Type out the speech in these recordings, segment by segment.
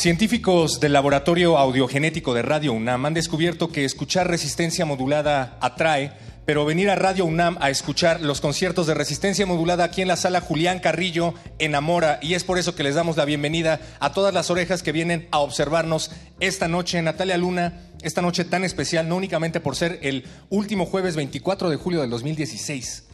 Científicos del Laboratorio Audiogenético de Radio UNAM han descubierto que escuchar resistencia modulada atrae, pero venir a Radio UNAM a escuchar los conciertos de resistencia modulada aquí en la sala Julián Carrillo enamora y es por eso que les damos la bienvenida a todas las orejas que vienen a observarnos esta noche. Natalia Luna, esta noche tan especial, no únicamente por ser el último jueves 24 de julio del 2016.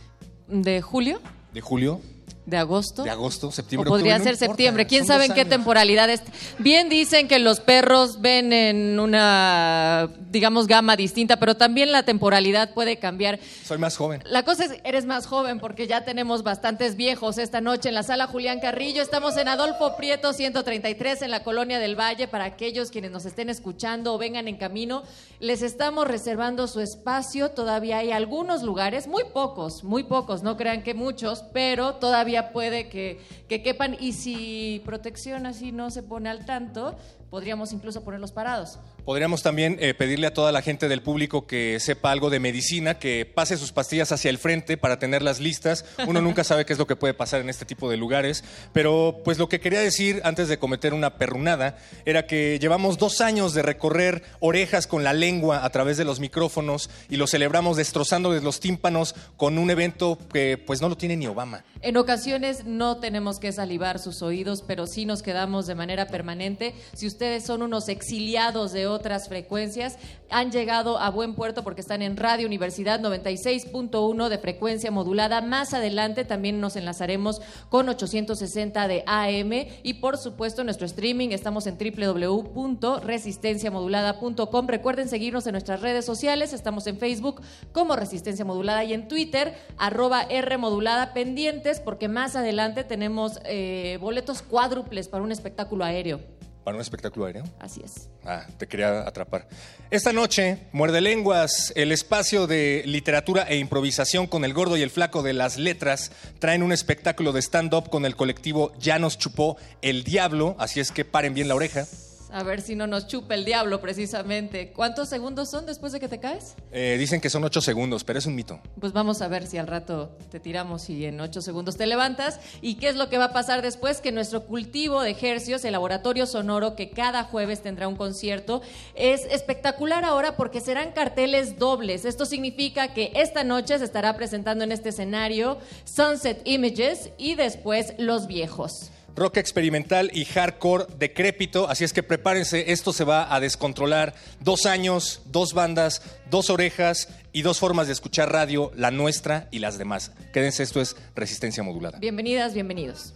¿De julio? ¿De julio? ¿De agosto? De agosto, septiembre. O podría octubre, no ser importa, septiembre. ¿Quién sabe en qué temporalidad es? Bien dicen que los perros ven en una, digamos, gama distinta, pero también la temporalidad puede cambiar. Soy más joven. La cosa es, eres más joven porque ya tenemos bastantes viejos esta noche en la sala Julián Carrillo. Estamos en Adolfo Prieto 133 en la Colonia del Valle. Para aquellos quienes nos estén escuchando o vengan en camino, les estamos reservando su espacio. Todavía hay algunos lugares, muy pocos, muy pocos, no crean que muchos, pero todavía puede que, que quepan. Y si protección así no se pone al tanto, podríamos incluso ponerlos parados. Podríamos también eh, pedirle a toda la gente del público que sepa algo de medicina, que pase sus pastillas hacia el frente para tenerlas listas. Uno nunca sabe qué es lo que puede pasar en este tipo de lugares. Pero pues lo que quería decir antes de cometer una perrunada era que llevamos dos años de recorrer orejas con la lengua a través de los micrófonos y lo celebramos destrozándoles los tímpanos con un evento que pues no lo tiene ni Obama. En ocasiones no tenemos que salivar sus oídos, pero sí nos quedamos de manera permanente. Si ustedes son unos exiliados de otras frecuencias, han llegado a buen puerto porque están en Radio Universidad 96.1 de frecuencia modulada. Más adelante también nos enlazaremos con 860 de AM y por supuesto nuestro streaming estamos en www.resistenciamodulada.com. Recuerden seguirnos en nuestras redes sociales, estamos en Facebook como Resistencia Modulada y en Twitter arroba R Modulada pendientes porque más adelante tenemos eh, boletos cuádruples para un espectáculo aéreo. Para un espectáculo aéreo. Así es. Ah, te quería atrapar. Esta noche, Muerde Lenguas, el espacio de literatura e improvisación con el gordo y el flaco de las letras, traen un espectáculo de stand-up con el colectivo Ya nos chupó el diablo, así es que paren bien la oreja. A ver si no nos chupa el diablo precisamente. ¿Cuántos segundos son después de que te caes? Eh, dicen que son ocho segundos, pero es un mito. Pues vamos a ver si al rato te tiramos y en ocho segundos te levantas. ¿Y qué es lo que va a pasar después? Que nuestro cultivo de ejercios, el laboratorio sonoro, que cada jueves tendrá un concierto, es espectacular ahora porque serán carteles dobles. Esto significa que esta noche se estará presentando en este escenario Sunset Images y después Los Viejos. Rock experimental y hardcore decrépito, así es que prepárense, esto se va a descontrolar. Dos años, dos bandas, dos orejas y dos formas de escuchar radio, la nuestra y las demás. Quédense, esto es Resistencia Modulada. Bienvenidas, bienvenidos.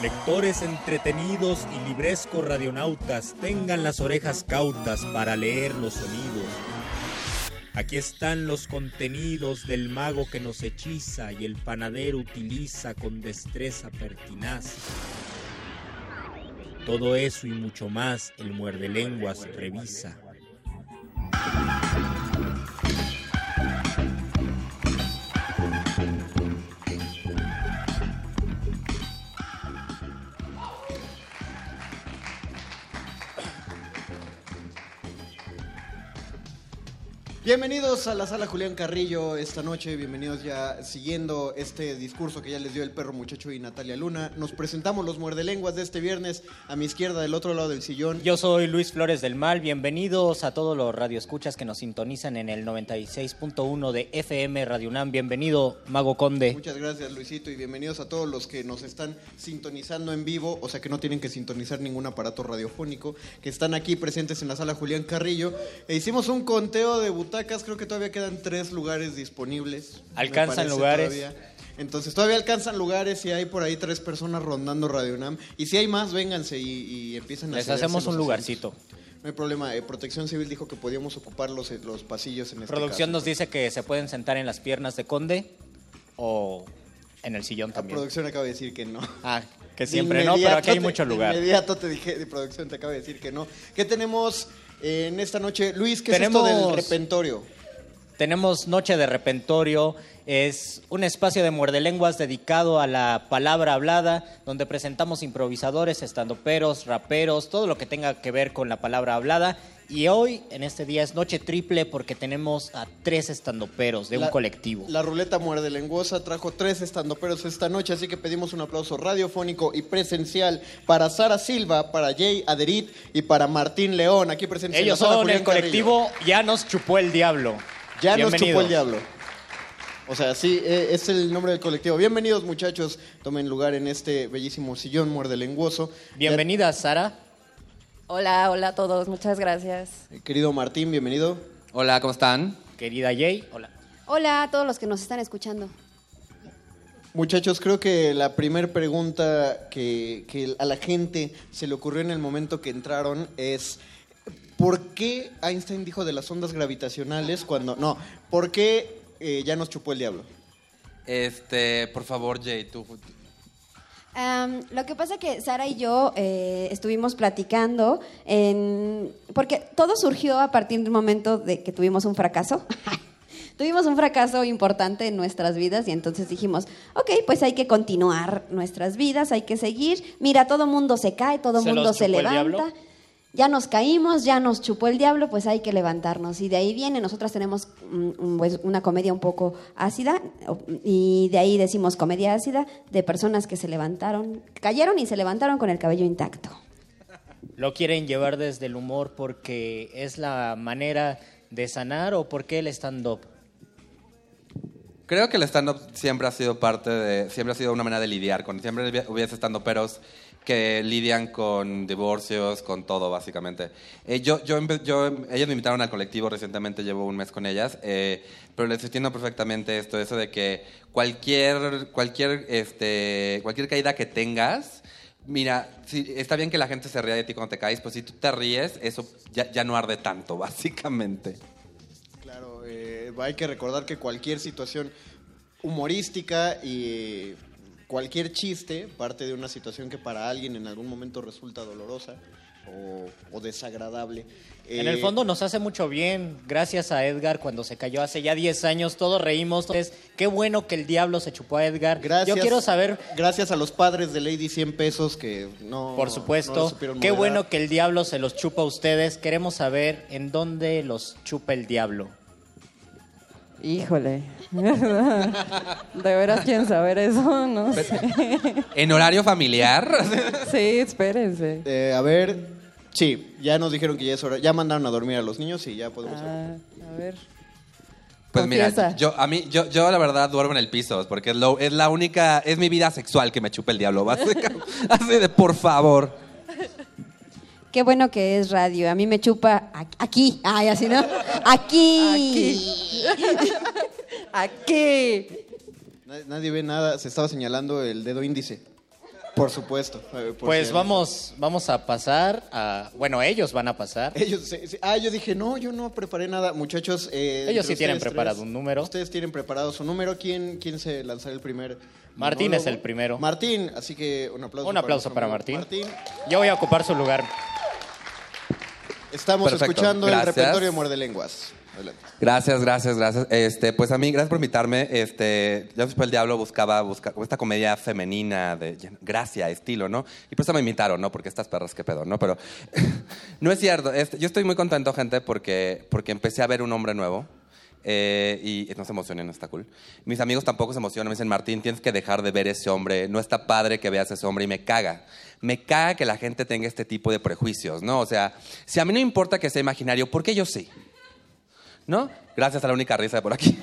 Lectores entretenidos y librescos radionautas, tengan las orejas cautas para leer los sonidos. Aquí están los contenidos del mago que nos hechiza y el panadero utiliza con destreza pertinaz. Todo eso y mucho más el muerde lenguas revisa. Bienvenidos a la sala Julián Carrillo esta noche, bienvenidos ya siguiendo este discurso que ya les dio el perro muchacho y Natalia Luna. Nos presentamos los muerdelenguas de este viernes a mi izquierda del otro lado del sillón. Yo soy Luis Flores del Mal, bienvenidos a todos los radioescuchas que nos sintonizan en el 96.1 de FM Radio UNAM. Bienvenido, Mago Conde. Muchas gracias Luisito y bienvenidos a todos los que nos están sintonizando en vivo, o sea que no tienen que sintonizar ningún aparato radiofónico, que están aquí presentes en la sala Julián Carrillo. E hicimos un conteo de butacas, creo que todavía quedan tres lugares disponibles. ¿Alcanzan lugares? todavía. Entonces todavía alcanzan lugares y hay por ahí tres personas rondando Radio UNAM. Y si hay más, vénganse y, y empiezan a Les hacemos un asientos. lugarcito. No hay problema, eh, Protección Civil dijo que podíamos ocupar los, eh, los pasillos en este Producción caso. nos dice que se pueden sentar en las piernas de Conde o en el sillón La también. producción acaba de decir que no. Ah, que siempre no, pero aquí hay te- mucho lugar. De inmediato te dije, de producción te acaba de decir que no. ¿Qué tenemos en esta noche? Luis, ¿qué es esto del repentorio? Tenemos Noche de Repentorio, es un espacio de muerdelenguas dedicado a la palabra hablada, donde presentamos improvisadores, estandoperos, raperos, todo lo que tenga que ver con la palabra hablada. Y hoy, en este día, es noche triple porque tenemos a tres estandoperos de un colectivo. La ruleta muerde lenguosa trajo tres estandoperos esta noche, así que pedimos un aplauso radiofónico y presencial para Sara Silva, para Jay Aderit y para Martín León, aquí presentes en Ellos son Julián el Carrillo. colectivo Ya nos chupó el diablo. Ya nos chupó el diablo. O sea, sí, eh, es el nombre del colectivo. Bienvenidos muchachos, tomen lugar en este bellísimo sillón muerde lenguoso. Bienvenida, Sara. Hola, hola a todos, muchas gracias. Eh, Querido Martín, bienvenido. Hola, ¿cómo están? Querida Jay, hola. Hola a todos los que nos están escuchando. Muchachos, creo que la primera pregunta que, que a la gente se le ocurrió en el momento que entraron es ¿por qué Einstein dijo de las ondas gravitacionales cuando... No, ¿por qué eh, ya nos chupó el diablo? Este, por favor, Jay, tú. Am, lo que pasa que Sara y yo eh, estuvimos platicando en, porque todo surgió a partir del momento de que tuvimos un fracaso. tuvimos un fracaso importante en nuestras vidas y entonces dijimos, ok, pues hay que continuar nuestras vidas, hay que seguir. Mira, todo mundo se cae, todo ¿Se mundo se levanta. Ya nos caímos, ya nos chupó el diablo, pues hay que levantarnos. Y de ahí viene, nosotras tenemos pues, una comedia un poco ácida, y de ahí decimos comedia ácida, de personas que se levantaron, cayeron y se levantaron con el cabello intacto. ¿Lo quieren llevar desde el humor porque es la manera de sanar o porque el stand-up? Creo que el stand-up siempre ha sido parte de. Siempre ha sido una manera de lidiar con. Siempre hubi- hubiese stand-uperos que lidian con divorcios, con todo, básicamente. Eh, yo, yo, yo, ellas me invitaron al colectivo recientemente, llevo un mes con ellas, eh, pero les entiendo perfectamente esto, eso de que cualquier, cualquier, este, cualquier caída que tengas. Mira, si, está bien que la gente se ría de ti cuando te caes, pues si tú te ríes, eso ya, ya no arde tanto, básicamente. Claro, eh, hay que recordar que cualquier situación humorística y cualquier chiste parte de una situación que para alguien en algún momento resulta dolorosa o, o desagradable. En Eh, el fondo nos hace mucho bien. Gracias a Edgar cuando se cayó hace ya 10 años, todos reímos. Entonces, qué bueno que el diablo se chupó a Edgar. Gracias, Yo quiero saber, Gracias a los padres de Lady 100 pesos que no. por supuesto, qué bueno que el diablo se los chupa a ustedes. Queremos saber en dónde los chupa el diablo. Híjole. De veras quieren saber eso, no sé. ¿En horario familiar? Sí, espérense. Eh, a ver, sí, ya nos dijeron que ya es hora. Ya mandaron a dormir a los niños y ya podemos. Ah, a ver. Pues mira, yo a mí yo, yo la verdad duermo en el piso porque es, lo, es la única es mi vida sexual que me chupa el diablo, básicamente. Así de por favor. Qué bueno que es radio. A mí me chupa aquí. Ay, así no. Aquí. Aquí. Nadie, nadie ve nada, se estaba señalando el dedo índice. Por supuesto. por Pues si- vamos, vamos a pasar a... Bueno, ellos van a pasar. Ellos, se- se- ah, yo dije, no, yo no preparé nada. Muchachos, eh, Ellos sí tienen preparado tres, un número. Ustedes tienen preparado su número. ¿Quién, quién se lanzará el primer? Martín monólogo? es el primero. Martín, así que un aplauso. Un aplauso para Martín. Yo voy a ocupar su lugar. Estamos Perfecto, escuchando el repertorio de Muerde Lenguas. Gracias, gracias, gracias. Este, pues a mí, gracias por invitarme. Este, ya después el diablo buscaba, busca- esta comedia femenina de gracia, estilo, ¿no? Y por eso me invitaron, ¿no? Porque estas perras, qué pedo, ¿no? Pero no es cierto. Este, yo estoy muy contento, gente, porque, porque empecé a ver un hombre nuevo. eh, y no se emocionen, no está cool. Mis amigos tampoco se emocionan. Me dicen, Martín, tienes que dejar de ver ese hombre. No está padre que veas ese hombre. Y me caga. Me caga que la gente tenga este tipo de prejuicios, ¿no? O sea, si a mí no importa que sea imaginario, ¿por qué yo sí? ¿no? Gracias a la única risa de por aquí.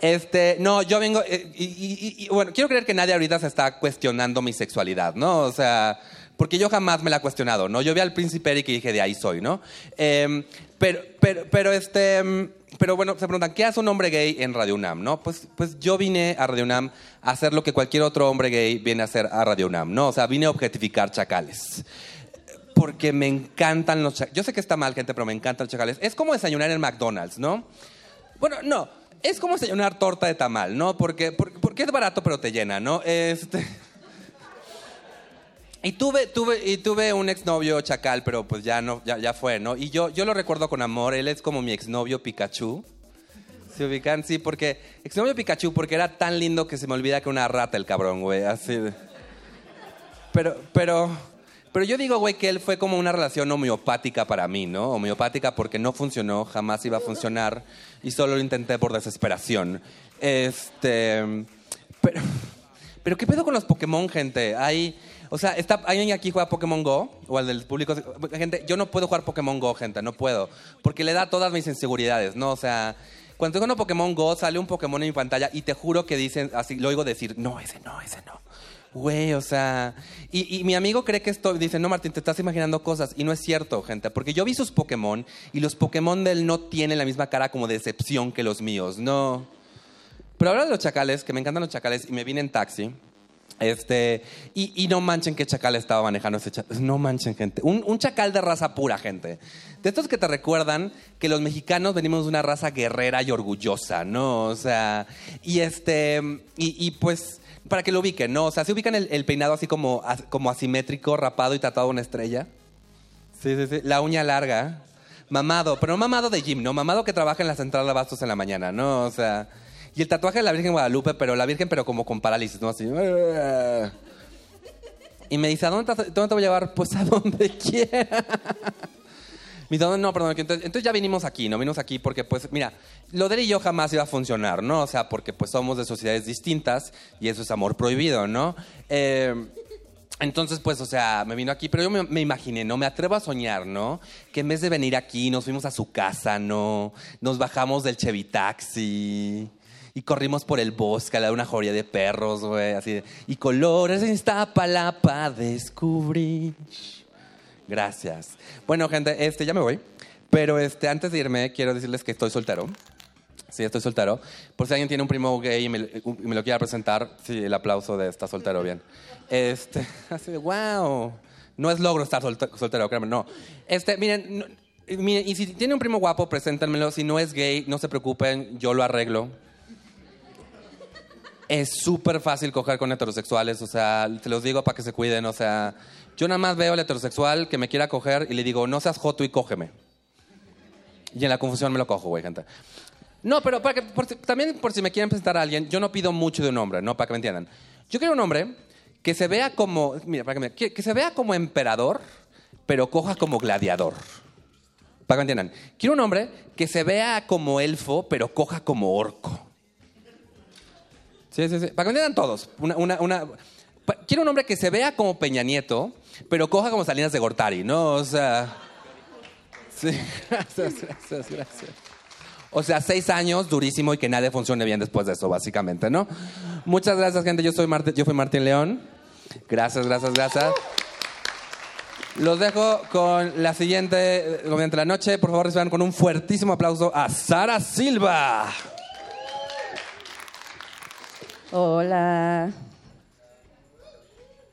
Este, no, yo vengo, eh, y, bueno, quiero creer que nadie ahorita se está cuestionando mi sexualidad, ¿no? O sea, porque yo jamás me la he cuestionado, ¿no? Yo vi al príncipe Eric y dije, de ahí soy, ¿no? Em, pero, pero, pero, este, em, pero bueno, se preguntan, ¿qué hace un hombre gay en Radio UNAM, no? Pues, pues yo vine a Radio UNAM a hacer lo que cualquier otro hombre gay viene a hacer a Radio UNAM, ¿no? O sea, vine a objetificar chacales porque me encantan los chacales. Yo sé que está mal, gente, pero me encantan los chacales. Es como desayunar en McDonald's, ¿no? Bueno, no. Es como desayunar torta de tamal, ¿no? Porque, porque, porque es barato, pero te llena, ¿no? Este... Y tuve, tuve, y tuve un exnovio chacal, pero pues ya no, ya, ya fue, ¿no? Y yo, yo lo recuerdo con amor. Él es como mi exnovio Pikachu. ¿Se ubican? Sí, porque... Exnovio Pikachu, porque era tan lindo que se me olvida que una rata el cabrón, güey. Así. Pero, pero, pero yo digo, güey, que él fue como una relación homeopática para mí, ¿no? Homeopática porque no funcionó, jamás iba a funcionar y solo lo intenté por desesperación. Este, pero, pero ¿qué pedo con los Pokémon, gente? Hay, o sea, está, ¿alguien aquí juega Pokémon Go? O al del público. Gente, yo no puedo jugar Pokémon Go, gente, no puedo. Porque le da todas mis inseguridades, ¿no? O sea, cuando tengo Pokémon Go, sale un Pokémon en mi pantalla y te juro que dicen, así, lo oigo decir, no, ese no, ese no. Güey, o sea, y, y mi amigo cree que esto, dice, no, Martín, te estás imaginando cosas. Y no es cierto, gente, porque yo vi sus Pokémon y los Pokémon de él no tienen la misma cara como de decepción que los míos, no. Pero habla de los chacales, que me encantan los chacales, y me vine en taxi. Este, y, y no manchen qué chacal estaba manejando ese chacal. No manchen, gente. Un, un chacal de raza pura, gente. De estos que te recuerdan que los mexicanos venimos de una raza guerrera y orgullosa, ¿no? O sea, y este, y, y pues, para que lo ubiquen, ¿no? O sea, se ubican el, peinado así como, como asimétrico, rapado y tatuado una estrella. Sí, sí, sí. La uña larga. Mamado, pero no mamado de gym, ¿no? Mamado que trabaja en la central de abastos en la mañana, ¿no? O sea. Y el tatuaje de la Virgen Guadalupe, pero la Virgen, pero como con parálisis, ¿no? Así. Y me dice, ¿a dónde te, voy a llevar? Pues a donde quiera. Me dice, no, perdón, entonces, ya vinimos aquí, ¿no? Vinimos aquí porque, pues, mira, lo de él y yo jamás iba a funcionar, ¿no? O sea, porque pues somos de sociedades distintas y eso es amor prohibido, ¿no? Eh, entonces, pues, o sea, me vino aquí, pero yo me, me imaginé, ¿no? Me atrevo a soñar, ¿no? Que en vez de venir aquí, nos fuimos a su casa, ¿no? Nos bajamos del Chevy Taxi y corrimos por el bosque a la una joría de perros, güey, así de, y colores en Iztapalapa descubrí. Gracias. Bueno, gente, este, ya me voy. Pero este, antes de irme, quiero decirles que estoy soltero. Sí, estoy soltero. Por si alguien tiene un primo gay y me, y me lo quiera presentar, sí, el aplauso de está soltero, bien. Este, así de, wow. No es logro estar solte- soltero, créanme, no. Este, miren, no- miren, y si tiene un primo guapo, preséntenmelo. Si no es gay, no se preocupen, yo lo arreglo. Es súper fácil coger con heterosexuales, o sea, te los digo para que se cuiden, o sea, yo nada más veo al heterosexual que me quiera coger y le digo, no seas joto y cógeme. Y en la confusión me lo cojo, güey, gente. No, pero también por si me quieren presentar a alguien, yo no pido mucho de un hombre, ¿no? Para que me entiendan. Yo quiero un hombre que se vea como, mira, para que me, que, que se vea como emperador, pero coja como gladiador. Para que me entiendan. Quiero un hombre que se vea como elfo, pero coja como orco. Sí, sí, sí. Para que entiendan todos. Una, una, una- Quiero un hombre que se vea como Peña Nieto, pero coja como Salinas de Gortari, ¿no? O sea. Sí, gracias, gracias, gracias. O sea, seis años, durísimo y que nadie funcione bien después de eso, básicamente, ¿no? Muchas gracias, gente. Yo soy Martín, yo fui Martín León. Gracias, gracias, gracias. Los dejo con la siguiente eh, comediante de la noche. Por favor, reciban con un fuertísimo aplauso a Sara Silva. Hola.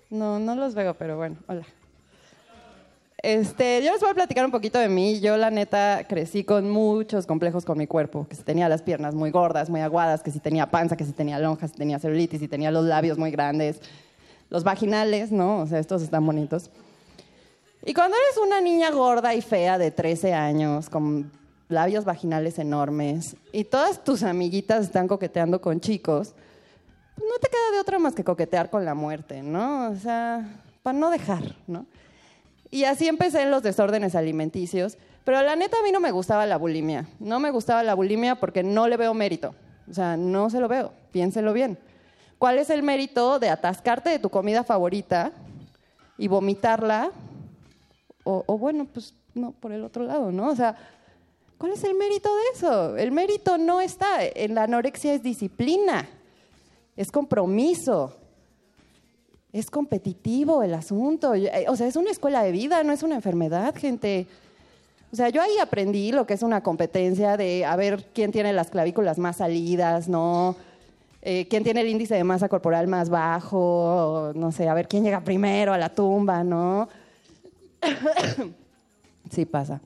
No, no los veo, pero bueno, hola. Este, yo les voy a platicar un poquito de mí. Yo, la neta, crecí con muchos complejos con mi cuerpo. Que si tenía las piernas muy gordas, muy aguadas, que si tenía panza, que si tenía lonjas, si tenía celulitis, si tenía los labios muy grandes. Los vaginales, ¿no? O sea, estos están bonitos. Y cuando eres una niña gorda y fea de 13 años, con labios vaginales enormes y todas tus amiguitas están coqueteando con chicos, no te queda de otra más que coquetear con la muerte, ¿no? O sea, para no dejar, ¿no? Y así empecé en los desórdenes alimenticios, pero la neta a mí no me gustaba la bulimia. No me gustaba la bulimia porque no le veo mérito. O sea, no se lo veo, piénselo bien. ¿Cuál es el mérito de atascarte de tu comida favorita y vomitarla? O, o bueno, pues no, por el otro lado, ¿no? O sea, ¿cuál es el mérito de eso? El mérito no está. En la anorexia es disciplina, es compromiso, es competitivo el asunto. eh, O sea, es una escuela de vida, no es una enfermedad, gente. O sea, yo ahí aprendí lo que es una competencia de a ver quién tiene las clavículas más salidas, ¿no? Eh, quién tiene el índice de masa corporal más bajo, no sé, a ver quién llega primero a la tumba, ¿no? sí pasa.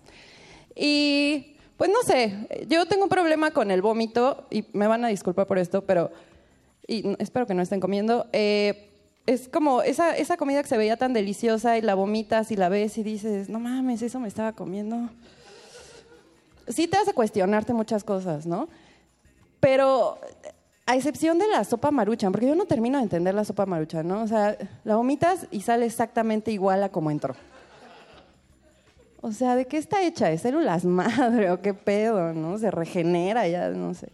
Y pues no sé, yo tengo un problema con el vómito y me van a disculpar por esto, pero y espero que no estén comiendo. Eh, es como esa, esa comida que se veía tan deliciosa y la vomitas y la ves y dices, no mames, eso me estaba comiendo. Sí te hace cuestionarte muchas cosas, ¿no? Pero a excepción de la sopa maruchan, porque yo no termino de entender la sopa maruchan, ¿no? O sea, la vomitas y sale exactamente igual a como entró. O sea, ¿de qué está hecha? ¿De células madre o qué pedo, no? Se regenera ya, no sé.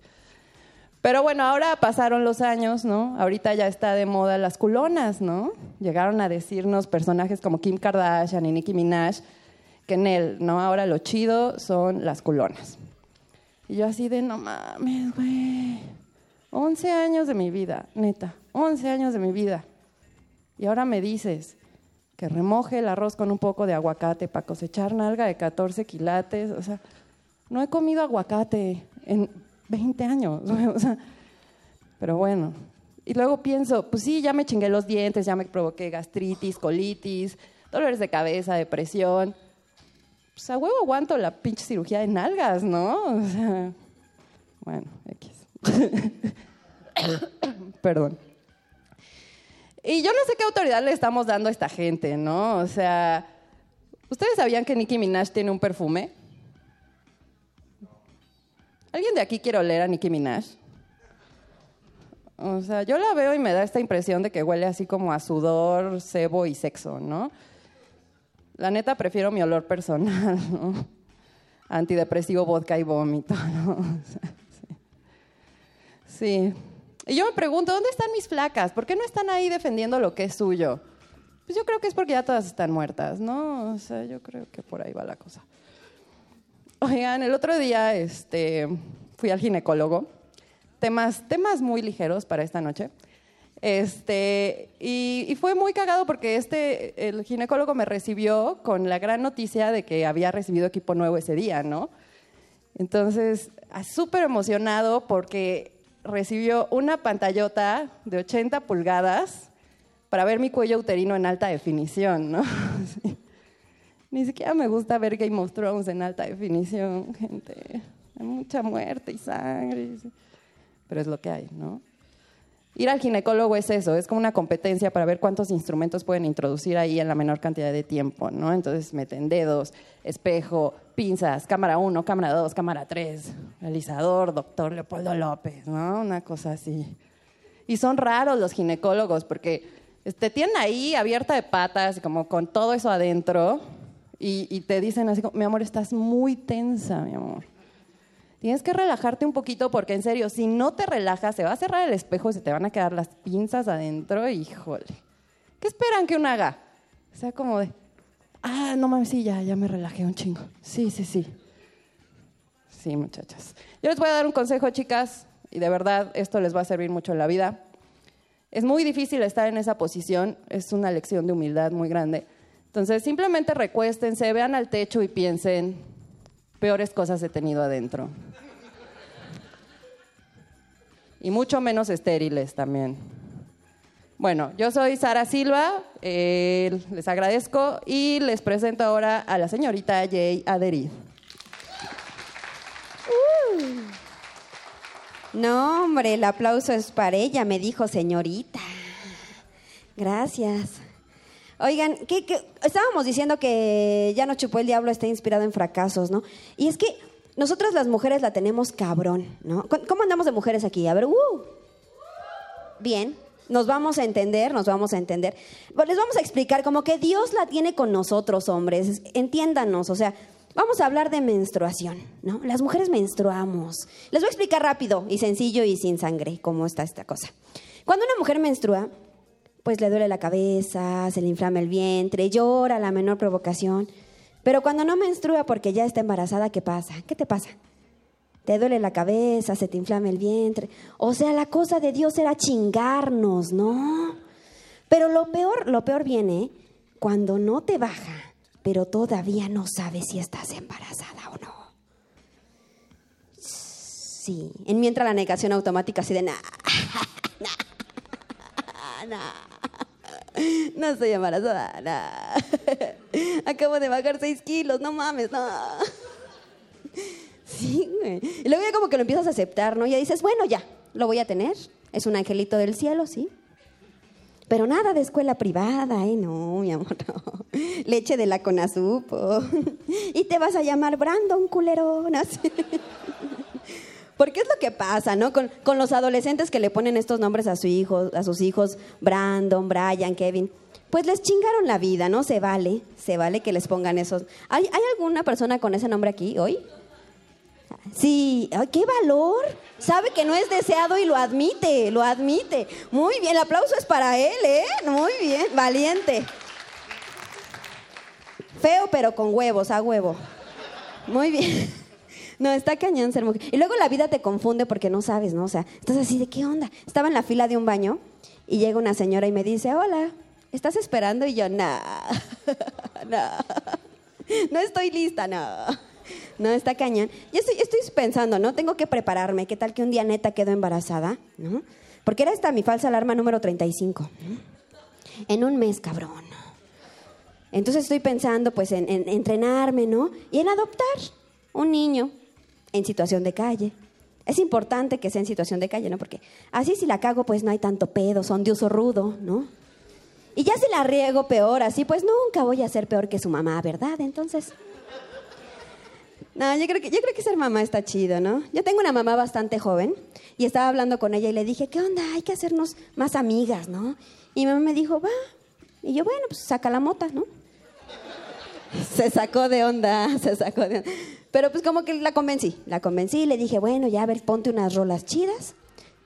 Pero bueno, ahora pasaron los años, ¿no? Ahorita ya está de moda las culonas, ¿no? Llegaron a decirnos personajes como Kim Kardashian y Nicki Minaj que en él, ¿no? Ahora lo chido son las culonas. Y yo así de, no mames, güey. 11 años de mi vida, neta. 11 años de mi vida. Y ahora me dices que remoje el arroz con un poco de aguacate para cosechar nalga de 14 quilates. O sea, no he comido aguacate en 20 años. O sea, pero bueno. Y luego pienso, pues sí, ya me chingué los dientes, ya me provoqué gastritis, colitis, dolores de cabeza, depresión. Pues a huevo aguanto la pinche cirugía de nalgas, ¿no? O sea, bueno, X. Perdón. Y yo no sé qué autoridad le estamos dando a esta gente, ¿no? O sea, ¿ustedes sabían que Nicki Minaj tiene un perfume? ¿Alguien de aquí quiere oler a Nicki Minaj? O sea, yo la veo y me da esta impresión de que huele así como a sudor, cebo y sexo, ¿no? La neta prefiero mi olor personal, ¿no? Antidepresivo, vodka y vómito, ¿no? Sí. sí. Y yo me pregunto, ¿dónde están mis flacas? ¿Por qué no están ahí defendiendo lo que es suyo? Pues yo creo que es porque ya todas están muertas, ¿no? O sea, yo creo que por ahí va la cosa. Oigan, el otro día este, fui al ginecólogo. Temas, temas muy ligeros para esta noche. Este, y, fue muy cagado porque este, el ginecólogo me recibió con la gran noticia de que había recibido equipo nuevo ese día, ¿no? Entonces, ah, súper emocionado porque recibió una pantallota de 80 pulgadas para ver mi cuello uterino en alta definición, ¿no? Sí. Ni siquiera me gusta ver Game of Thrones en alta definición, gente. Hay mucha muerte y sangre. Pero es lo que hay, ¿no? Ir al ginecólogo es eso, es como una competencia para ver cuántos instrumentos pueden introducir ahí en la menor cantidad de tiempo, ¿no? Entonces meten dedos, espejo, pinzas, cámara 1, cámara 2, cámara 3, realizador, doctor Leopoldo López, ¿no? Una cosa así. Y son raros los ginecólogos porque te tienen ahí abierta de patas, como con todo eso adentro, y, y te dicen así, mi amor, estás muy tensa, mi amor. Tienes que relajarte un poquito porque en serio, si no te relajas, se va a cerrar el espejo y se te van a quedar las pinzas adentro. Híjole. ¿Qué esperan que uno haga? O sea, como de, ah, no mames, sí, ya, ya me relajé un chingo. Sí, sí, sí. Sí, muchachas. Yo les voy a dar un consejo, chicas, y de verdad esto les va a servir mucho en la vida. Es muy difícil estar en esa posición, es una lección de humildad muy grande. Entonces, simplemente recuéstense, vean al techo y piensen, peores cosas he tenido adentro. Y mucho menos estériles también. Bueno, yo soy Sara Silva, eh, les agradezco y les presento ahora a la señorita Jay Aderiz. No, hombre, el aplauso es para ella, me dijo señorita. Gracias. Oigan, ¿qué, estábamos diciendo que Ya no chupó el diablo está inspirado en fracasos, ¿no? Y es que nosotras las mujeres la tenemos cabrón, ¿no? ¿Cómo cómo andamos de mujeres aquí? A ver, ¡uh! Bien, nos vamos a entender, nos vamos a entender. Pues les vamos a explicar como que Dios la tiene con nosotros, hombres. Entiéndanos, o sea, vamos a hablar de menstruación, ¿no? Las mujeres menstruamos. Les voy a explicar rápido y sencillo y sin sangre cómo está esta cosa. Cuando una mujer menstrua, pues le duele la cabeza, se le inflama el vientre, llora la menor provocación. Pero cuando no menstrua porque ya está embarazada, ¿qué pasa? ¿Qué te pasa? Te duele la cabeza, se te inflama el vientre. O sea, la cosa de Dios era chingarnos, ¿no? Pero lo peor, lo peor viene cuando no te baja, pero todavía no sabes si estás embarazada o no. Sí, en mientras la negación automática así de nah, nah, nah, no estoy embarazada. Acabo de bajar seis kilos, no mames, no. Sí, güey. Y luego ya como que lo empiezas a aceptar, ¿no? Ya dices, bueno, ya, lo voy a tener. Es un angelito del cielo, sí. Pero nada de escuela privada, ¿eh? No, mi amor, no. Leche de la Conasupo. Y te vas a llamar Brandon, culero. ¿no? Porque es lo que pasa, ¿no? Con, con los adolescentes que le ponen estos nombres a, su hijo, a sus hijos, Brandon, Brian, Kevin. Pues les chingaron la vida, ¿no? Se vale, se vale que les pongan esos. ¿Hay, ¿hay alguna persona con ese nombre aquí hoy? Sí, ay, qué valor. Sabe que no es deseado y lo admite, lo admite. Muy bien, el aplauso es para él, ¿eh? Muy bien, valiente. Feo, pero con huevos, a huevo. Muy bien. No, está cañón ser mujer. Y luego la vida te confunde porque no sabes, ¿no? O sea, estás así de qué onda. Estaba en la fila de un baño y llega una señora y me dice, hola, ¿estás esperando? Y yo, no, no, no estoy lista, no. No, está cañón. Y estoy, estoy pensando, ¿no? Tengo que prepararme. ¿Qué tal que un día neta quedo embarazada? ¿No? Porque era esta mi falsa alarma número 35. ¿no? En un mes, cabrón. Entonces estoy pensando, pues, en, en entrenarme, ¿no? Y en adoptar un niño en situación de calle. Es importante que sea en situación de calle, ¿no? Porque así si la cago, pues no hay tanto pedo, son de uso rudo, ¿no? Y ya si la riego peor, así, pues nunca voy a ser peor que su mamá, ¿verdad? Entonces... No, yo creo, que, yo creo que ser mamá está chido, ¿no? Yo tengo una mamá bastante joven y estaba hablando con ella y le dije, ¿qué onda? Hay que hacernos más amigas, ¿no? Y mi mamá me dijo, va. Y yo, bueno, pues saca la mota, ¿no? Se sacó de onda, se sacó de onda. Pero pues como que la convencí, la convencí y le dije, bueno, ya a ver, ponte unas rolas chidas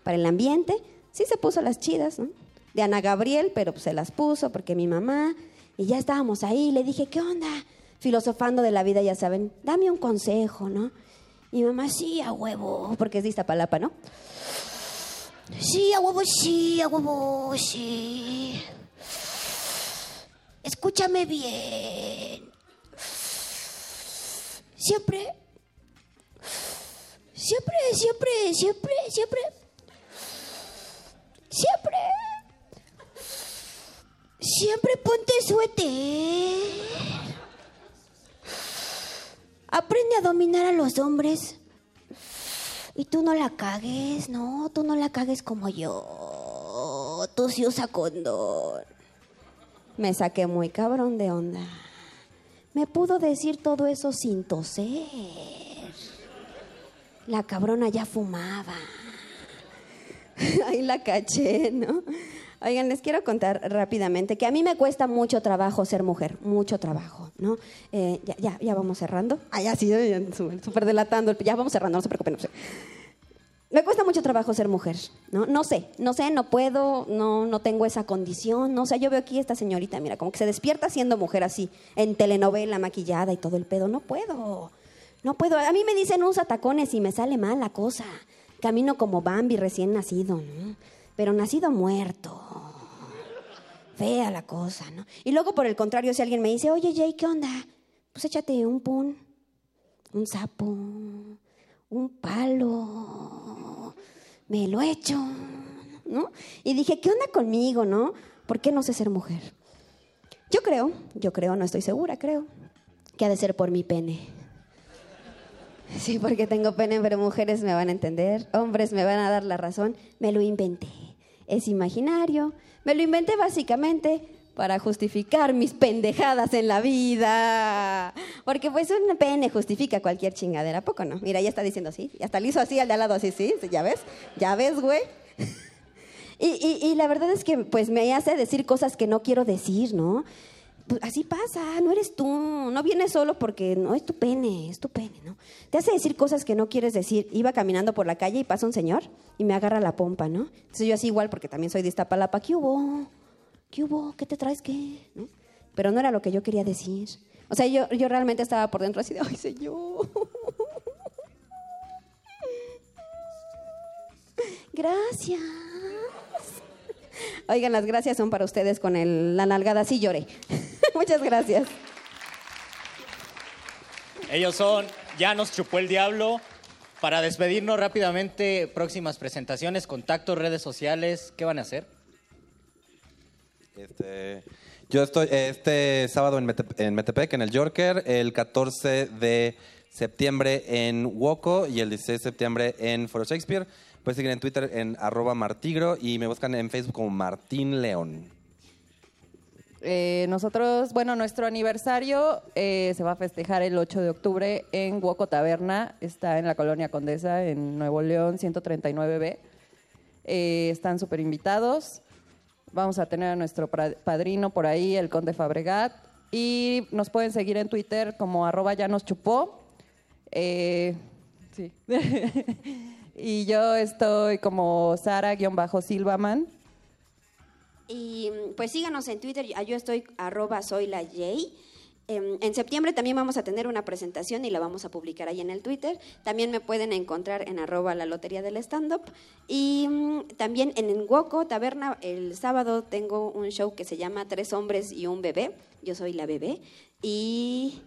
para el ambiente. Sí se puso las chidas, ¿no? De Ana Gabriel, pero pues se las puso porque mi mamá. Y ya estábamos ahí, le dije, ¿qué onda? filosofando de la vida, ya saben, dame un consejo, ¿no? Y mamá, sí, a huevo, porque es de Iztapalapa, ¿no? Sí, a huevo, sí, a huevo, sí. Escúchame bien. Siempre, siempre, siempre, siempre, siempre, siempre, siempre ponte suéter. Aprende a dominar a los hombres. Y tú no la cagues, no, tú no la cagues como yo. Tú sí usa. Me saqué muy cabrón de onda. Me pudo decir todo eso sin toser. La cabrona ya fumaba. Ahí la caché, ¿no? Oigan, les quiero contar rápidamente que a mí me cuesta mucho trabajo ser mujer, mucho trabajo, ¿no? Eh, ya, ya, ya vamos cerrando. Ah, ya sí, súper delatando. Ya vamos cerrando, no se preocupen. No sé. Me cuesta mucho trabajo ser mujer, ¿no? No sé, no sé, no puedo, no, no tengo esa condición, no sé. Yo veo aquí a esta señorita, mira, como que se despierta siendo mujer así, en telenovela, maquillada y todo el pedo. No puedo, no puedo. A mí me dicen usa tacones y me sale mal la cosa. Camino como Bambi recién nacido, ¿no? Pero nacido muerto. Fea la cosa, ¿no? Y luego, por el contrario, si alguien me dice, oye, Jay, ¿qué onda? Pues échate un pun, un sapo, un palo. Me lo echo, ¿no? Y dije, ¿qué onda conmigo, no? ¿Por qué no sé ser mujer? Yo creo, yo creo, no estoy segura, creo, que ha de ser por mi pene. Sí, porque tengo pene, pero mujeres me van a entender, hombres me van a dar la razón. Me lo inventé. Es imaginario. Me lo inventé básicamente para justificar mis pendejadas en la vida. Porque pues un pene justifica cualquier chingadera, ¿a poco no? Mira, ya está diciendo así. Y hasta le hizo así al de al lado, así, sí, ¿ya ves? ¿Ya ves, güey? Y, y- y la verdad es que pues me hace decir cosas que no quiero decir, ¿no? Pues, así pasa, no eres tú, no vienes solo porque no es tu pene, es tu pene, ¿no? Te hace decir cosas que no quieres decir. Iba caminando por la calle y pasa un señor y me agarra la pompa, ¿no? Entonces yo así igual porque también soy de Iztapalapa, ¿qué hubo? ¿Qué hubo? ¿Qué te traes qué? Pero no era lo que yo quería decir. O sea, yo, yo realmente estaba por dentro así de, ay, señor. Gracias. Oigan, las gracias son para ustedes con el, la nalgada. Sí lloré. Muchas gracias. Ellos son Ya nos chupó el diablo. Para despedirnos rápidamente, próximas presentaciones, contactos, redes sociales, ¿qué van a hacer? Este, yo estoy este sábado en, Mete- en Metepec, en el Yorker, el 14 de septiembre en Woco y el 16 de septiembre en Foro Shakespeare. Pueden seguir en Twitter en arroba martigro y me buscan en Facebook como Martín León. Eh, nosotros, bueno, nuestro aniversario eh, se va a festejar el 8 de octubre en Huoco Taberna. Está en la Colonia Condesa, en Nuevo León, 139B. Eh, están súper invitados. Vamos a tener a nuestro padrino por ahí, el Conde Fabregat. Y nos pueden seguir en Twitter como arroba ya nos chupó. Eh, y yo estoy como Sara-Silvaman. Y pues síganos en Twitter, yo estoy arroba soy la Jay. Em, En septiembre también vamos a tener una presentación y la vamos a publicar ahí en el Twitter. También me pueden encontrar en arroba la lotería del stand-up. Y mm, también en Woco Taberna, el sábado tengo un show que se llama Tres hombres y un bebé. Yo soy la bebé. Y...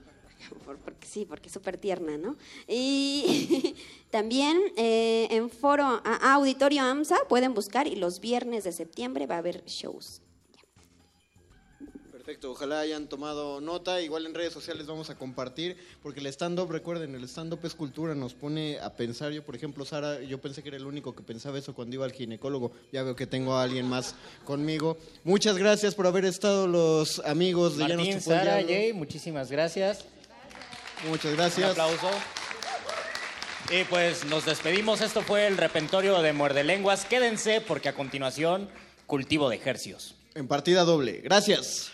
por- porque sí, porque es súper tierna, ¿no? Y también eh, en foro Auditorio AMSA pueden buscar y los viernes de septiembre va a haber shows. Perfecto, ojalá hayan tomado nota. Igual en redes sociales vamos a compartir, porque el stand-up, recuerden, el stand-up es cultura, nos pone a pensar. Yo, por ejemplo, Sara, yo pensé que era el único que pensaba eso cuando iba al ginecólogo. Ya veo que tengo a alguien más conmigo. Muchas gracias por haber estado los amigos de Martín, el Sara. Jay, muchísimas gracias. Muchas Un gracias. aplauso. Y pues nos despedimos. Esto fue el repentorio de Muerde Lenguas. Quédense porque a continuación, cultivo de ejercios. En partida doble. Gracias.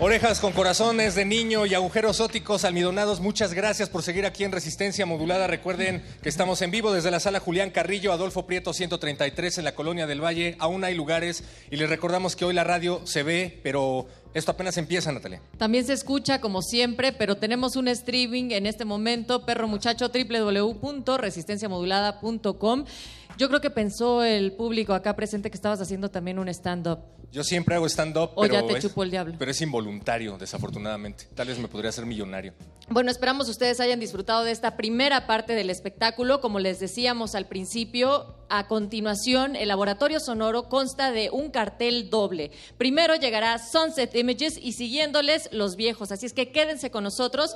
Orejas con corazones de niño y agujeros óticos almidonados, muchas gracias por seguir aquí en Resistencia Modulada. Recuerden que estamos en vivo desde la sala Julián Carrillo, Adolfo Prieto 133 en la Colonia del Valle. Aún hay lugares y les recordamos que hoy la radio se ve, pero esto apenas empieza, Natalia. También se escucha como siempre, pero tenemos un streaming en este momento, perro muchacho, www.resistenciamodulada.com. Yo creo que pensó el público acá presente que estabas haciendo también un stand-up. Yo siempre hago stand-up, O pero, ya te es- chupó el diablo. pero es involuntario, desafortunadamente. Tal vez me podría hacer millonario. Bueno, esperamos ustedes hayan disfrutado de esta primera parte del espectáculo. Como les decíamos al principio, a continuación, el laboratorio sonoro consta de un cartel doble. Primero llegará Sunset Images y siguiéndoles los viejos. Así es que quédense con nosotros.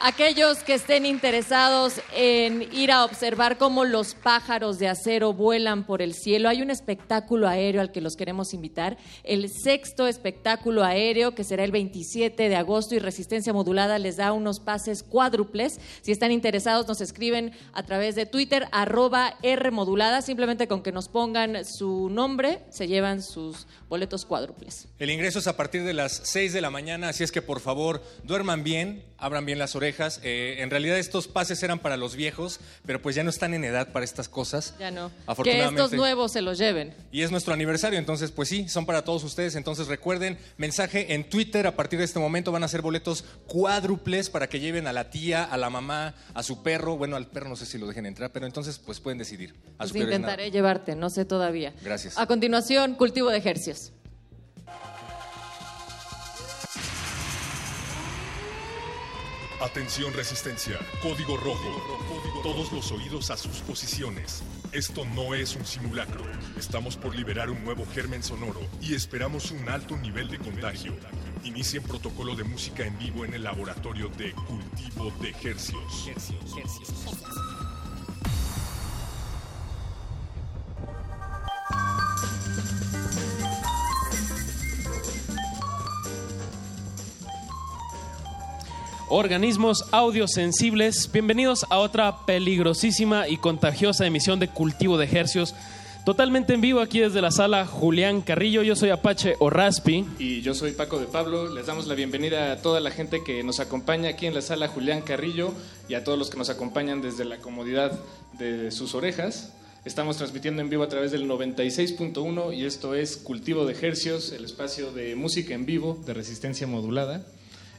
Aquellos que estén interesados en ir a observar cómo los pájaros de acero vuelan por el cielo, hay un espectáculo aéreo al que los queremos invitar, el sexto espectáculo aéreo que será el 27 de agosto y Resistencia Modulada les da unos pases cuádruples. Si están interesados nos escriben a través de Twitter arroba R modulada, simplemente con que nos pongan su nombre se llevan sus boletos cuádruples. El ingreso es a partir de las 6 de la mañana, así es que por favor duerman bien, abran bien las orejas. Eh, en realidad estos pases eran para los viejos, pero pues ya no están en edad para estas cosas. Ya no. Que Afortunadamente. estos nuevos se los lleven. Y es nuestro aniversario, entonces pues sí, son para todos ustedes. Entonces recuerden, mensaje en Twitter, a partir de este momento van a ser boletos cuádruples para que lleven a la tía, a la mamá, a su perro. Bueno, al perro no sé si lo dejen entrar, pero entonces pues pueden decidir. A Pues su intentaré llevarte, no sé todavía. Gracias. A continuación, cultivo de ejercios. Atención resistencia, código rojo. Todos los oídos a sus posiciones. Esto no es un simulacro. Estamos por liberar un nuevo germen sonoro y esperamos un alto nivel de contagio. Inicien protocolo de música en vivo en el laboratorio de cultivo de hercios. Organismos audiosensibles, bienvenidos a otra peligrosísima y contagiosa emisión de Cultivo de Ejercios, totalmente en vivo aquí desde la sala Julián Carrillo. Yo soy Apache o Raspi. Y yo soy Paco de Pablo. Les damos la bienvenida a toda la gente que nos acompaña aquí en la sala Julián Carrillo y a todos los que nos acompañan desde la comodidad de sus orejas. Estamos transmitiendo en vivo a través del 96.1 y esto es Cultivo de Ejercios, el espacio de música en vivo de resistencia modulada.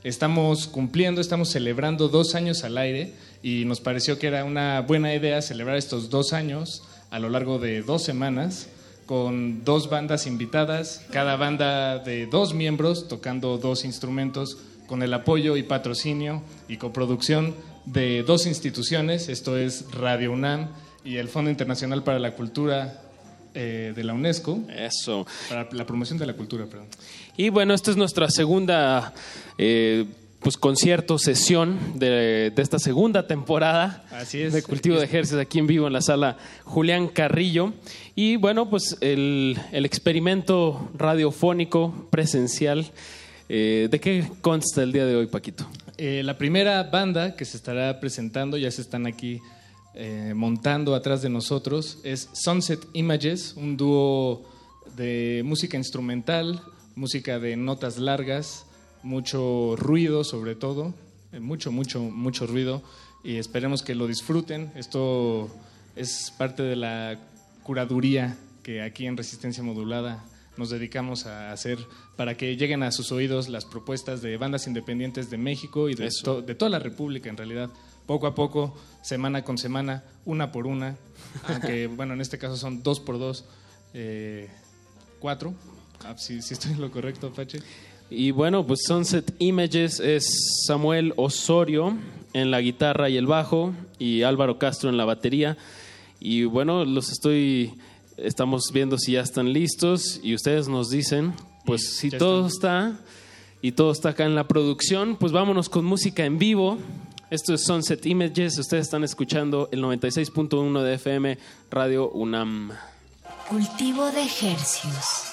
Estamos cumpliendo, estamos celebrando dos años al aire y nos pareció que era una buena idea celebrar estos dos años a lo largo de dos semanas con dos bandas invitadas, cada banda de dos miembros tocando dos instrumentos con el apoyo y patrocinio y coproducción de dos instituciones, esto es Radio UNAM y el Fondo Internacional para la Cultura eh, de la UNESCO. Eso. Para la promoción de la cultura, perdón. Y bueno, esta es nuestra segunda eh, pues, concierto, sesión de, de esta segunda temporada Así es. de Cultivo de Ejercicios aquí en vivo en la sala Julián Carrillo. Y bueno, pues el, el experimento radiofónico presencial, eh, ¿de qué consta el día de hoy, Paquito? Eh, la primera banda que se estará presentando, ya se están aquí eh, montando atrás de nosotros, es Sunset Images, un dúo de música instrumental, música de notas largas, mucho ruido sobre todo, eh, mucho, mucho, mucho ruido, y esperemos que lo disfruten. Esto es parte de la curaduría que aquí en Resistencia Modulada nos dedicamos a hacer para que lleguen a sus oídos las propuestas de bandas independientes de México y de, to- de toda la República en realidad. Poco a poco, semana con semana, una por una, aunque bueno, en este caso son dos por dos, eh, cuatro, Ah, si, si estoy en lo correcto, Apache. Y bueno, pues Sunset Images es Samuel Osorio en la guitarra y el bajo y Álvaro Castro en la batería. Y bueno, los estoy, estamos viendo si ya están listos y ustedes nos dicen, pues si todo está y todo está acá en la producción, pues vámonos con música en vivo. Esto es Sunset Images, ustedes están escuchando el 96.1 de FM Radio UNAM. Cultivo de ejercios.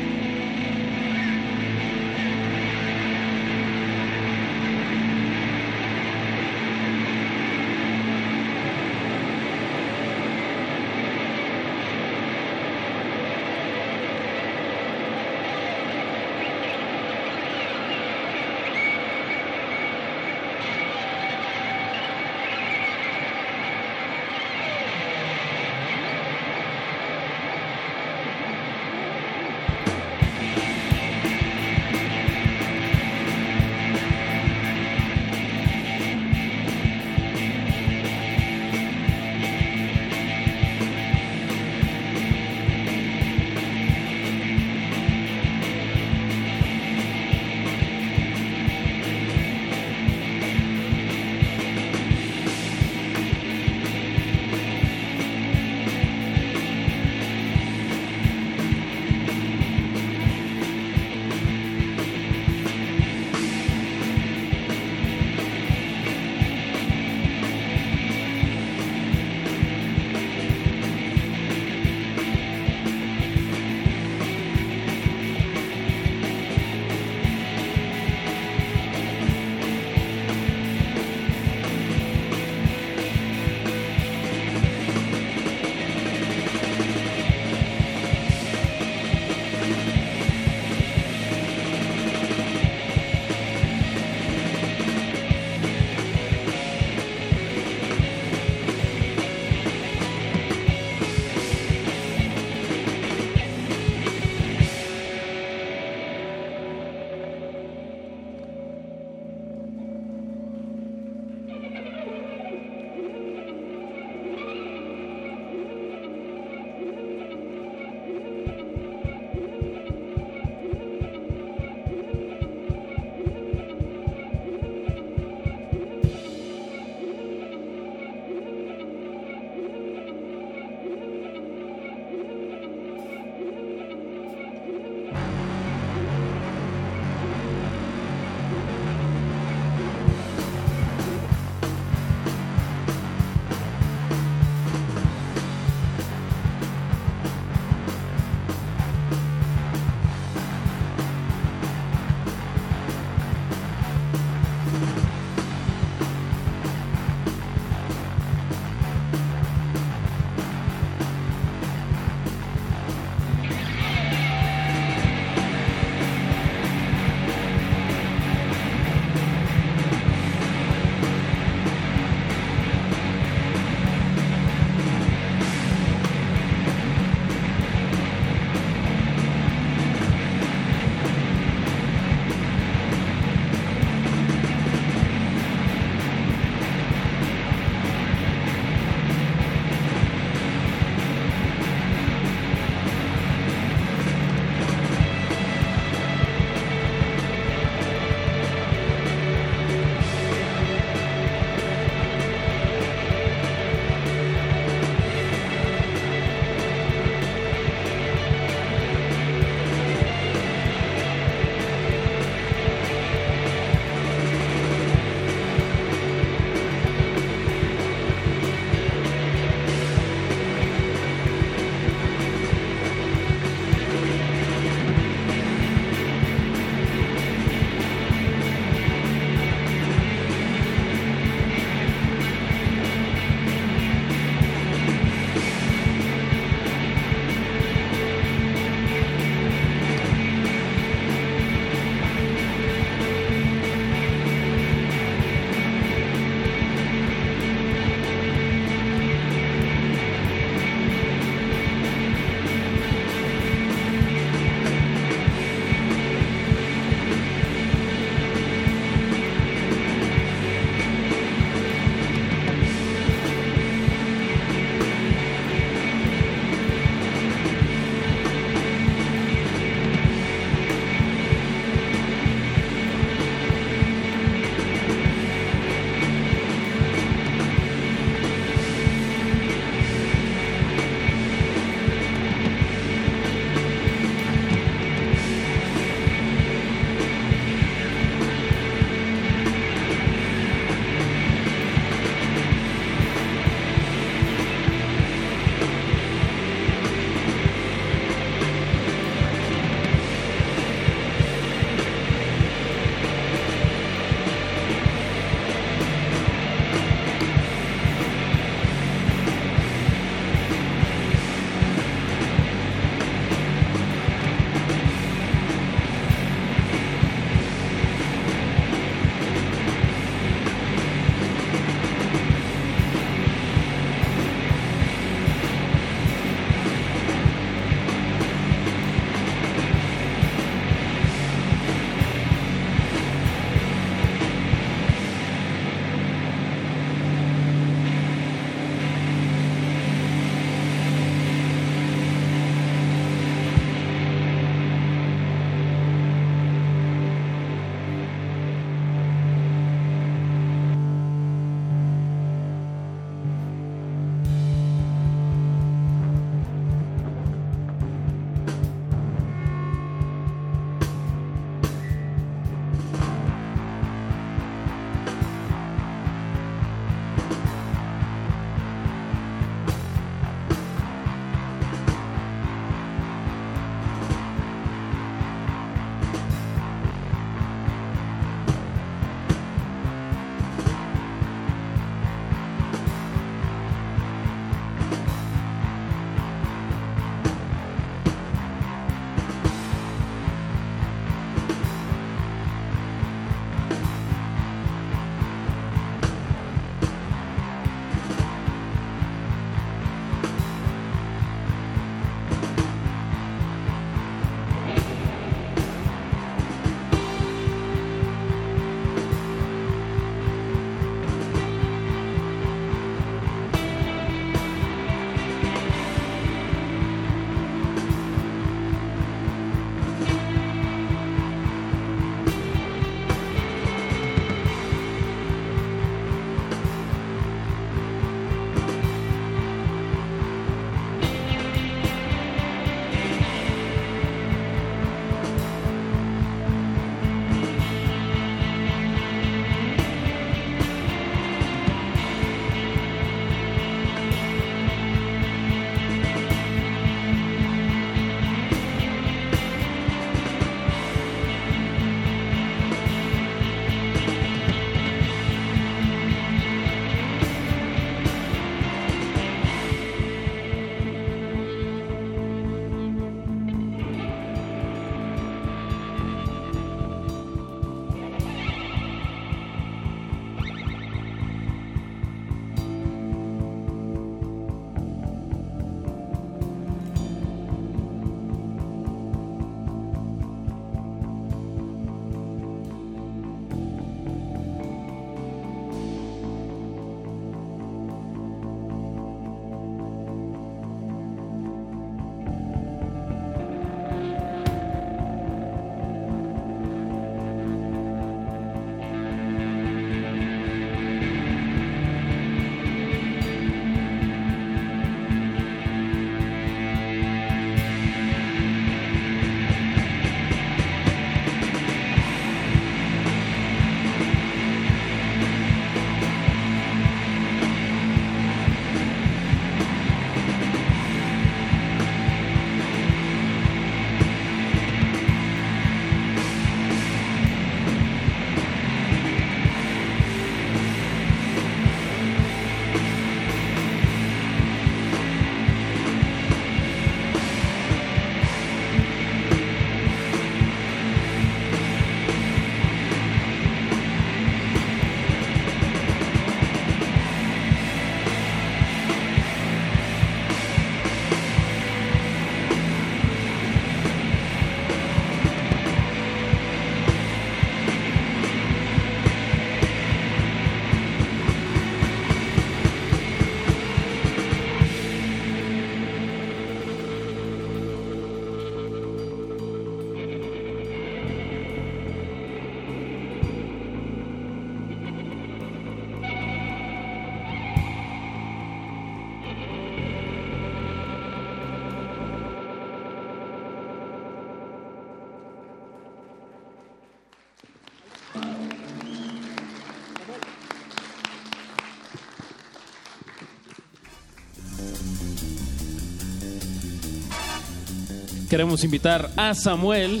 Queremos invitar a Samuel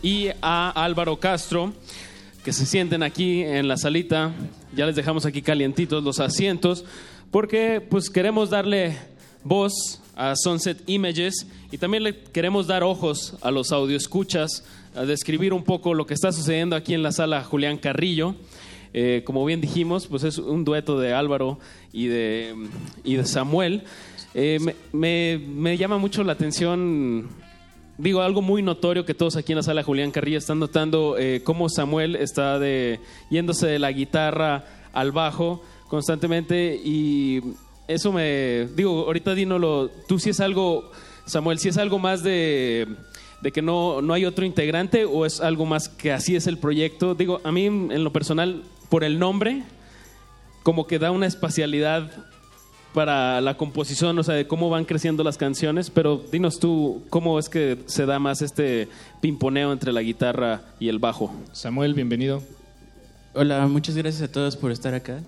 y a Álvaro Castro que se sienten aquí en la salita. Ya les dejamos aquí calientitos los asientos porque pues queremos darle voz a Sunset Images y también le queremos dar ojos a los escuchas a describir un poco lo que está sucediendo aquí en la sala Julián Carrillo. Eh, como bien dijimos, pues es un dueto de Álvaro y de, y de Samuel. Eh, me, me, me llama mucho la atención digo, algo muy notorio que todos aquí en la sala Julián Carrillo están notando eh, cómo Samuel está de, yéndose de la guitarra al bajo constantemente y eso me, digo, ahorita lo tú si es algo, Samuel, si es algo más de, de que no, no hay otro integrante o es algo más que así es el proyecto. Digo, a mí en lo personal, por el nombre, como que da una espacialidad para la composición, o sea, de cómo van creciendo las canciones, pero dinos tú, ¿cómo es que se da más este pimponeo entre la guitarra y el bajo? Samuel, bienvenido. Hola, muchas gracias a todos por estar acá.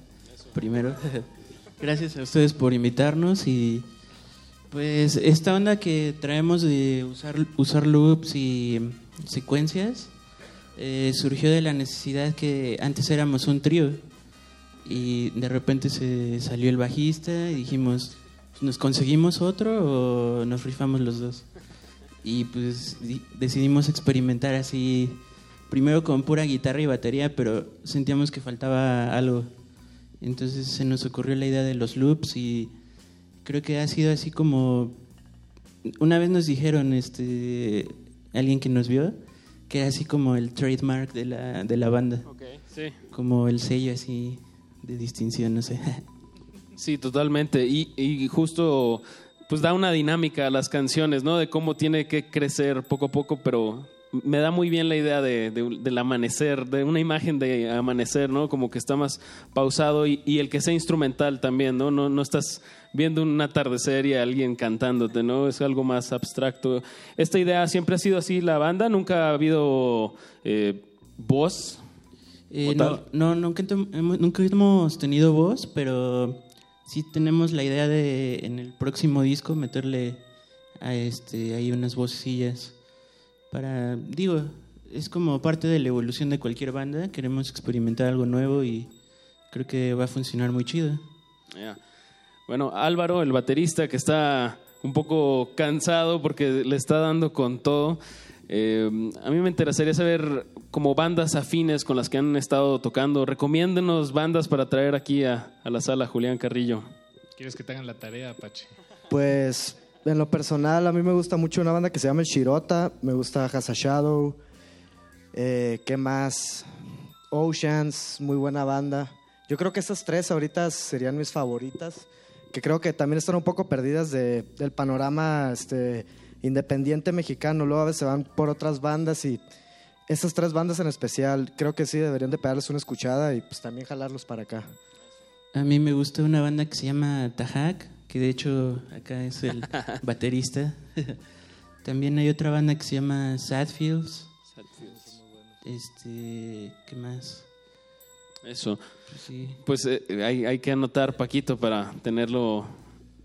Primero, gracias a ustedes por invitarnos y pues esta onda que traemos de usar, usar loops y secuencias eh, surgió de la necesidad que antes éramos un trío y de repente se salió el bajista y dijimos, ¿nos conseguimos otro o nos rifamos los dos? Y pues decidimos experimentar así, primero con pura guitarra y batería, pero sentíamos que faltaba algo. Entonces se nos ocurrió la idea de los loops y creo que ha sido así como... Una vez nos dijeron, este, alguien que nos vio, que era así como el trademark de la, de la banda. Como el sello así de distinción, no sé. Sí, totalmente. Y, y, justo, pues da una dinámica a las canciones, ¿no? De cómo tiene que crecer poco a poco, pero me da muy bien la idea de, del amanecer, de una imagen de amanecer, ¿no? Como que está más pausado y, y, el que sea instrumental también, ¿no? ¿no? No estás viendo un atardecer y alguien cantándote, ¿no? Es algo más abstracto. Esta idea siempre ha sido así, la banda, nunca ha habido eh, voz eh, no, no nunca, nunca, hemos tenido voz, pero sí tenemos la idea de en el próximo disco meterle a este ahí unas vocecillas para digo es como parte de la evolución de cualquier banda queremos experimentar algo nuevo y creo que va a funcionar muy chido. Bueno Álvaro el baterista que está un poco cansado porque le está dando con todo eh, a mí me interesaría saber como bandas afines con las que han estado tocando. Recomiéndenos bandas para traer aquí a, la sala Julián Carrillo. ¿Quieres que te hagan la tarea, Apache? Pues en lo personal a mí me gusta mucho una banda que se llama El Shirota, me gusta Hasa Shadow, eh, ¿qué más? Oceans, muy buena banda. Yo creo que esas tres ahorita serían mis favoritas, que creo que también están un poco perdidas de, del panorama este, independiente mexicano, luego a veces se van por otras bandas y esas tres bandas en especial creo que sí deberían de pegarles una escuchada y pues también jalarlos para acá. A mí me gusta una banda que se llama Tajak, que de hecho acá es el baterista. también hay otra banda que se llama Sadfields. Sadfields. Este, ¿qué más? Eso. Pues, eh, hay, hay, que anotar, Paquito, para tenerlo.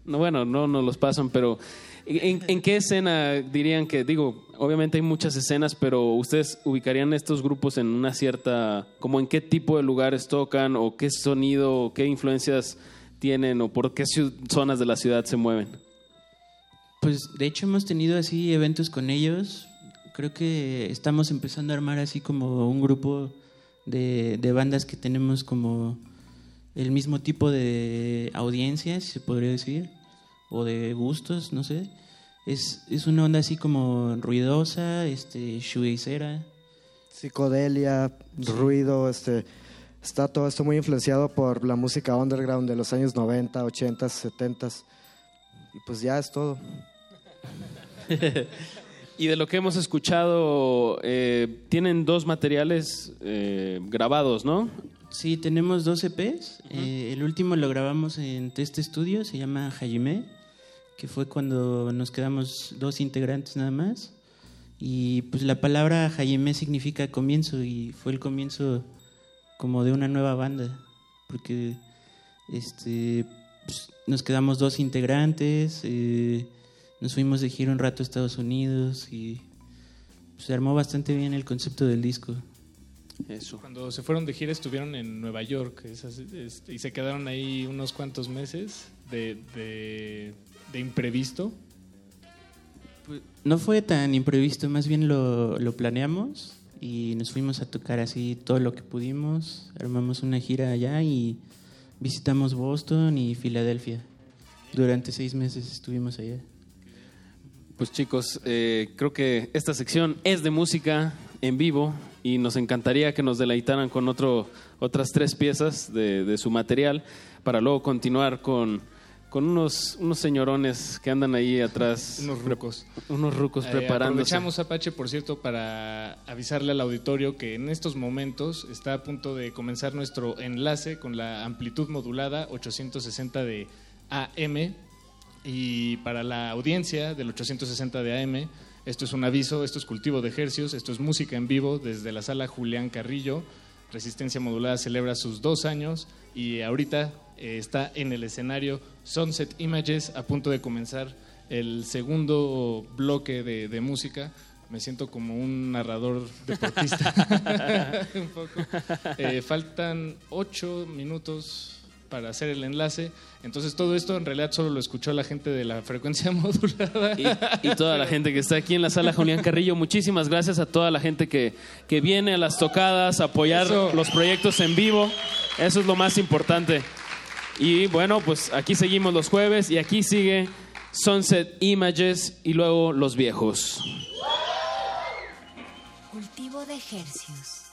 No, bueno, no nos los pasan, pero ¿En, qué escena dirían que, digo, obviamente hay muchas escenas, pero ustedes ubicarían estos grupos en una cierta, como en qué tipo de lugares tocan o qué sonido, o qué influencias tienen o por qué zonas de la ciudad se mueven? Pues de hecho hemos tenido así eventos con ellos. Creo que estamos empezando a armar así como un grupo de, de bandas que tenemos como el mismo tipo de audiencia, si se podría decir o de gustos, no sé. Es, es una onda así como ruidosa, este, shoegazera. Psicodelia, ruido, este, está todo esto muy influenciado por la música underground de los años 90, 80, 70. Y pues ya es todo. y de lo que hemos escuchado, eh, tienen dos materiales eh, grabados, ¿no? Sí, tenemos dos EPs. Eh, el último lo grabamos en Test Studio, se llama Hajime, que fue cuando nos quedamos dos integrantes nada más. Y pues la palabra Hajime significa comienzo y fue el comienzo como de una nueva banda, porque este, pues, nos quedamos dos integrantes, eh, Nos fuimos de gira un rato a Estados Unidos y se armó bastante bien el concepto del disco. Eso. Cuando se fueron de gira estuvieron en Nueva York esas- este, y se quedaron ahí unos cuantos meses de, de, de imprevisto. No fue tan imprevisto, más bien lo, lo planeamos y nos fuimos a tocar así todo lo que pudimos. Armamos una gira allá y visitamos Boston y Filadelfia. Durante seis meses estuvimos allá. Pues chicos, eh, creo que esta sección es de música en vivo y nos encantaría que nos deleitaran con otro, otras tres piezas de, de su material para luego continuar con, con unos, unos señorones que andan ahí atrás. Unos rucos. unos rucos Eh, preparándose. aprovechamos, Apache, por cierto, para avisarle al auditorio que en estos momentos está a punto de comenzar nuestro enlace con la amplitud modulada 860 de AM. Y para la audiencia del 860 de AM, esto es un aviso, esto es cultivo de ejercios, esto es música en vivo desde la sala Julián Carrillo. Resistencia Modulada celebra sus dos años y ahorita eh, está en el escenario Sunset Images a punto de comenzar el segundo bloque de, de música. Me siento como un narrador deportista. un poco. Eh, faltan ocho minutos para hacer el enlace. Entonces todo esto en realidad solo lo escuchó la gente de la frecuencia modulada. y, y toda la gente que está aquí en la sala Julián Carrillo. Muchísimas gracias a toda la gente que, que viene a las tocadas, a apoyar Eso. los proyectos en vivo. Eso es lo más importante. Y bueno, pues aquí seguimos los jueves y aquí sigue Sunset Images y luego Los Viejos. Cultivo de ejercios.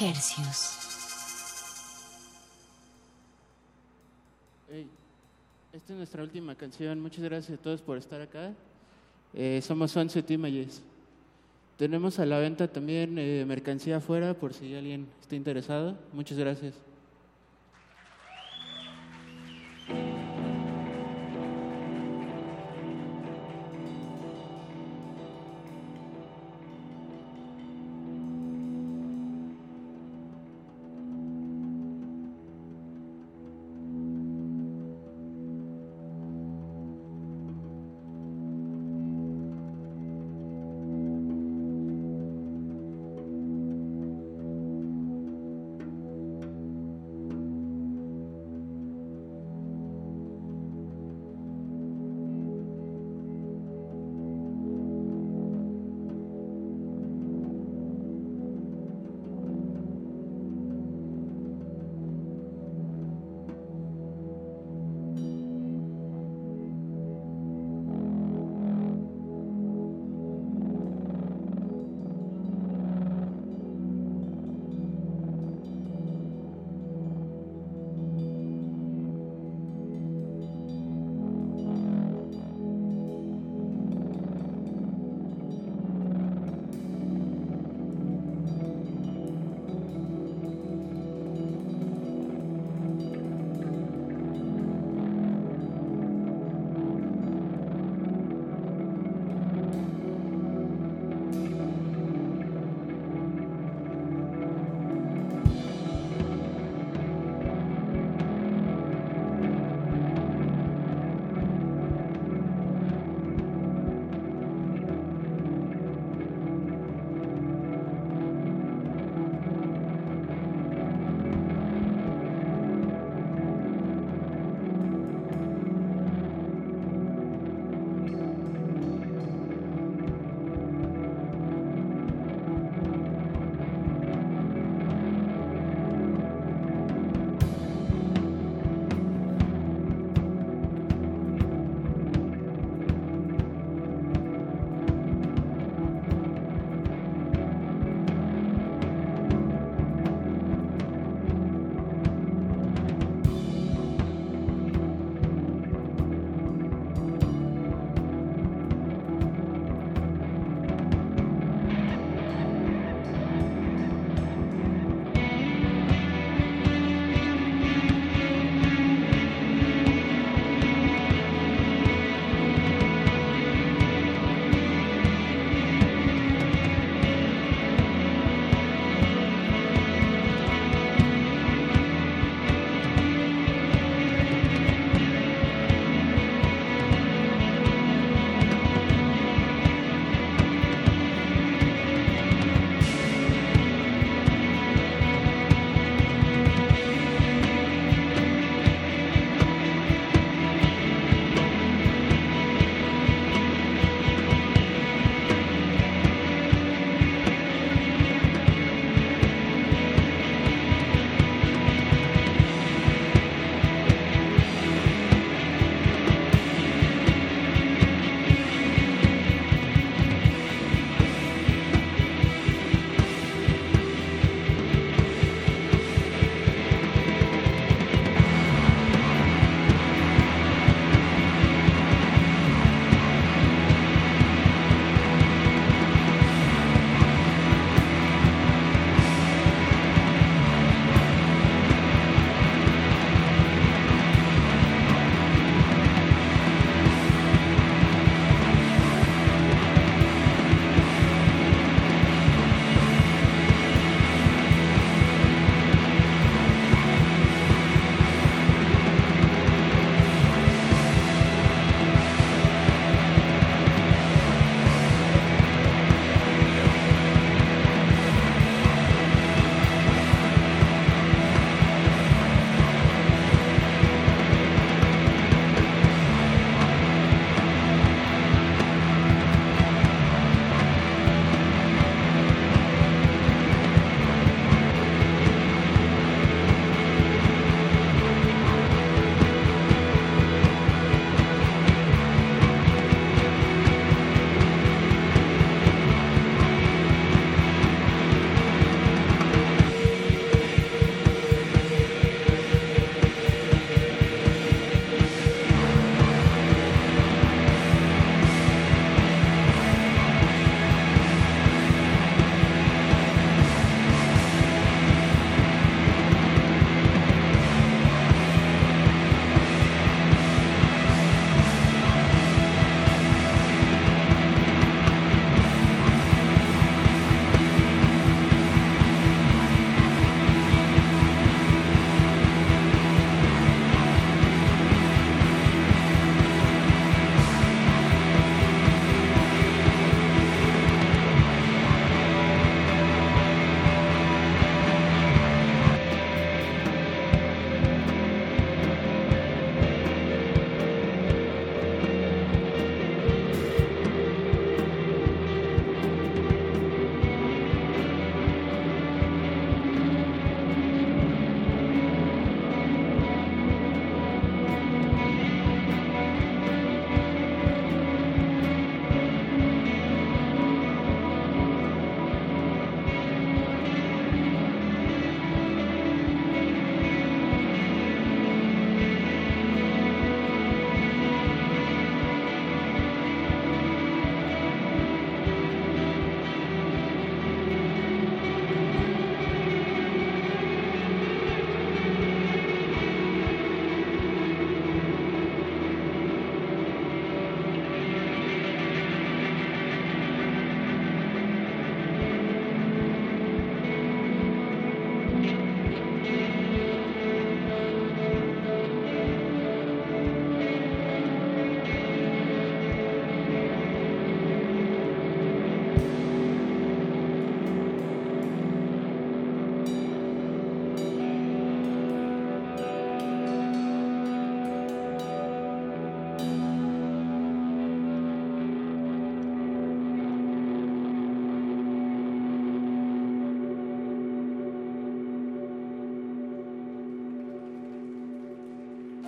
Hercios. Hey, esta es nuestra última canción. Muchas gracias a todos por estar acá. Eh, somos 11 Images. Tenemos a la venta también eh, mercancía afuera por si alguien está interesado. Muchas gracias.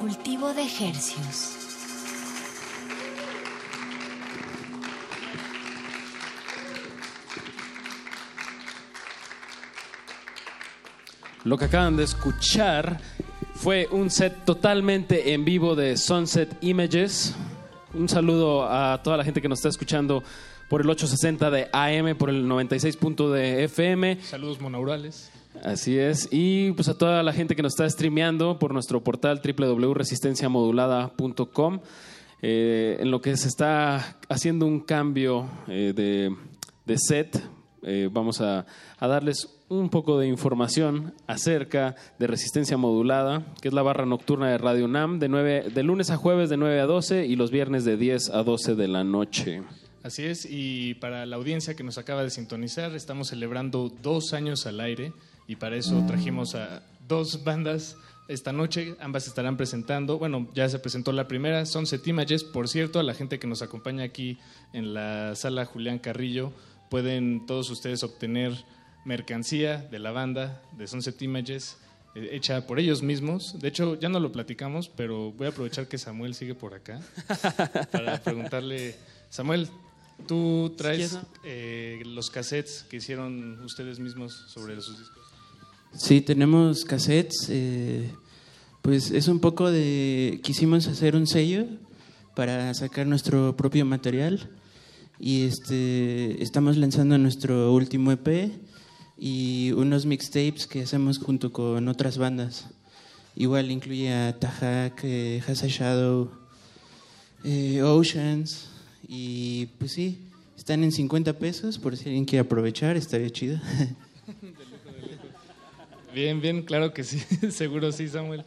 Cultivo de ejercios. Lo que acaban de escuchar fue un set totalmente en vivo de Sunset Images. Un saludo a toda la gente que nos está escuchando por el 860 de AM, por el 96. de FM. Saludos monaurales. Así es. Y pues a toda la gente que nos está streameando por nuestro portal www.resistenciamodulada.com, eh, en lo que se está haciendo un cambio eh, de, de set, eh, vamos a, a darles un poco de información acerca de resistencia modulada, que es la barra nocturna de Radio UNAM, de, 9, de lunes a jueves de 9 a 12 y los viernes de 10 a 12 de la noche. Así es, y para la audiencia que nos acaba de sintonizar, estamos celebrando dos años al aire y para eso trajimos a dos bandas esta noche. Ambas estarán presentando, bueno, ya se presentó la primera, Sunset Images. Por cierto, a la gente que nos acompaña aquí en la sala Julián Carrillo, pueden todos ustedes obtener mercancía de la banda de Sunset Images eh, hecha por ellos mismos. De hecho, ya no lo platicamos, pero voy a aprovechar que Samuel sigue por acá para preguntarle, Samuel, tú traes eh, los cassettes que hicieron ustedes mismos sobre sus discos. Sí, tenemos cassettes. eh, pues es un poco de. Quisimos hacer un sello para sacar nuestro propio material. Y este estamos lanzando nuestro último EP y unos mixtapes que hacemos junto con otras bandas. Igual incluye a Tajak, eh, Shadow, eh, Oceans. Y pues sí, están en 50 pesos por si alguien quiere aprovechar, estaría chido. Bien, bien, claro que sí, seguro sí, Samuel.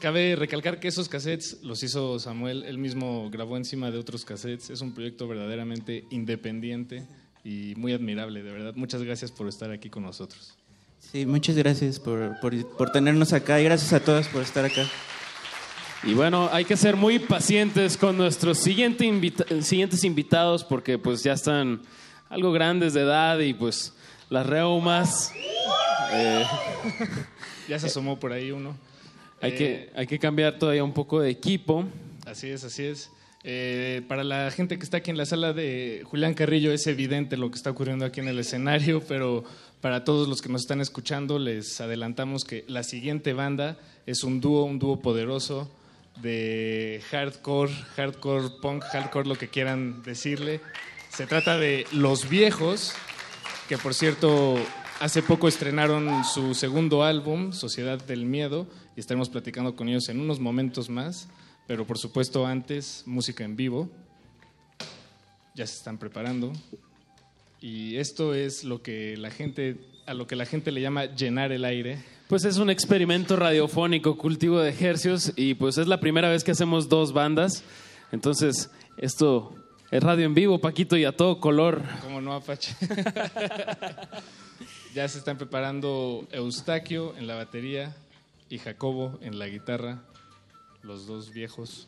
Cabe recalcar que esos cassettes los hizo Samuel, él mismo grabó encima de otros cassettes. Es un proyecto verdaderamente independiente y muy admirable, de verdad. Muchas gracias por estar aquí con nosotros. Sí, muchas gracias por, por, por tenernos acá y gracias a todos por estar acá. Y bueno, hay que ser muy pacientes con nuestros siguiente invita- siguientes invitados porque pues ya están algo grandes de edad y pues las reumas. eh, Ya se asomó por ahí uno. hay, Eh, que, hay que cambiar todavía un poco de equipo. Así es, así es. Eh, para la gente que está aquí en la sala de Julián Carrillo es evidente lo que está ocurriendo aquí en el escenario, pero para todos los que nos están escuchando les adelantamos que la siguiente banda es un dúo, un dúo poderoso de hardcore, hardcore punk, hardcore lo que quieran decirle. Se trata de Los Viejos, que por cierto hace poco estrenaron su segundo álbum, Sociedad del Miedo, y estaremos platicando con ellos en unos momentos más, pero por supuesto antes música en vivo. Ya se están preparando. Y esto es lo que la gente a lo que la gente le llama llenar el aire. Pues es un experimento radiofónico, cultivo de ejercios, y pues es la primera vez que hacemos dos bandas. Entonces, esto es radio en vivo, Paquito, y a todo color. ¿Cómo no, Apache? ya se están preparando Eustaquio en la batería y Jacobo en la guitarra, los dos viejos.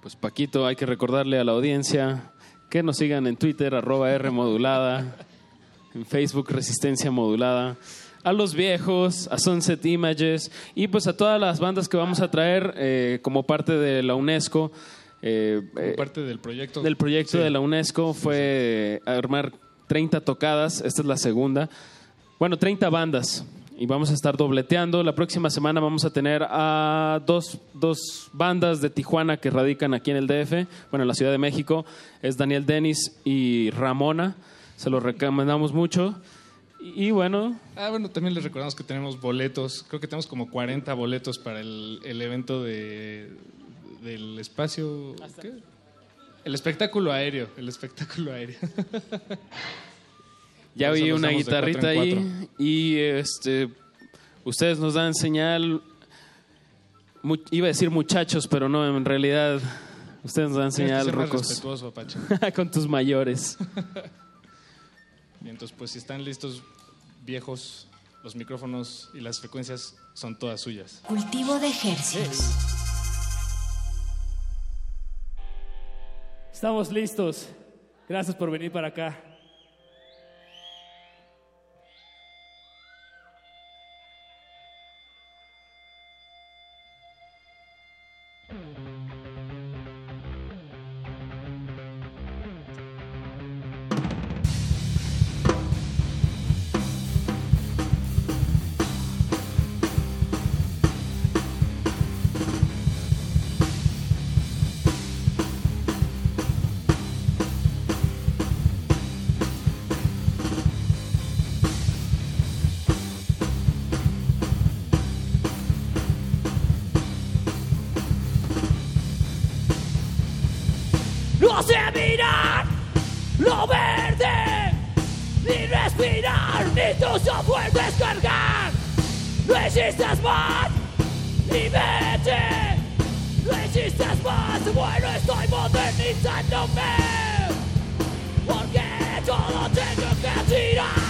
Pues Paquito, hay que recordarle a la audiencia que nos sigan en Twitter, arroba R modulada, en Facebook Resistencia Modulada, a los viejos, a Sunset Images y pues a todas las bandas que vamos a traer eh, como parte de la UNESCO. eh, Como eh, parte del proyecto. del proyecto Sí. de la UNESCO fue armar 30 tocadas, esta es la segunda. Bueno, 30 bandas y vamos a estar dobleteando. La próxima semana vamos a tener a dos, dos bandas de Tijuana que radican aquí en el DF, bueno, en la Ciudad de México. Es Daniel Denis y Ramona. Se los recomendamos mucho. Y, bueno, Ah, bueno, también les recordamos que tenemos boletos. Creo que tenemos como 40 boletos para el, el evento de, del espacio. ¿qué? El espectáculo aéreo. El espectáculo aéreo. Ya oí una guitarrita ahí y este ustedes nos dan señal mu- iba a decir muchachos, pero no, en realidad ustedes nos dan señal Apache. con tus mayores. Y entonces, pues si están listos, viejos, los micrófonos y las frecuencias son todas suyas. Cultivo de ejercicios. Estamos listos. Gracias por venir para acá. hace mirar lo verde, ni respirar, ni tus vuelves cargar. No existas más, ni vete. No existas más, bueno, estoy modernizándome. Porque todo tengo que tirar.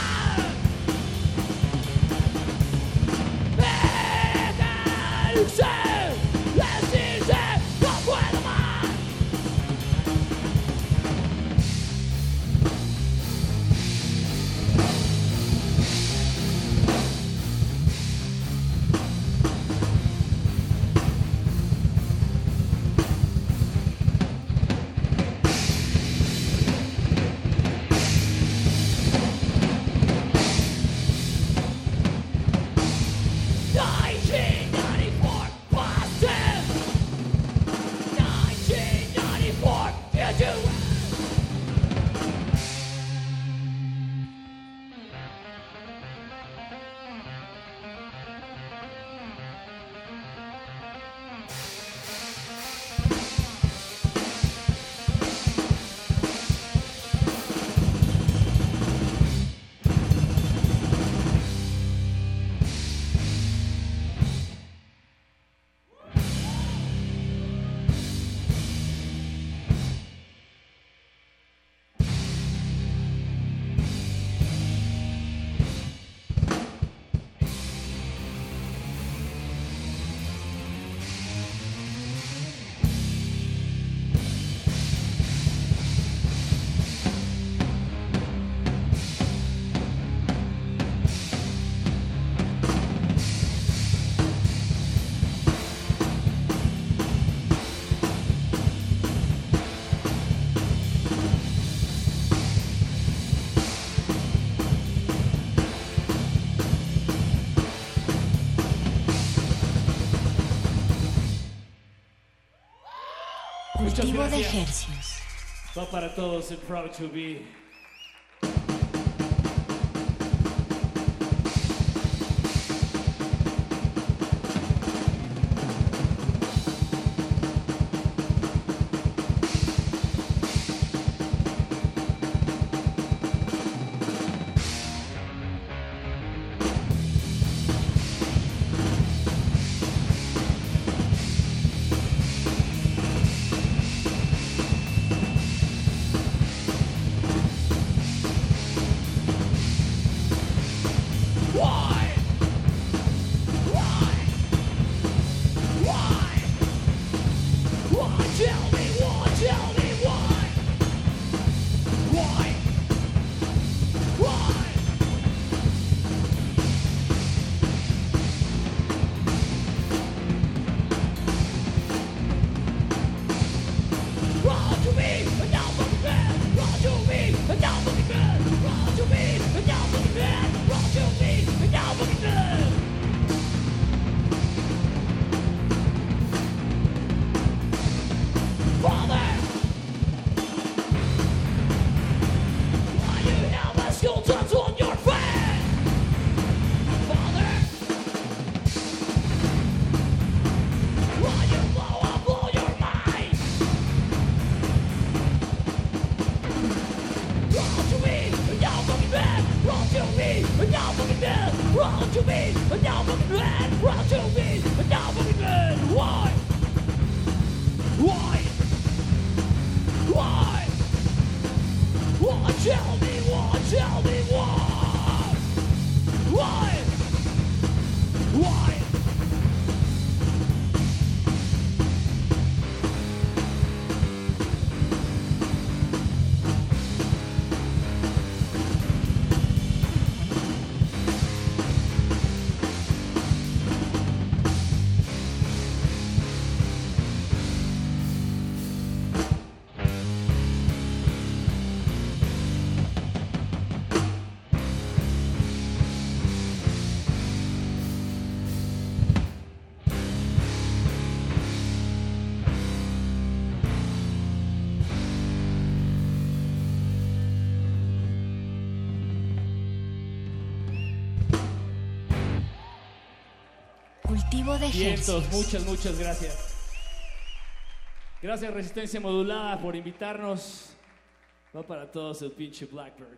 para todos and proud to be Muchas, muchas gracias. Gracias Resistencia Modulada por invitarnos. Va para todos el pinche Blackbird.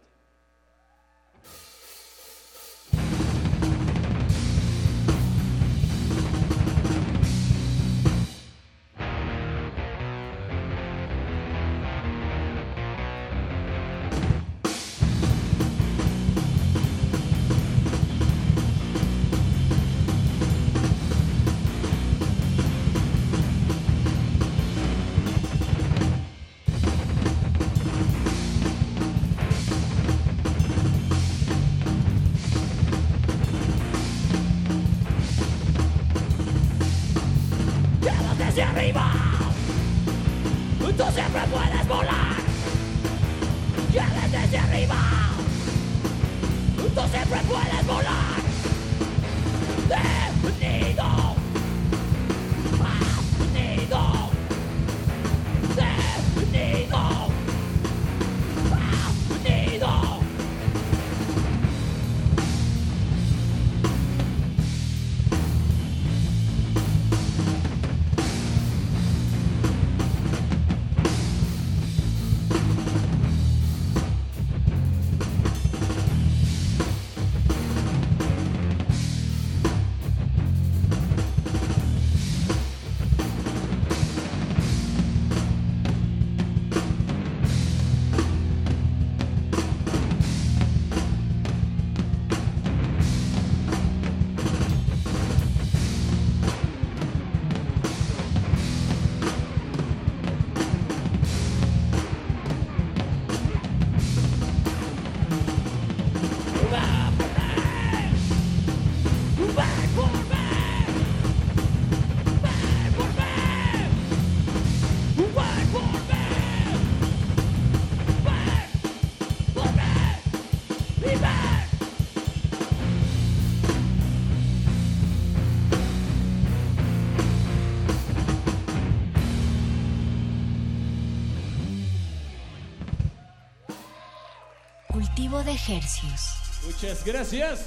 Muchas gracias.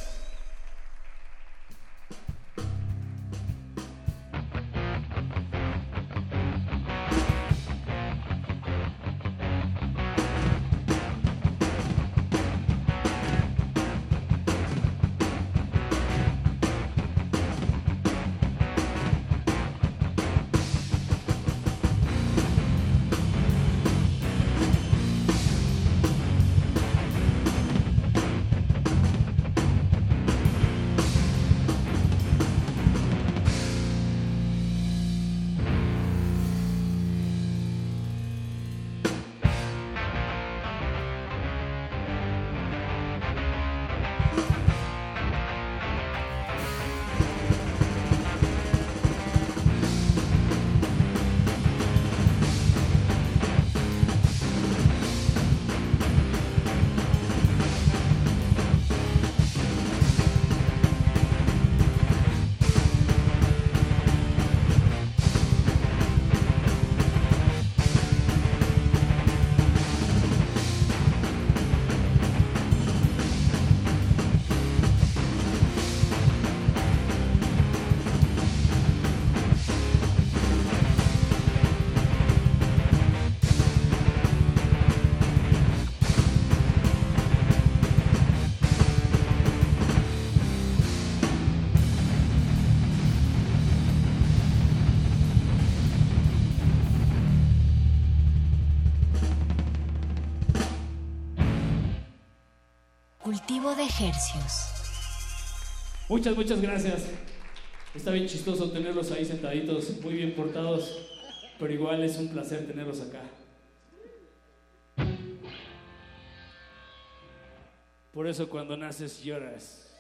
De. Muchas, muchas gracias. Está bien chistoso tenerlos ahí sentaditos, muy bien portados, pero igual es un placer tenerlos acá. Por eso cuando naces lloras.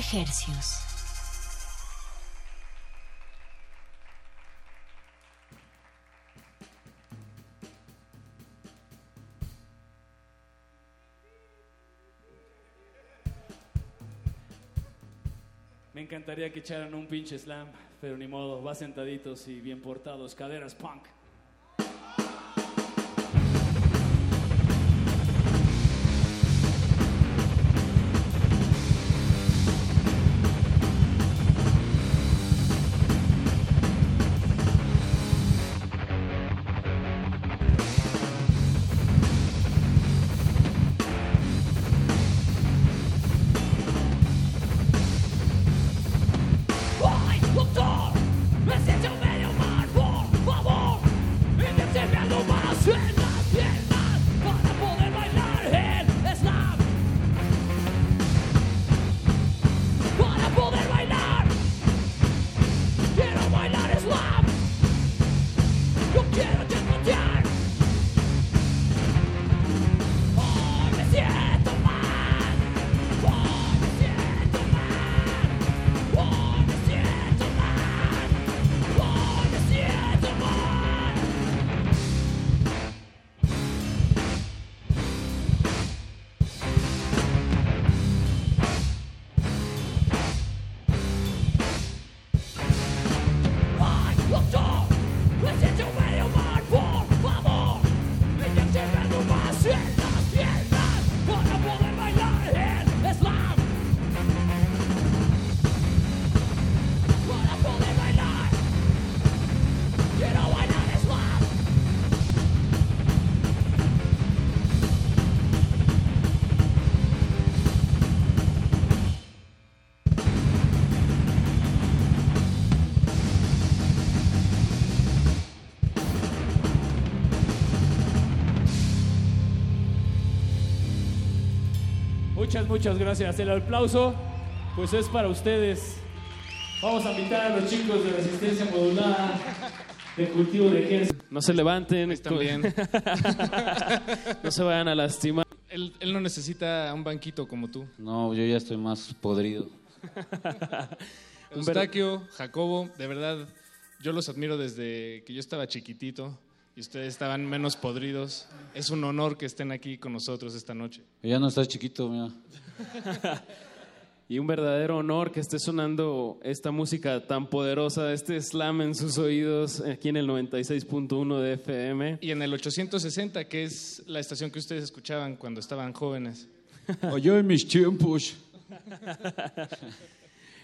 9. Me encantaría que echaran un pinche slam, pero ni modo, va sentaditos y bien portados, caderas punk. Muchas, muchas gracias. El aplauso, pues es para ustedes. Vamos a invitar a los chicos de resistencia modulada de cultivo de ejército. No se levanten. Están bien. no se vayan a lastimar. Él, él no necesita un banquito como tú. No, yo ya estoy más podrido. Eustaquio, Jacobo, de verdad, yo los admiro desde que yo estaba chiquitito y ustedes estaban menos podridos. Es un honor que estén aquí con nosotros esta noche. Ya no estás chiquito, mira. Y un verdadero honor que esté sonando esta música tan poderosa, este slam en sus oídos, aquí en el 96.1 de FM. Y en el 860, que es la estación que ustedes escuchaban cuando estaban jóvenes. O yo en mis tiempos.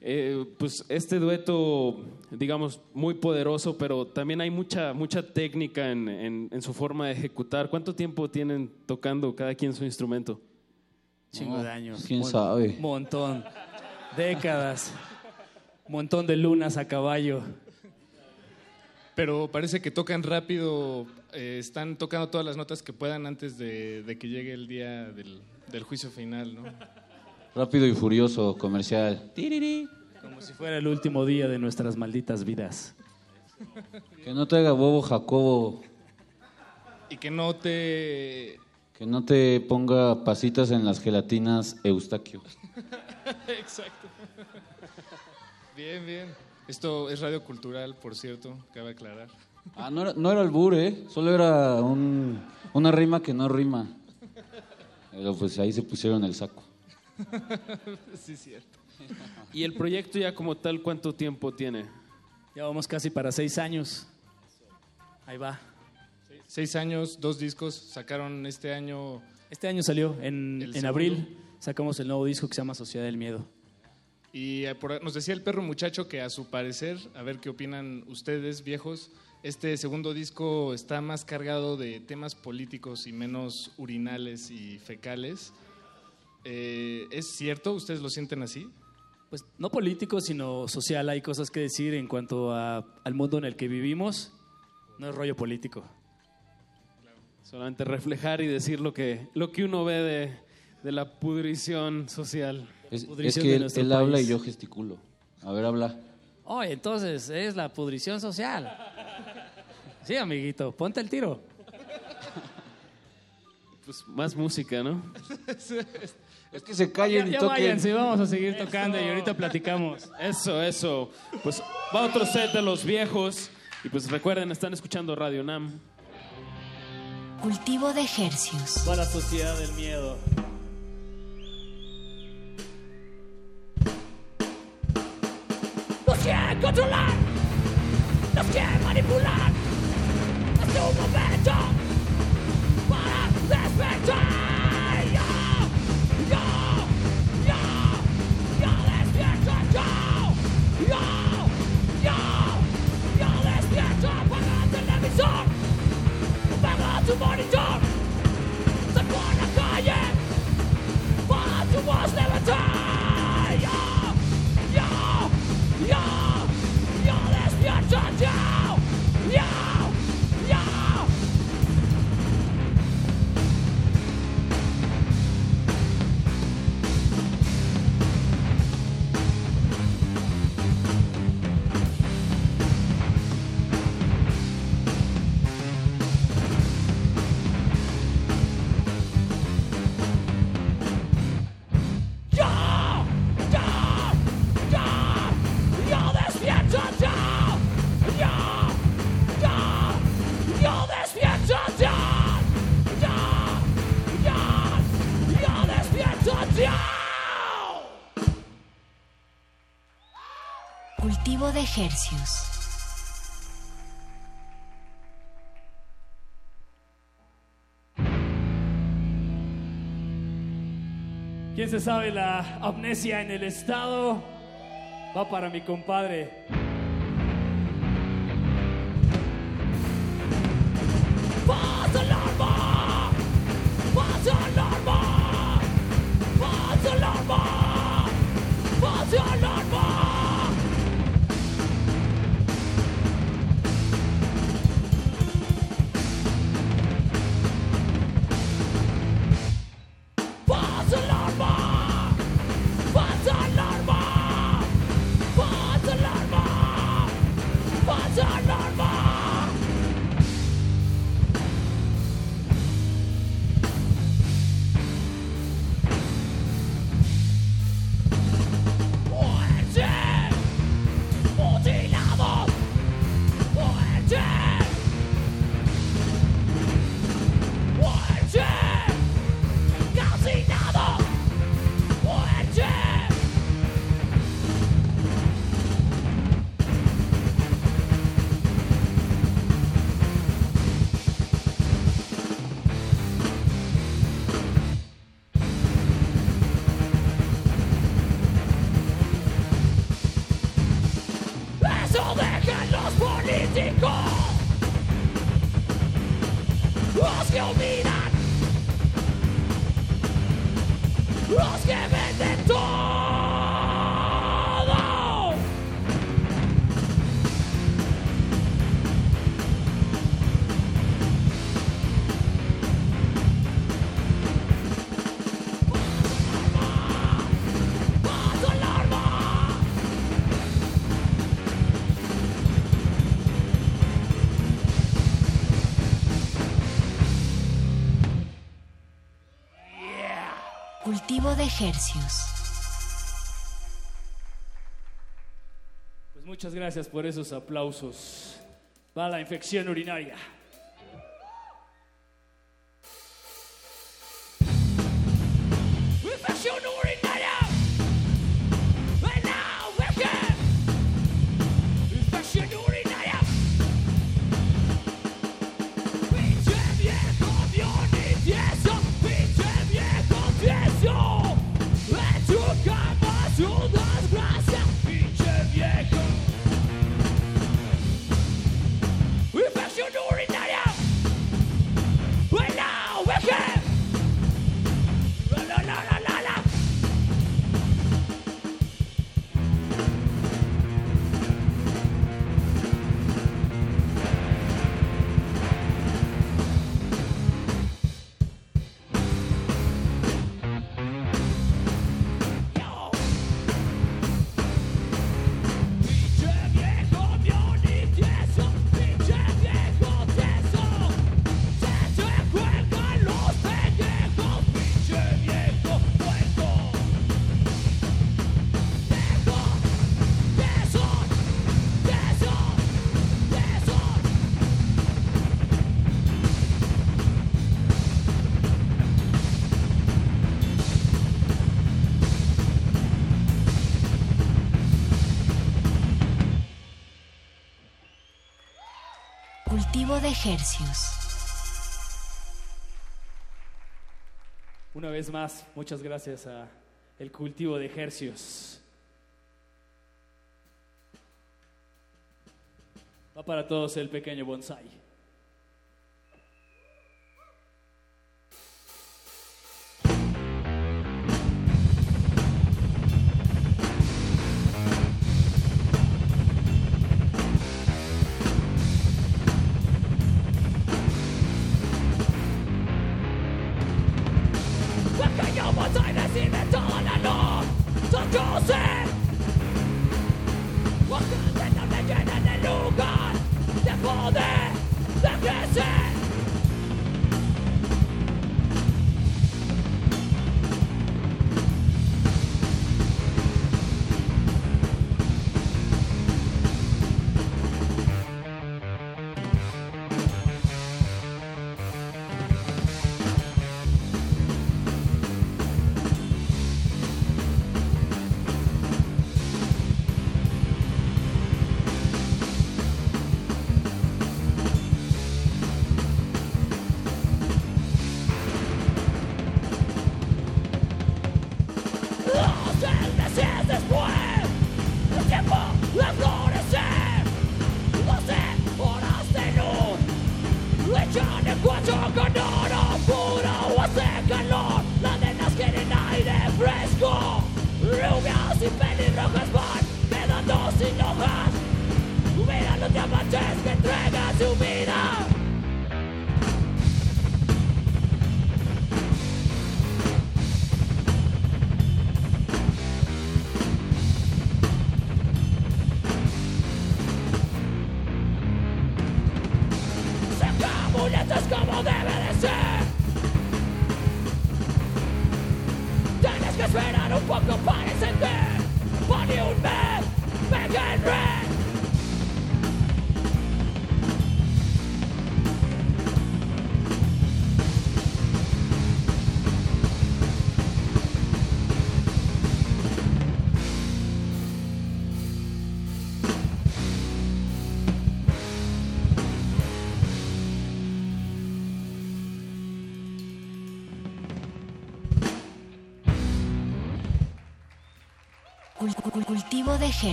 Eh, pues este dueto, digamos, muy poderoso, pero también hay mucha, mucha técnica en, en- en su forma de ejecutar. ¿Cuánto tiempo tienen tocando cada quien su instrumento? Chingo de años. quién Mon- sabe. Montón. Décadas. Montón de lunas a caballo. Pero parece que tocan rápido, eh, están tocando todas las notas que puedan antes de, de que llegue el día del, del juicio final, ¿no? Rápido y furioso comercial. Como si fuera el último día de nuestras malditas vidas. Que no te haga bobo Jacobo. Y que no te... Que no te ponga pasitas en las gelatinas Eustaquio. Exacto. Bien, bien. Esto es radio cultural, por cierto, cabe aclarar. Ah, no era, no era albur, ¿eh? Solo era un- una rima que no rima. Pero pues ahí se pusieron el saco. sí, cierto. ¿Y el proyecto ya como tal cuánto tiempo tiene? Ya vamos casi para seis años. Ahí va. Seis años, dos discos, sacaron este año. Este año salió, en, en abril sacamos el nuevo disco que se llama Sociedad del Miedo. Y eh, por- nos decía el perro muchacho que a su parecer, a ver qué opinan ustedes, viejos, este segundo disco está más cargado de temas políticos y menos urinales y fecales. Eh, ¿Es cierto? ¿Ustedes lo sienten así? Pues no político, sino social. Hay cosas que decir en cuanto a- al mundo en el que vivimos. No es rollo político. Solamente reflejar y decir lo que, lo que uno ve de, de la pudrición social. Es, que de él, él habla y yo gesticulo. A ver, habla. Oh, entonces es la pudrición social. Sí, amiguito, ponte el tiro. Pues más música, ¿no? Es que se callen Ya, y ya toquen. váyanse, vamos a seguir tocando y ahorita platicamos. Eso, eso. Pues va otro set de los viejos. Y pues recuerden, están escuchando Radio Nam. Cultivo de ejercios. Va la sociedad del miedo. Nos quieren controlar, nos quieren manipular. Es un momento ¿Quién se sabe la amnesia en el estado? Va para mi compadre. ejercios. Pues muchas gracias por esos aplausos. Va la infección urinaria. hercios. Una vez más, muchas gracias a el cultivo de hercios. Va para todos el pequeño bonsai. Narkosen! Vakten den har legenden i logan Det er på det,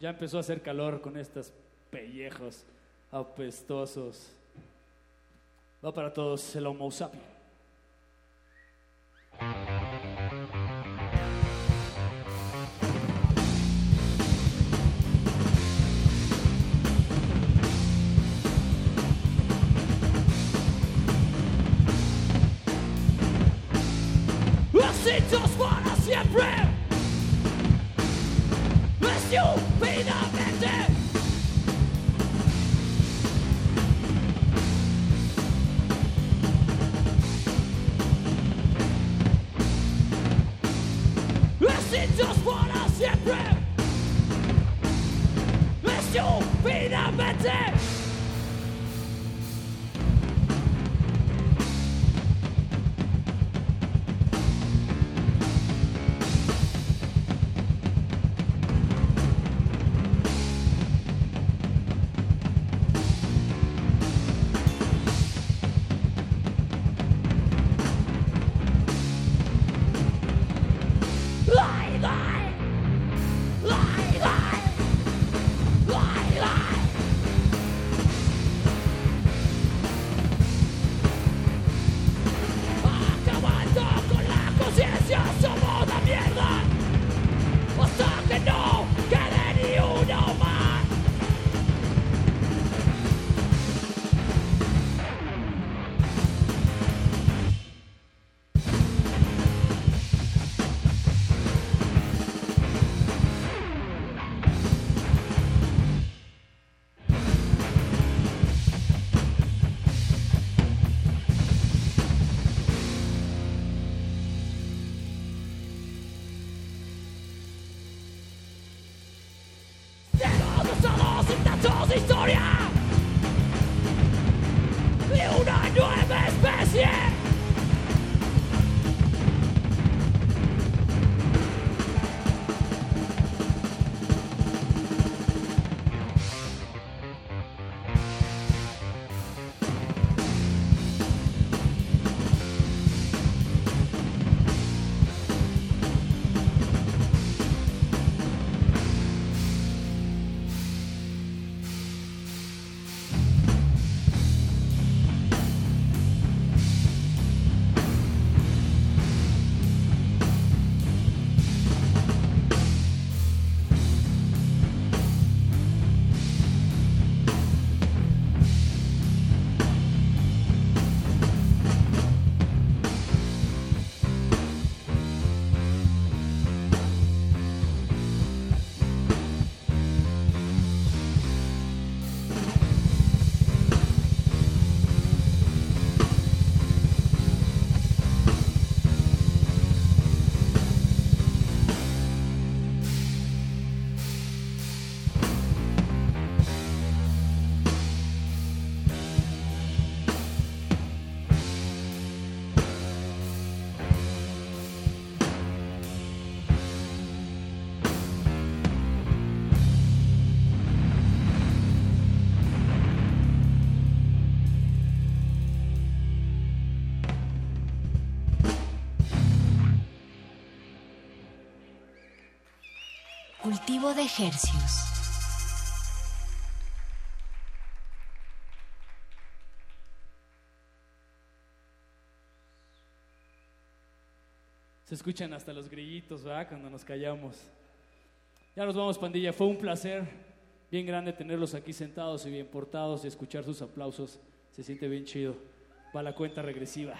ya empezó a hacer calor con estos pellejos apestosos. Va para todos el Homo sapiens. De ejercios. Se escuchan hasta los grillitos, ¿verdad? Cuando nos callamos. Ya nos vamos, pandilla. Fue un placer bien grande tenerlos aquí sentados y bien portados y escuchar sus aplausos. Se siente bien chido. Va la cuenta regresiva.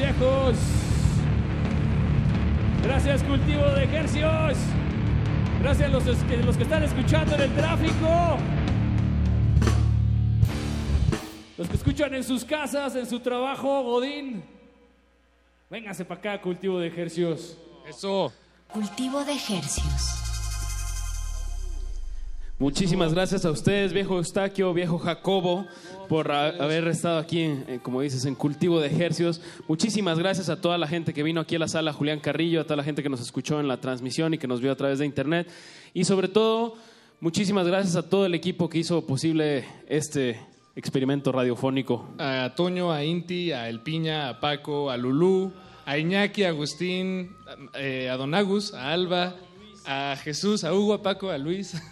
Viejos. Gracias, cultivo de ejercicios. Gracias a los, que- los que están escuchando en el tráfico. Los que escuchan en sus casas, en su trabajo, Godín. Véngase para acá, cultivo de ejercicios. Eso. Cultivo de ejercios. Muchísimas gracias a ustedes, viejo Eustaquio, viejo Jacobo, por haber estado aquí, en- en, como dices, en cultivo de ejercios. Muchísimas gracias a toda la gente que vino aquí a la sala, Julián Carrillo, a toda la gente que nos escuchó en la transmisión y que nos vio a través de internet. Y sobre todo, muchísimas gracias a todo el equipo que hizo posible este experimento radiofónico. A Toño, a Inti, a El Piña, a Paco, a Lulú, a Iñaki, a Agustín, eh, a Don Agus, a Alba, a Jesús, a Hugo, a Paco, a Luis,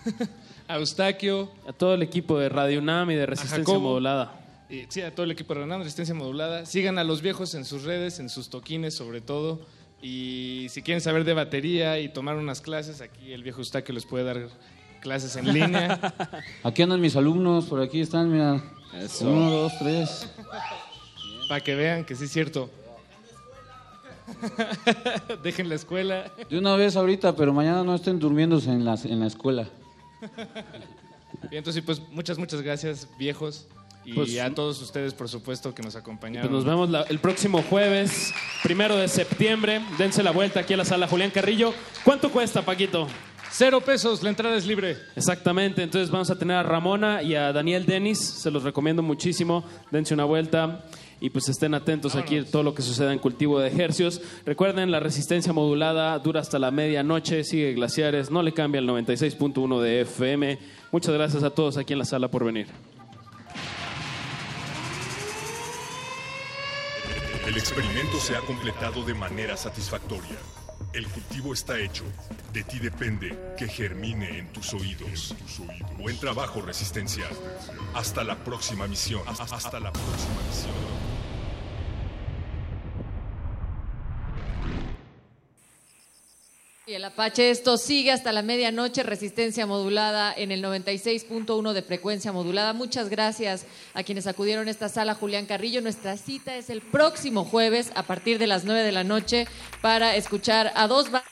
a Eustaquio. A todo el equipo de Radio UNAM y de Resistencia Jacobo. Modulada. Y, sí, a todo el equipo de Renan, Resistencia Modulada. Sigan a los viejos en sus redes, en sus toquines sobre todo. Y si quieren saber de batería y tomar unas clases, aquí el viejo Eustaquio les puede dar clases en línea. Aquí andan mis alumnos, por aquí están, mira. Uno, dos, tres. Para que vean que sí es cierto. Dejen la escuela. De una vez ahorita, pero mañana no estén durmiéndose en la, en la escuela. Entonces, pues muchas, muchas gracias, viejos. Y Pues- a todos ustedes, por supuesto, que nos Pues acompañaron. nos vemos la- el próximo jueves, primero de septiembre. Dense la vuelta aquí a la sala Julián Carrillo. ¿Cuánto cuesta, Paquito? Cero pesos, la entrada es libre. Exactamente, entonces vamos a tener a Ramona y a Daniel Denis, se los recomiendo muchísimo, dense una vuelta y pues estén atentos aquí a todo lo que suceda en cultivo de ejercios. Recuerden, la resistencia modulada dura hasta la medianoche, sigue glaciares, no le cambia el 96.1 de FM. Muchas gracias a todos aquí en la sala por venir. El experimento se ha completado de manera satisfactoria. El cultivo está hecho. De ti depende que germine en tus oídos. Buen trabajo, Resistencia. Hasta la próxima misión. Hasta la próxima misión. Y el Apache, esto sigue hasta la medianoche, resistencia modulada en el 96.1 de frecuencia modulada. Muchas gracias a quienes acudieron a esta sala, Julián Carrillo. Nuestra cita es el próximo jueves a partir de las 9 de la noche para escuchar a dos ba-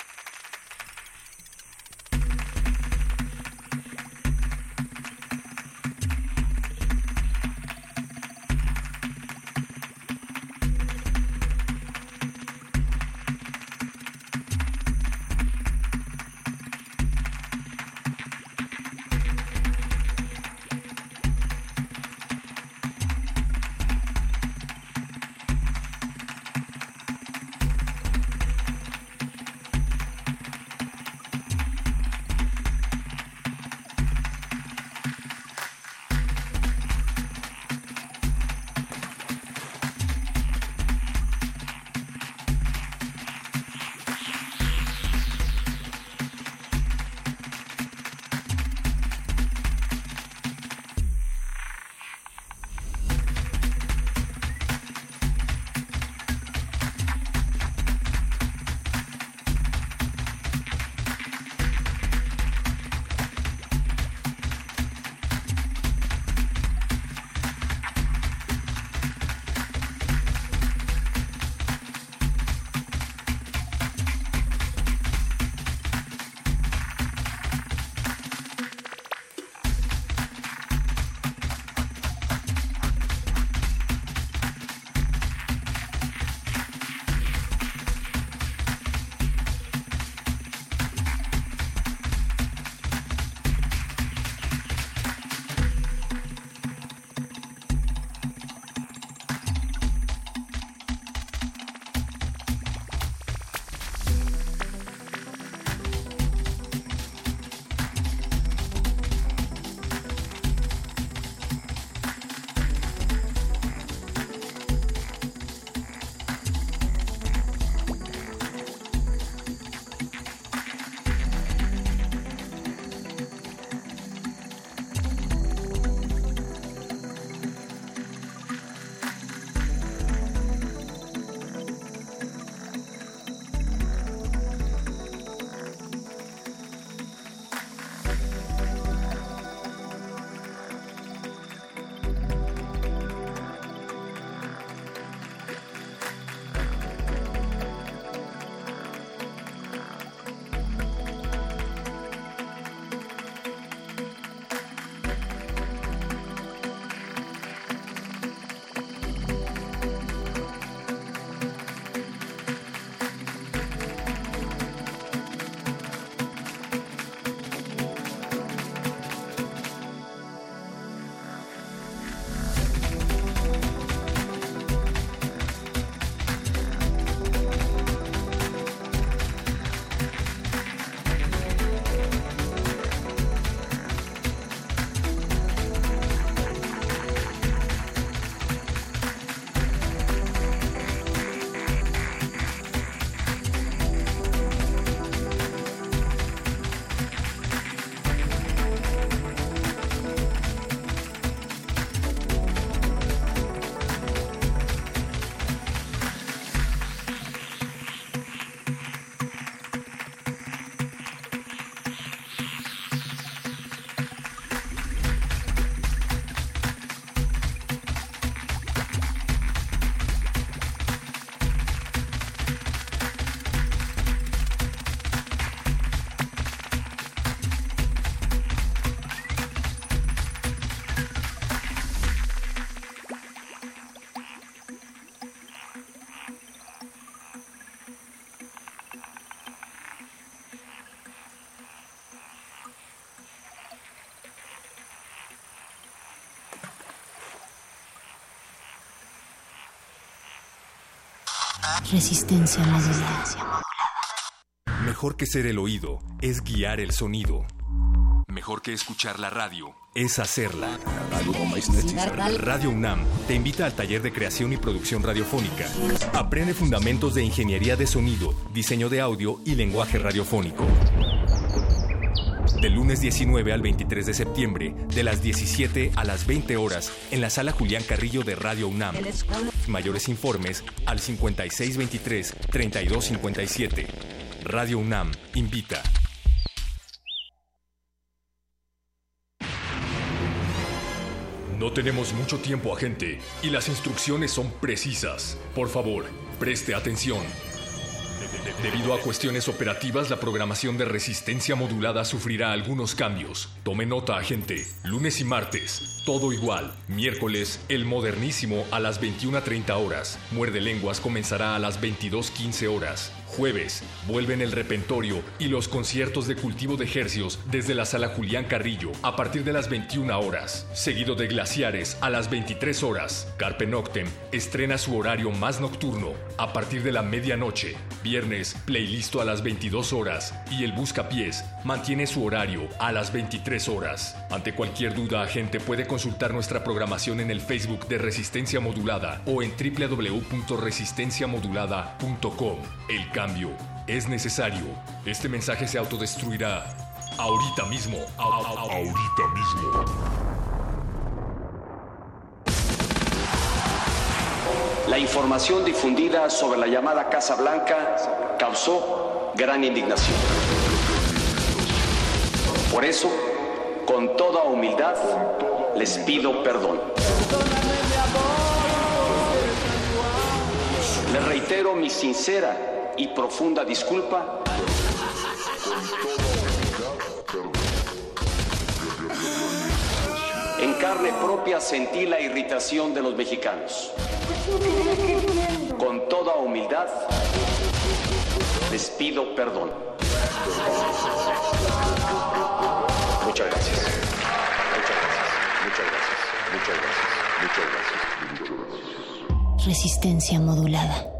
Resistencia modulada. Mejor que ser el oído es guiar el sonido. Mejor que escuchar la radio es hacerla. Radio UNAM te invita al taller de creación y producción radiofónica. Aprende fundamentos de ingeniería de sonido, diseño de audio y lenguaje radiofónico. Del lunes 19 al 23 de septiembre, de las 17 a las 20 horas, en la sala Julián Carrillo de Radio UNAM. Mayores informes al 5623-3257. Radio UNAM invita. No tenemos mucho tiempo, agente, y las instrucciones son precisas. Por favor, preste atención. Debido a cuestiones operativas, la programación de resistencia modulada sufrirá algunos cambios. Tome nota, agente. Lunes y martes, todo igual. Miércoles, el modernísimo a las 21.30 horas. Muerde lenguas comenzará a las 22.15 horas. Jueves, vuelven el repentorio y los conciertos de cultivo de hercios desde la sala Julián Carrillo a partir de las 21 horas. Seguido de glaciares a las 23 horas. Carpe Noctem estrena su horario más nocturno a partir de la medianoche. Viernes, playlisto a las 22 horas y el Buscapiés mantiene su horario a las 23 horas. Ante cualquier duda, agente puede consultar nuestra programación en el Facebook de Resistencia Modulada o en www.resistenciamodulada.com. El cambio es necesario. Este mensaje se autodestruirá ahorita mismo. Ahorita mismo. La información difundida sobre la llamada Casa Blanca causó gran indignación. Por eso, con toda humildad, les pido perdón. Les reitero mi sincera y profunda disculpa En carne propia sentí la irritación de los mexicanos. Con toda humildad, les pido perdón. Muchas gracias. Muchas gracias. Muchas gracias. Muchas gracias. Muchas gracias. Resistencia modulada.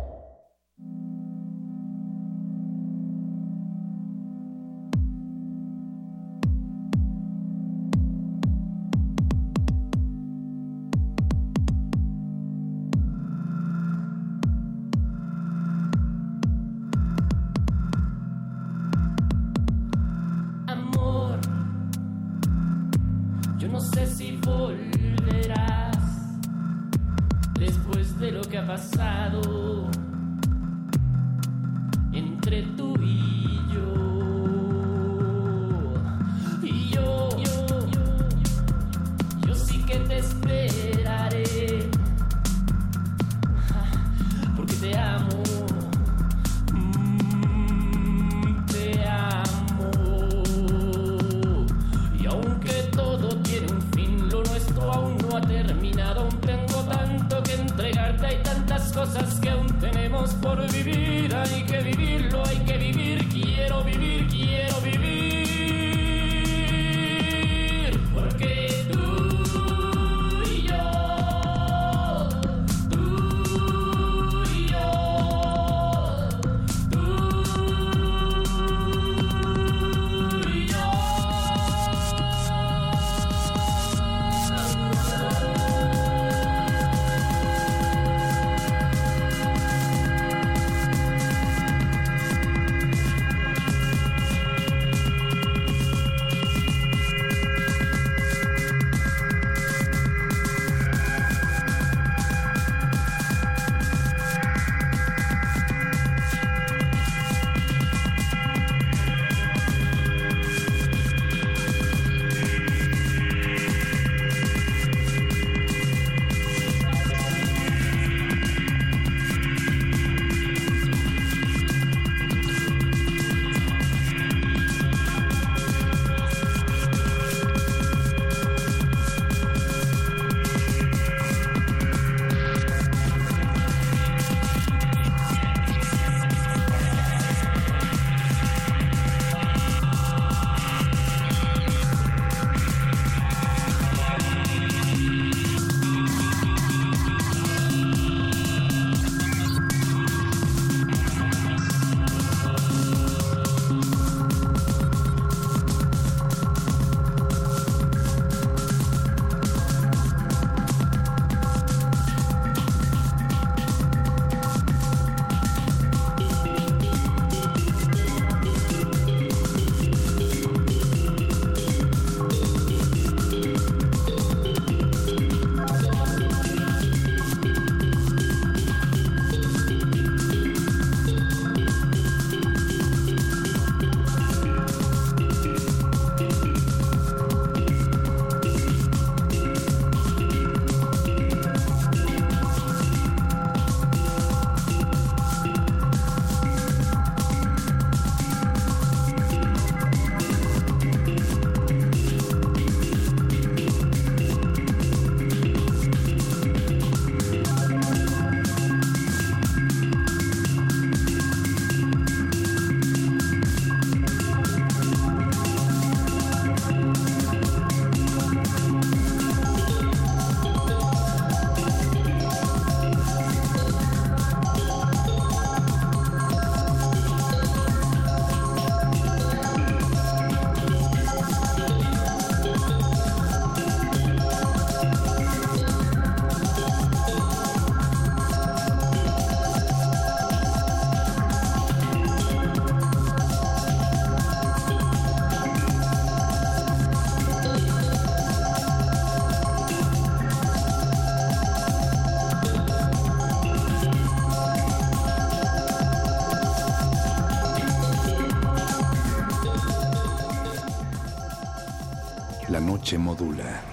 Noche modula.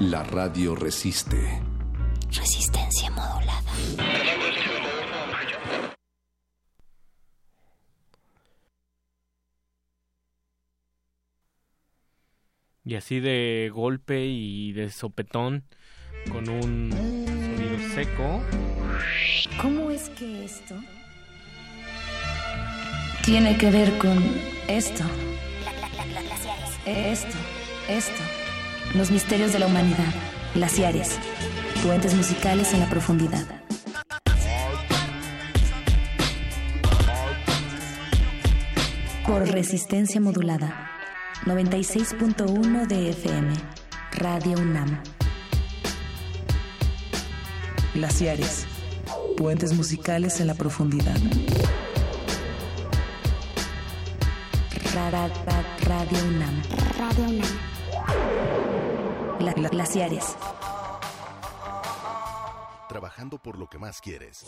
La radio resiste. Resistencia modulada. Y así de golpe y de sopetón, con un sonido seco. ¿Cómo es que esto tiene que ver con esto? Esto, esto. Los misterios de la humanidad. Glaciares. Puentes musicales en la profundidad. Por resistencia modulada. 96.1 de FM. Radio UNAM. Glaciares. Puentes musicales en la profundidad. Ra- ra- ra- Radio UNAM. Radio UNAM. Gla- glaciares. Trabajando por lo que más quieres.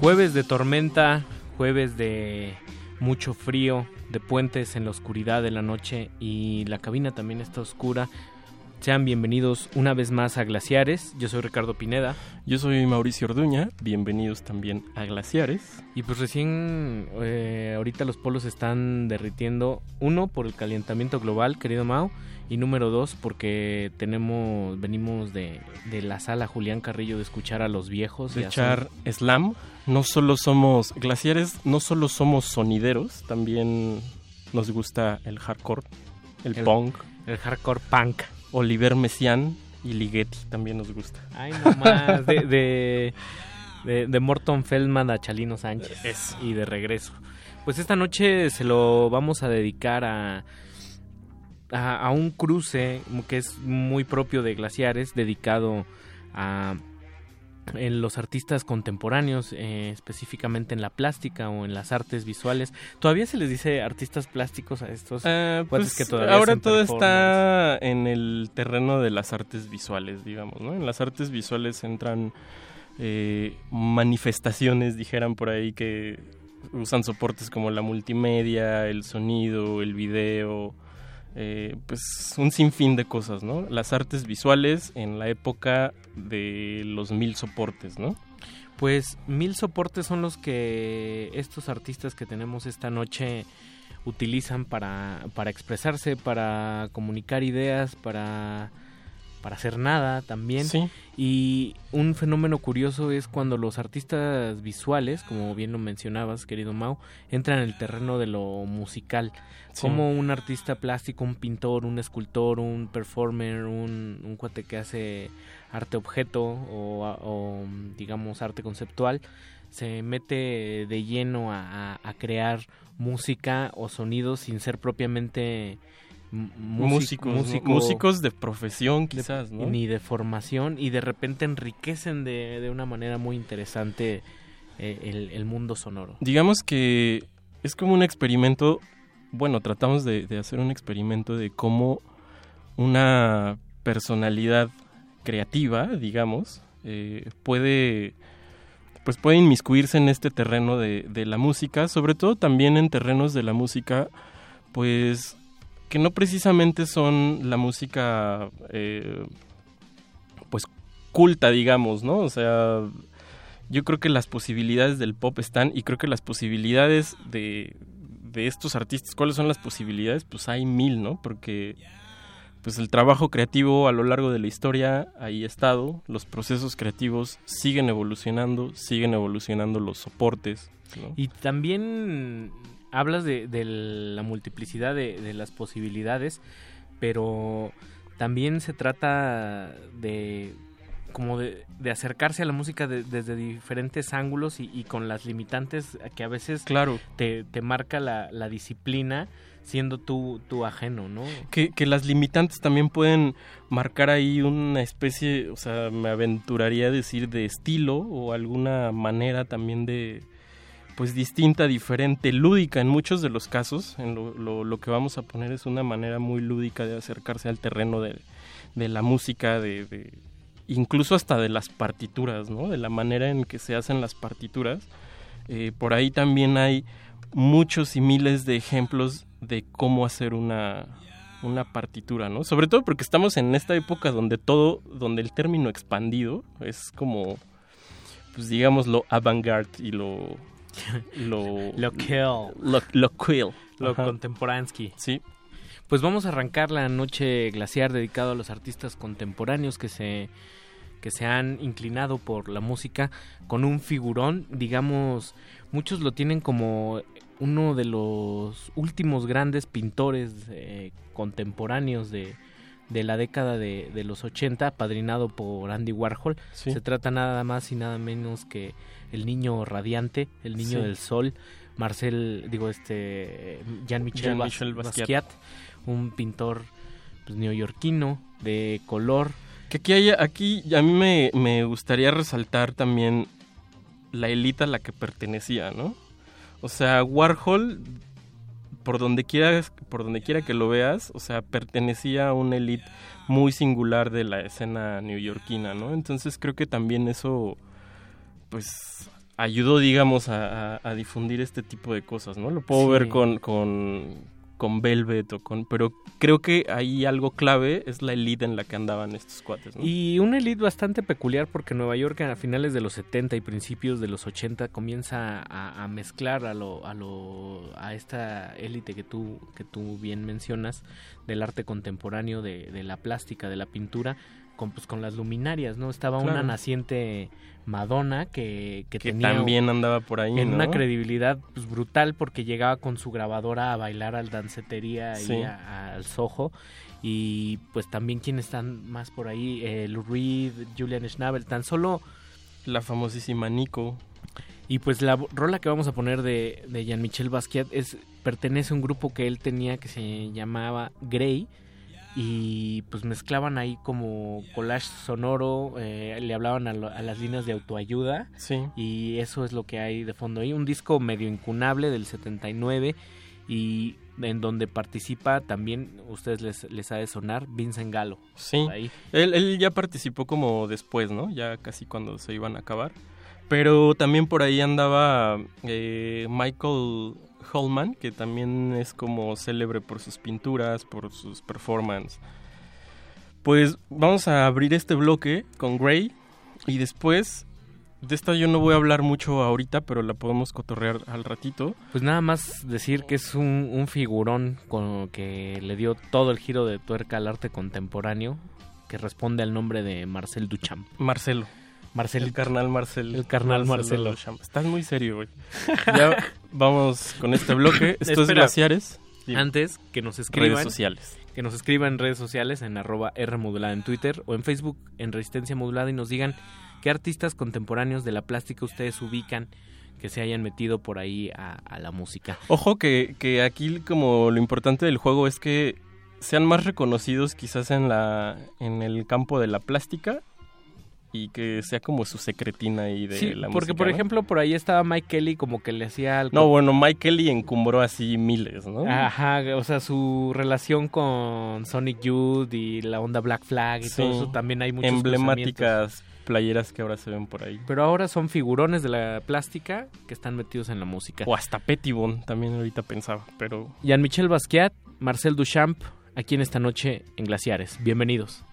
Jueves de tormenta, jueves de mucho frío, de puentes en la oscuridad de la noche y la cabina también está oscura. Sean bienvenidos una vez más a Glaciares. Yo soy Ricardo Pineda. Yo soy Mauricio Orduña. Bienvenidos también a Glaciares. Y pues recién, eh, ahorita los polos están derritiendo. Uno, por el calentamiento global, querido Mau. Y número dos, porque tenemos, venimos de, de la sala Julián Carrillo de escuchar a los viejos. De echar slam. No solo somos glaciares, no solo somos sonideros, también nos gusta el hardcore, el, El- punk. el hardcore punk. Oliver Messiaen y Ligeti también nos gusta. Ay, no más. De, de, de- de Morton Feldman a Chalino Sánchez. Y de regreso. Pues esta noche se lo vamos a dedicar a, a, a un cruce que es muy propio de Glaciares, dedicado a en los artistas contemporáneos, eh, específicamente en la plástica o en las artes visuales. ¿Todavía se les dice artistas plásticos a estos? Cuates pues, que todavía ahora todo está en el terreno de las artes visuales, digamos, ¿no? En las artes visuales entran eh, manifestaciones, dijeran por ahí, que usan soportes como la multimedia, el sonido, el video, eh, pues un sinfín de cosas, ¿no? Las artes visuales en la época de los mil soportes, ¿no? Pues mil soportes son los que estos artistas que tenemos esta noche utilizan para, para expresarse, para comunicar ideas, para, para hacer nada también. Sí. Y un fenómeno curioso es cuando los artistas visuales, como bien lo mencionabas, querido Mau, entran en el terreno de lo musical. Sí. Como un artista plástico, un pintor, un escultor, un performer, un, un cuate que hace arte objeto o, o, digamos arte conceptual, se mete de lleno a, a- a crear música o sonidos sin ser propiamente músicos, músicos de profesión de- quizás, ¿no? ni de formación y de repente enriquecen de, de una manera muy interesante eh, el, el mundo sonoro. Digamos que es como un experimento, bueno, tratamos de, de hacer un experimento de cómo una personalidad creativa, digamos, eh, puede pues puede inmiscuirse en este terreno de, de la música, sobre todo también en terrenos de la música, pues que no precisamente son la música eh, pues culta, digamos, ¿no? O sea, yo creo que las posibilidades del pop están y creo que las posibilidades de, de estos artistas, ¿cuáles son las posibilidades? Pues hay mil, ¿no? Porque pues el trabajo creativo a lo largo de la historia ahí ha estado, los procesos creativos siguen evolucionando, siguen evolucionando los soportes. Y también hablas de, de la multiplicidad de, de las posibilidades, pero también se trata de como de, de acercarse a la música de- desde diferentes ángulos y, y con las limitantes que a veces Claro. te, te marca la, la disciplina siendo tú, tú ajeno, ¿no? que, que las limitantes también pueden marcar ahí una especie, o sea, me aventuraría a decir de estilo o alguna manera también de, pues distinta, diferente, lúdica en muchos de los casos. En lo, que vamos a poner es una manera muy lúdica de acercarse al terreno de, la música, de, incluso hasta de las partituras, ¿no? De la manera en que se hacen las partituras. Eh, por ahí también hay muchos y miles de ejemplos de cómo hacer una, una partitura, ¿no? Sobre todo porque estamos en esta época donde todo, donde el término expandido es como, pues digamos, lo avant-garde y lo... Lo, Lo kill. Lo, lo quill. Lo Ajá. contemporansky. Sí. Pues vamos a arrancar la noche glaciar dedicado a los artistas contemporáneos que se que se han inclinado por la música con un figurón, digamos, muchos lo tienen como uno de los últimos grandes pintores eh, contemporáneos de, de la década de, de los 80, padrinado por Andy Warhol. Sí. Se trata nada más y nada menos que el niño radiante, el niño Sí. del sol, Marcel, digo este, Jean-Michel Jean-Michel Basquiat. Basquiat, un pintor pues, neoyorquino de color. Que aquí, hay, aquí a mí me, me gustaría resaltar también la élite a la que pertenecía, ¿no? O sea, Warhol, por donde quiera, por donde quiera que lo veas, o sea, pertenecía a una élite muy singular de la escena neoyorquina, ¿no? Entonces creo que también eso, pues, ayudó, digamos, a, a- a difundir este tipo de cosas, ¿no? Lo puedo Sí. ver con, con, con Velvet o con... Pero creo que ahí algo clave es la élite en la que andaban estos cuates, ¿no? Y una elite bastante peculiar porque Nueva York a finales de los 70 y principios de los 80 comienza a, a mezclar a lo, a lo a esta élite que tú que tú bien mencionas del arte contemporáneo de, de la plástica, de la pintura con pues con las luminarias, ¿no? Estaba una naciente Madonna que, que, Que tenía también andaba por ahí, en ¿no? una credibilidad pues, brutal porque llegaba con su grabadora a bailar al dancetería Sí. y a- a- al Soho y pues también quienes están más por ahí eh, Lou Reed, Julian Schnabel, tan solo la famosísima Nico y pues la rola que vamos a poner de, de Jean-Michel Basquiat es pertenece a un grupo que él tenía que se llamaba Grey y pues mezclaban ahí como collage sonoro, eh, le hablaban a, lo- a las líneas de autoayuda Sí. y eso es lo que hay de fondo ahí, un disco medio incunable del 79 y en donde participa también, ustedes les, les ha de sonar, Vincent Galo. Sí. Ahí. Él, él ya participó como después, ¿no? Ya casi cuando se iban a acabar. Pero también por ahí andaba eh, Michael Holman, que también es como célebre por sus pinturas, por sus performances. Pues vamos a abrir este bloque con Gray y después de esta yo no voy a hablar mucho ahorita, pero la podemos cotorrear al ratito. Pues nada más decir que es un, un figurón con que le dio todo el giro de tuerca al arte contemporáneo, que responde al nombre de Marcel Duchamp. Marcelo. Marcelo. El carnal Marcelo. El carnal Marcelo. Duchamp. Estás muy serio, güey. Ya vamos con este bloque. Esto es. Glaciares. Antes que nos escriban. Redes sociales. Que nos escriban en redes sociales en arroba R modulada en Twitter o en Facebook en Resistencia Modulada y nos digan qué artistas contemporáneos de la plástica ustedes ubican que se hayan metido por ahí a, a la música. Ojo que, que aquí como lo importante del juego es que sean más reconocidos quizás en la en el campo de la plástica y que sea como su secretina ahí de Sí, la porque música, por ¿no? ejemplo por ahí estaba Mike Kelly como que le hacía algo. No, bueno, Mike Kelly encumbró así miles, ¿no? Ajá, o sea, su relación con Sonic Youth y la onda Black Flag y Sí. todo eso también hay muchos Emblemáticas playeras que ahora se ven por ahí. Pero ahora son figurones de la plástica que están metidos en la música. O hasta Pettibone, también ahorita pensaba, pero... Jean-Michel Basquiat, Marcel Duchamp, aquí en esta noche en Glaciares. Bienvenidos.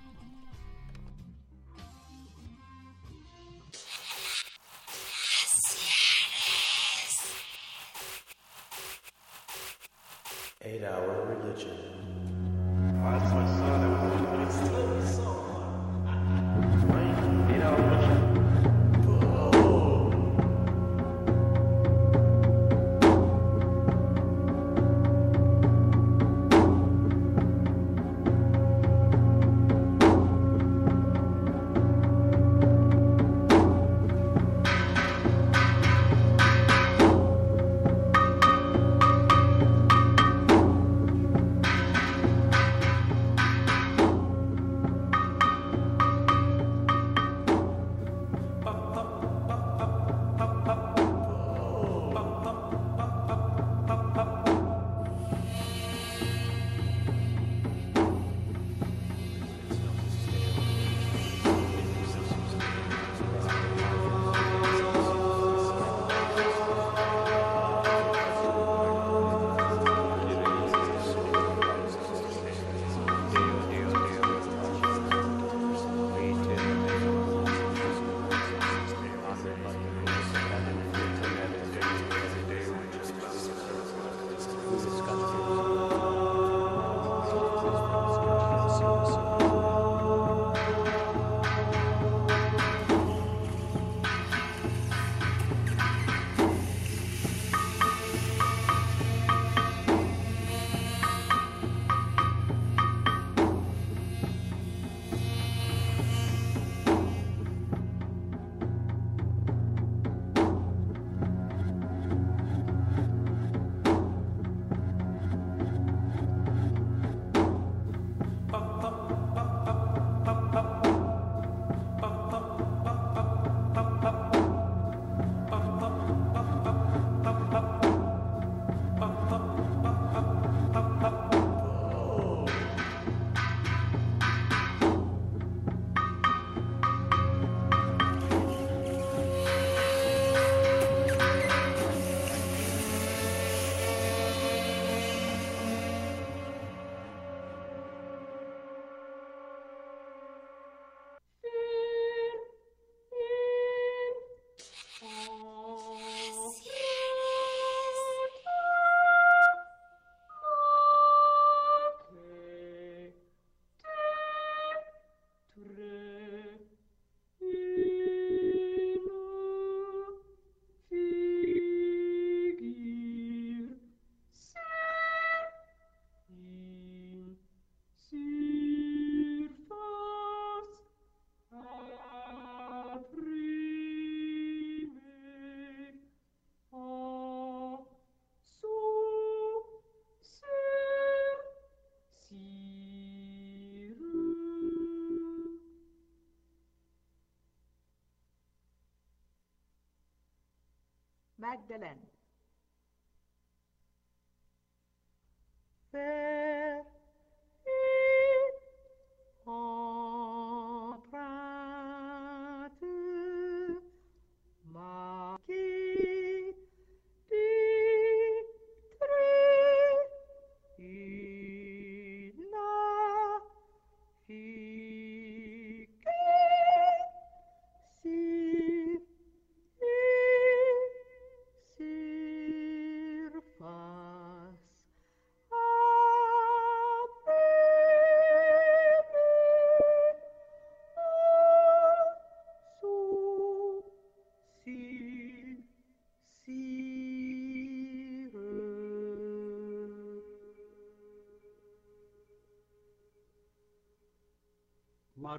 Dylan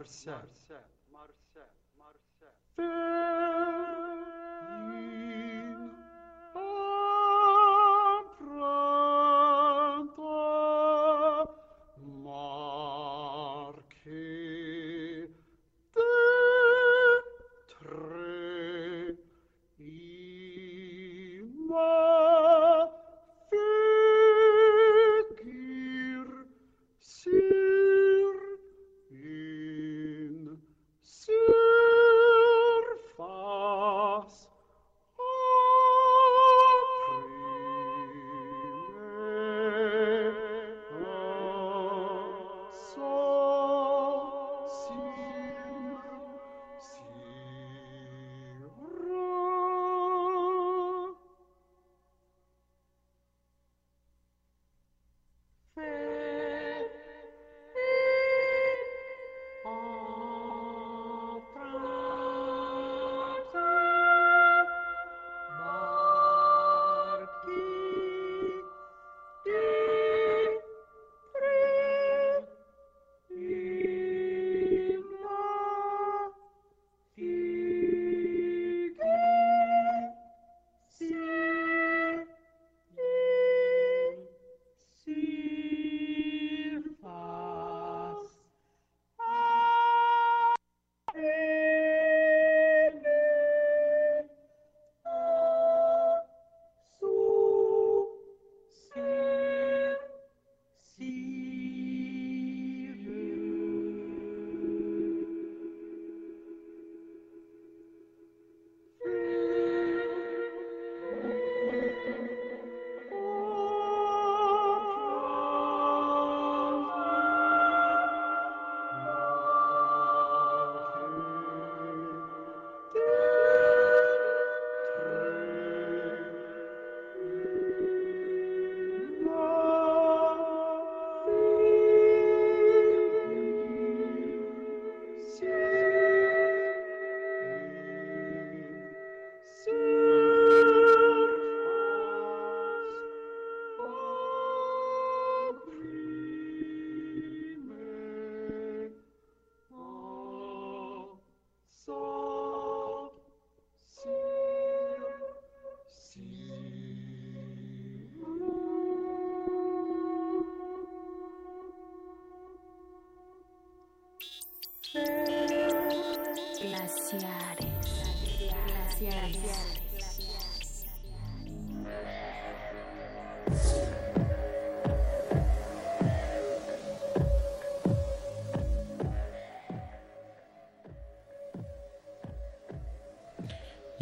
Marcel.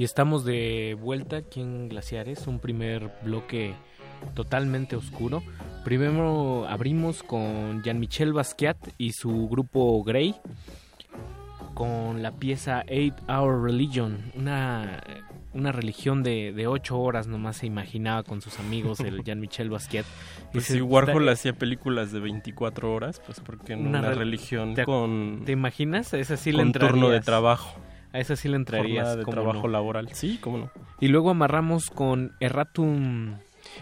Y estamos de vuelta aquí en Glaciares, un primer bloque totalmente oscuro. Primero abrimos con Jean-Michel Basquiat y su grupo Grey con la pieza Eight Hour Religion, una, una religión de, de ocho horas nomás se imaginaba con sus amigos el Jean-Michel Basquiat. Pues si Warhol "Da- hacía películas de 24 horas, pues porque no Una una, re- religión ¿Te- con ¿Te imaginas? A esa sí le con turno de trabajo. A esa sí le entrarías. De trabajo no. laboral. Sí, cómo no. Y luego amarramos con Erratum.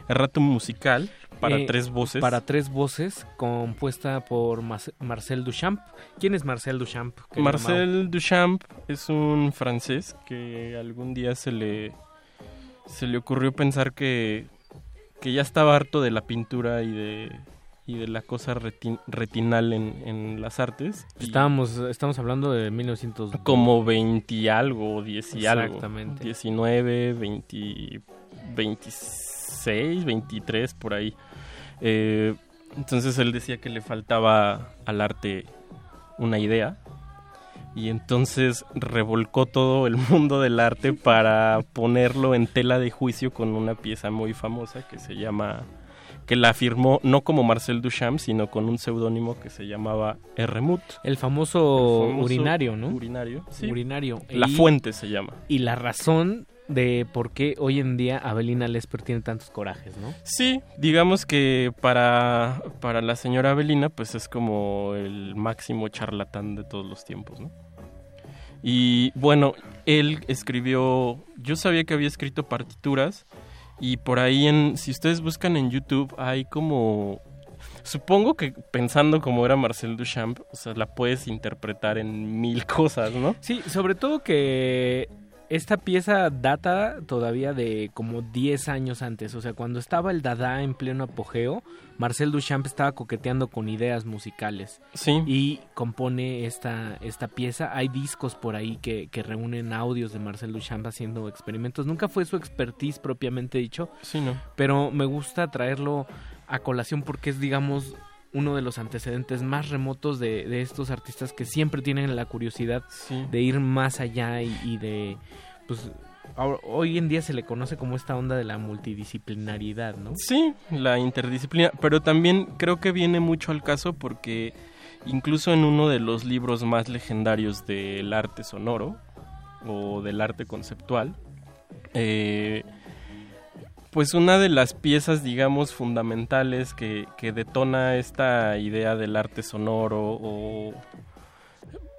Erratum musical para eh, tres voces. Para tres voces, compuesta por Mas- Marcel Duchamp. ¿Quién es Marcel Duchamp? Marcel Duchamp es un francés que algún día se le se le ocurrió pensar que que ya estaba harto de la pintura y de y de la cosa retin- retinal en, en las artes. Estábamos, estamos hablando de 1900. como 20 y algo, 10 y algo. Exactamente. 19, 20, 26, 23, por ahí. Eh, entonces él decía que le faltaba al arte una idea. Y entonces revolcó todo el mundo del arte para ponerlo en tela de juicio con una pieza muy famosa que se llama que la firmó no como Marcel Duchamp, sino con un seudónimo que se llamaba Erremut. El famoso, El famoso urinario, ¿no? Urinario, sí. Urinario. La Y- fuente se llama. Y la razón de por qué hoy en día Abelina Lesper tiene tantos corajes, ¿no? Sí, digamos que para, para la señora Avelina, pues es como el máximo charlatán de todos los tiempos, ¿no? Y bueno, él escribió, yo sabía que había escrito partituras y por ahí en, si ustedes buscan en YouTube hay como, supongo que pensando como era Marcel Duchamp, o sea, la puedes interpretar en mil cosas, ¿no? Sí, sobre todo que esta pieza data todavía de como 10 años antes. O sea, cuando estaba el Dada en pleno apogeo, Marcel Duchamp estaba coqueteando con ideas musicales. Sí. Y compone esta, esta pieza. Hay discos por ahí que, que reúnen audios de Marcel Duchamp haciendo experimentos. Nunca fue su expertise propiamente dicho. Sí, no. Pero me gusta traerlo a colación porque es, digamos, uno de los antecedentes más remotos de, de estos artistas que siempre tienen la curiosidad Sí. de ir más allá y, y de, pues, hoy en día se le conoce como esta onda de la multidisciplinariedad, ¿no? Sí, la interdisciplina, pero también creo que viene mucho al caso porque incluso en uno de los libros más legendarios del arte sonoro o del arte conceptual, eh, pues una de las piezas, digamos, fundamentales que, que detona esta idea del arte sonoro o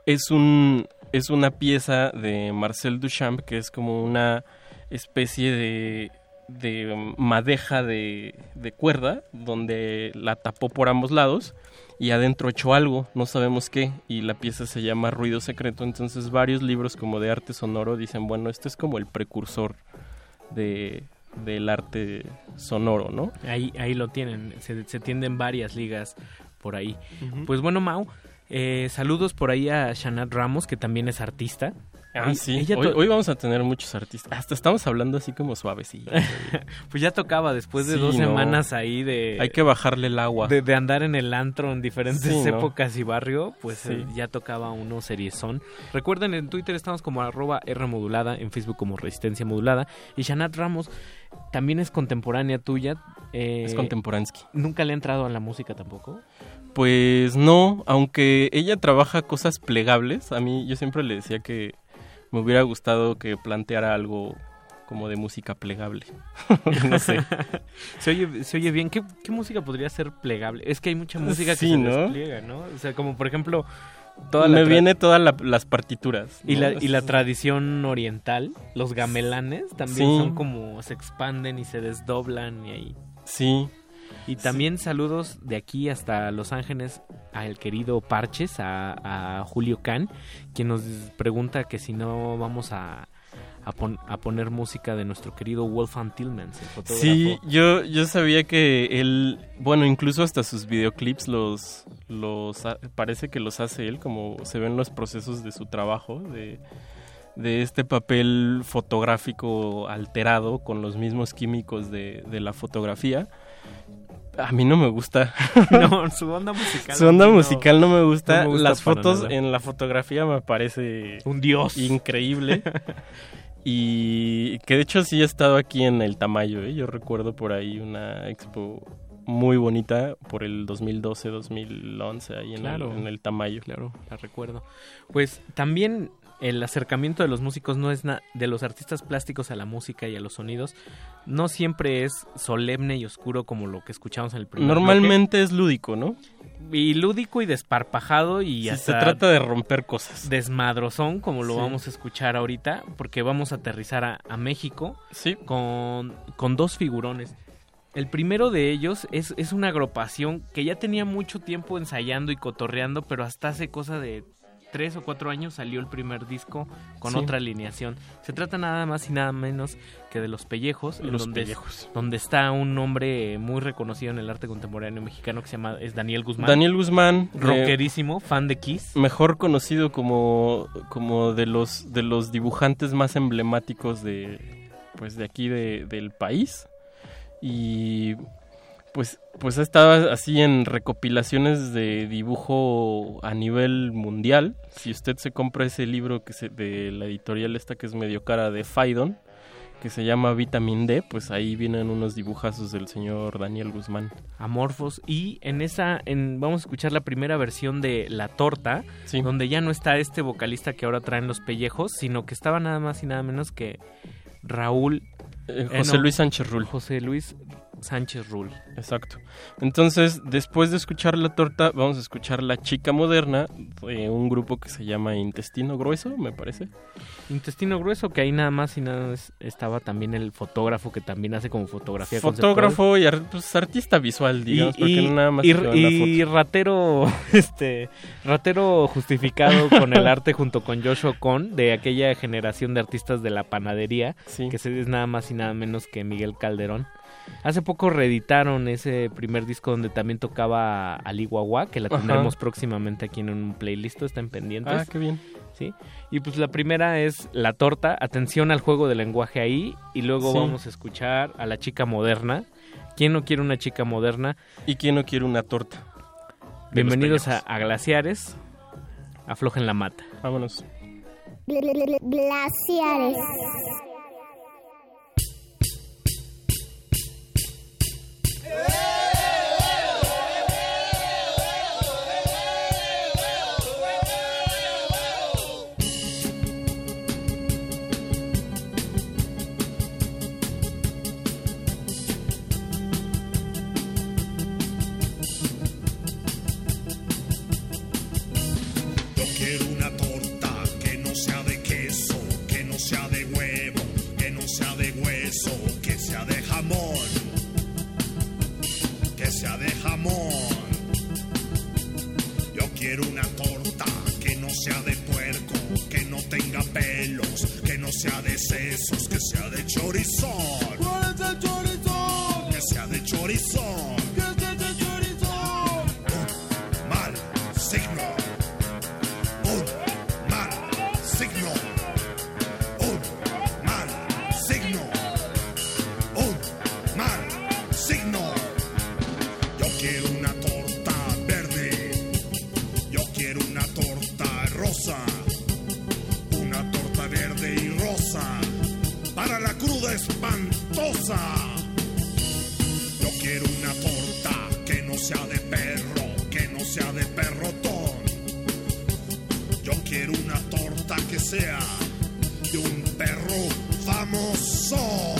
es un es una pieza de Marcel Duchamp que es como una especie de de madeja de, de cuerda donde la tapó por ambos lados y adentro echó algo, no sabemos qué, y la pieza se llama Ruido Secreto, entonces varios libros como de arte sonoro dicen, bueno, este es como el precursor de, del arte sonoro, ¿no? Ahí, ahí lo tienen, se, se tienden varias ligas por ahí. Pues bueno, Mau, eh, saludos por ahí a Shanat Ramos, que también es artista. Ah, sí. ella Hoy, vamos a tener muchos artistas. Hasta estamos hablando así como suavecillo. pues ya tocaba después de Sí, dos no. semanas ahí de... Hay que bajarle el agua. De, de andar en el antro en diferentes Sí, ¿no? épocas y barrio, pues Sí. eh, ya tocaba uno seriezón. Recuerden, en Twitter estamos como arroba R modulada, en Facebook como Resistencia Modulada. Y Shanat Ramos también es contemporánea tuya. eh, Es contemporansky. ¿Nunca le ha entrado a la música tampoco? Pues no, aunque ella trabaja cosas plegables, a mí yo siempre le decía que me hubiera gustado que planteara algo como de música plegable. no sé. se, oye, se oye bien. ¿Qué, qué música podría ser plegable? Es que hay mucha música que se ¿no? despliega, ¿no? O sea, como por ejemplo... Toda me viene todas la- las partituras. Y, la, y la tradición oriental, los gamelanes también Sí. son como se expanden y se desdoblan y ahí. Sí. Y también saludos de aquí hasta Los Ángeles al querido Parches, a, Julio Can, quien nos pregunta que si no vamos a, a, pon- a poner música de nuestro querido Wolfgang Tillmans, el fotógrafo. Sí, yo, yo sabía que él, bueno, incluso hasta sus videoclips los, los parece que los hace él, como se ven los procesos de su trabajo, de, de este papel fotográfico alterado con los mismos químicos de la fotografía. A mí no me gusta. No, su onda musical Su onda no- musical no me gusta. no me gusta Las fotos nada. en la fotografía me parece... Un dios. Increíble. y que de hecho sí he estado aquí en el Tamayo. ¿eh? Yo recuerdo por ahí una expo muy bonita por el 2012-2011 ahí en, Claro. el, en el Tamayo. Claro, la recuerdo. Pues también el acercamiento de los músicos no es na- de los artistas plásticos a la música y a los sonidos no siempre es solemne y oscuro como lo que escuchamos en el primer Normalmente es lúdico, ¿no? y lúdico y desparpajado y Sí, hasta se trata de romper cosas. desmadrozón como lo Sí. vamos a escuchar ahorita porque vamos a aterrizar a, a México Sí. con, con dos figurones. El primero de ellos es, es una agrupación que ya tenía mucho tiempo ensayando y cotorreando, pero hasta hace cosa de tres o cuatro años salió el primer disco con Sí. otra alineación. Se trata nada más y nada menos que de Los Pellejos, Los donde, Pellejos. donde está un nombre muy reconocido en el arte contemporáneo mexicano que se llama es Daniel Guzmán. Daniel Guzmán, eh, rockerísimo, fan de Kiss. mejor conocido como, como de los de los dibujantes más emblemáticos de pues de aquí de- del país y pues pues ha estado así en recopilaciones de dibujo a nivel mundial. Si usted se compra ese libro que se, de la editorial esta que es medio cara de Faidon que se llama Vitamin D pues ahí vienen unos dibujazos del señor Daniel Guzmán. Amorfos. Y en esa en vamos a escuchar la primera versión de La Torta donde ya no está este vocalista que ahora traen los pellejos sino que estaba nada más y nada menos que Raúl Eh, José Luis Sánchez Rull. José Luis Sánchez Rull Exacto. Entonces, después de escuchar la torta, vamos a escuchar la chica moderna, de un grupo que se llama Intestino Grueso, me parece. Intestino Grueso que ahí nada más y nada más estaba también el fotógrafo que también hace como fotografía conceptual. Fotógrafo y pues, artista visual, digamos, y, porque y- no nada más y- y foto. ratero este ratero justificado con el arte junto con Joshua Con de aquella generación de artistas de la panadería que se- es nada más y nada menos que Miguel Calderón hace poco reeditaron ese primer disco donde también tocaba Ali Guagua que la Ajá. tendremos próximamente aquí en un playlist están pendientes Ah, qué bien. sí y pues la primera es la torta atención al juego de lenguaje ahí y luego Sí. vamos a escuchar a la chica moderna quién no quiere una chica moderna y quién no quiere una torta Bienvenidos a, a Glaciares. Aflojen la mata. Vámonos. Glaciares. Yo quiero una torta que no sea de puerco, que no tenga pelos, que no sea de sesos, que sea de chorizón. ¿Cuál es el chorizón? Yo quiero una torta que no sea de perro, que no sea de perrotón. Yo quiero una torta que sea de un perro famoso.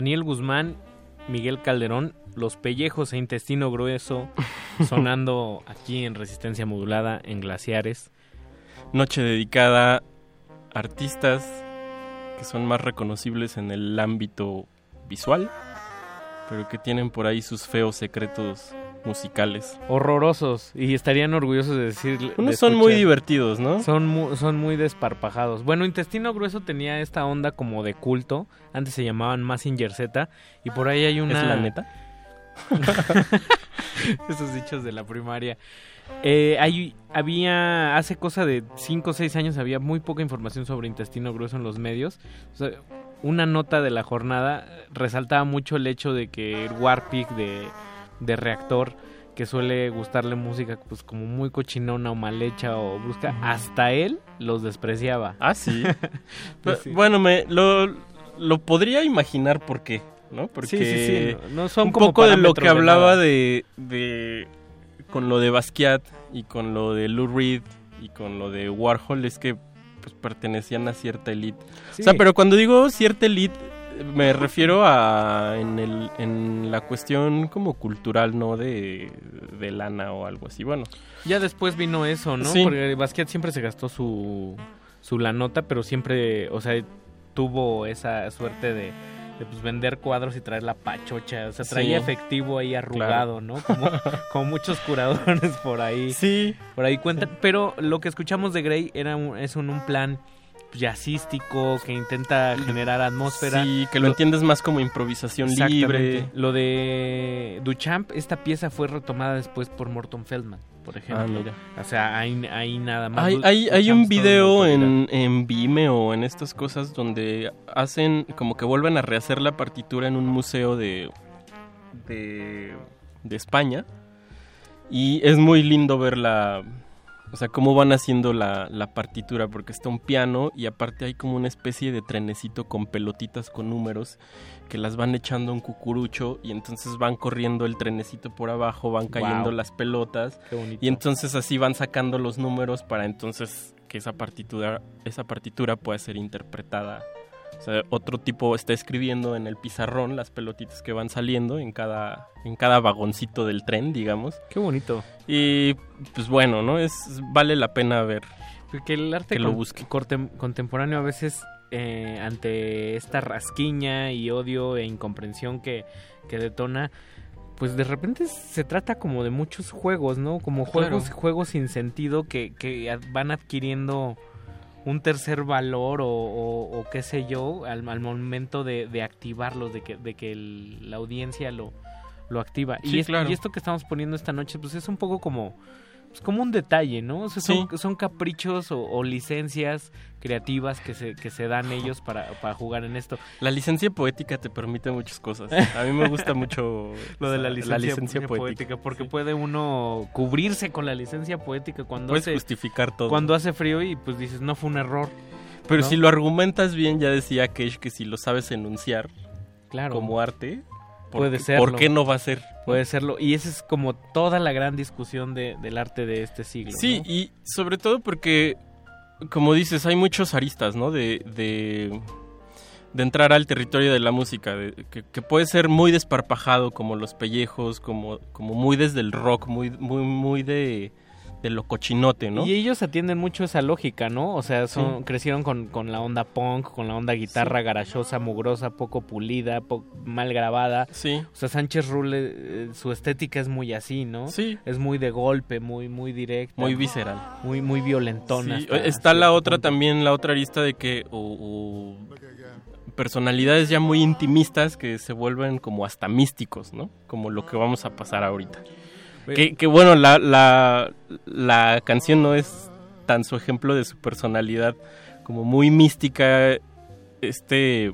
Daniel Guzmán, Miguel Calderón, Los Pellejos e Intestino Grueso, sonando aquí en Resistencia Modulada en Glaciares. Noche dedicada a artistas que son más reconocibles en el ámbito visual, pero que tienen por ahí sus feos secretos musicales. Horrorosos, y estarían orgullosos de decir... Unos de son muy divertidos, ¿no? Son mu- son muy desparpajados. Bueno, Intestino Grueso tenía esta onda como de culto. Antes se llamaban Massinger Z. Y por ahí hay una. ¿Es la neta? Esos dichos de la primaria. Eh, hay, había. Hace cosa de 5 o 6 años había muy poca información sobre Intestino Grueso en los medios. O sea, una nota de la jornada resaltaba mucho el hecho de que Warpig de, de Reactor que suele gustarle música pues como muy cochinona o mal hecha o brusca, hasta él los despreciaba. Ah, sí. Pues sí. Bueno, me lo, lo podría imaginar por qué, ¿no? Porque Sí, sí, sí, no- no son un como poco de lo que hablaba de, de con lo de Basquiat y con lo de Lou Reed y con lo de Warhol es que pues pertenecían a cierta elite. Sí. O sea, pero cuando digo cierta elite me refiero a en, el, en la cuestión como cultural, no de, de lana o algo así. Bueno, Ya después vino eso, ¿no? Sí. Porque Basquiat siempre se gastó su, su la nota, pero siempre, o sea, tuvo esa suerte de, de, pues, vender cuadros y traer la pachocha. O sea, traía Sí. efectivo ahí arrugado, ¿no? Como, como muchos curadores por ahí. Sí. Por ahí cuentan. Pero lo que escuchamos de Grey era un, es un, un plan jazzístico que intenta generar atmósfera. sí, que lo, entiendes más como improvisación libre. Lo de Duchamp, esta pieza fue retomada después por Morton Feldman, por ejemplo. Ah, mira. O sea, hay, hay nada más. Hay, hay, hay un video en, en Vimeo o en estas cosas donde hacen como que vuelven a rehacer la partitura en un museo de, de, de España. Y es muy lindo ver la, O sea, cómo van haciendo la, la partitura, porque está un piano y aparte hay como una especie de trenecito con pelotitas con números que las van echando un cucurucho y entonces van corriendo el trenecito por abajo, van cayendo Wow. las pelotas Qué y entonces así van sacando los números para entonces que esa partitura, esa partitura pueda ser interpretada. O sea, otro tipo está escribiendo en el pizarrón las pelotitas que van saliendo en cada, en cada vagoncito del tren, digamos. Qué bonito. Y pues bueno, ¿no? Es vale la pena ver. Porque el arte Que lo busque. contemporáneo a veces eh, ante esta rasquiña y odio e incomprensión que, que detona, pues de repente se trata como de muchos juegos, ¿no? Como juegos, Claro. juegos sin sentido que, que van adquiriendo un tercer valor o, o- o qué sé yo al, al momento de, de activarlos, de que, de que el- la audiencia lo, lo activa. Sí, y, es- claro. y esto que estamos poniendo esta noche, pues es un poco como, pues como un detalle, ¿no? O sea, son, son caprichos o, o licencias creativas que se, que se dan ellos para, para jugar en esto. La licencia poética te permite muchas cosas. A mí me gusta mucho Lo de la licencia, poética. porque puede uno cubrirse con la licencia poética cuando Puedes hace, justificar todo. cuando hace frío y pues dices, no fue un error. Pero ¿no? si lo argumentas bien, ya decía Cage que si lo sabes enunciar Claro. como arte, ¿por Puede qué- serlo. ¿por qué no va a ser? Puede serlo. Y esa es como toda la gran discusión de- del arte de este siglo. Sí, ¿no? y sobre todo porque, como dices, hay muchos aristas, ¿no? De, de, de entrar al territorio de la música, de- que, que puede ser muy desparpajado, como los pellejos, como, como muy desde el rock, muy, muy, muy de, de lo cochinote, ¿no? Y ellos atienden mucho esa lógica, ¿no? O sea, son, Sí. crecieron con, con la onda punk, con la onda guitarra garachosa, mugrosa, poco pulida, po- mal grabada. Sí. O sea, Sánchez Rule, eh, su estética es muy así, ¿no? Sí. Es muy de golpe, muy, muy directa. Muy visceral. Muy, muy violentona. Sí, hasta está la otra punto. también, la otra arista de que personalidades ya muy intimistas que se vuelven como hasta místicos, ¿no? Como lo que vamos a pasar ahorita. Que, bueno, la, la, la canción no es tan su ejemplo de su personalidad como muy mística, este,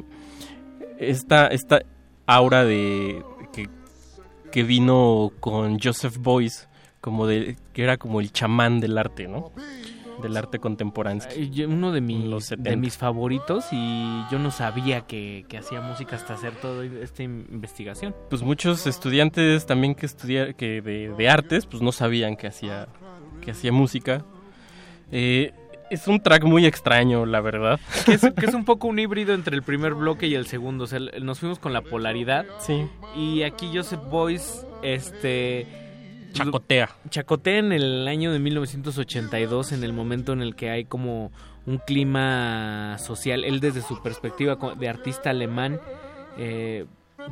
esta, esta aura de que, que vino con Joseph Boyce, como de, que era como el chamán del arte, ¿no? Del arte contemporáneo. Uno de, mis de 70. mis favoritos y yo no sabía que, que hacía música hasta hacer toda esta investigación. Pues muchos estudiantes también que estudiar que de, de artes, pues no sabían que hacía que hacía música. Eh, es un track muy extraño, la verdad. Que es, que es un poco un híbrido entre el primer bloque y el segundo. O sea, nos fuimos con la polaridad. Sí. Y aquí Joseph Boyce, este... Chacotea. Chacotea en el año de 1982, en el momento en el que hay como un clima social. Él desde su perspectiva de artista alemán, eh,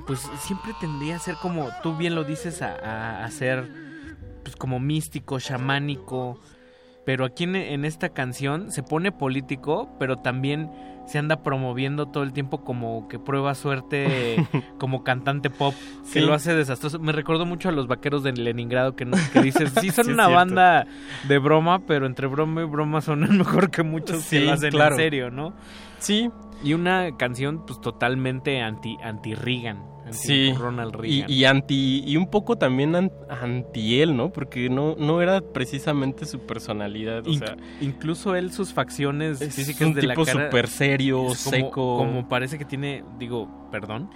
pues siempre tendría a ser como, tú bien lo dices, a, a- a ser pues como místico, chamánico. Pero aquí en, en esta canción se pone político, pero también se anda promoviendo todo el tiempo como que prueba suerte como cantante pop, que lo hace desastroso. Me recordó mucho a los vaqueros de Leningrado que, no- que dices, sí son Sí, una banda de broma, pero entre broma y broma son mejor que muchos que lo hacen claro. en serio, ¿no? Sí. Y una canción pues totalmente anti anti Reagan, anti Sí. Ronald Y, Reagan. y anti y un poco también an- anti él, ¿no? Porque no no era precisamente su personalidad, o Inc- sea, incluso él sus facciones Es físicas un de la tipo cara súper serio, como- seco. como parece que tiene digo perdón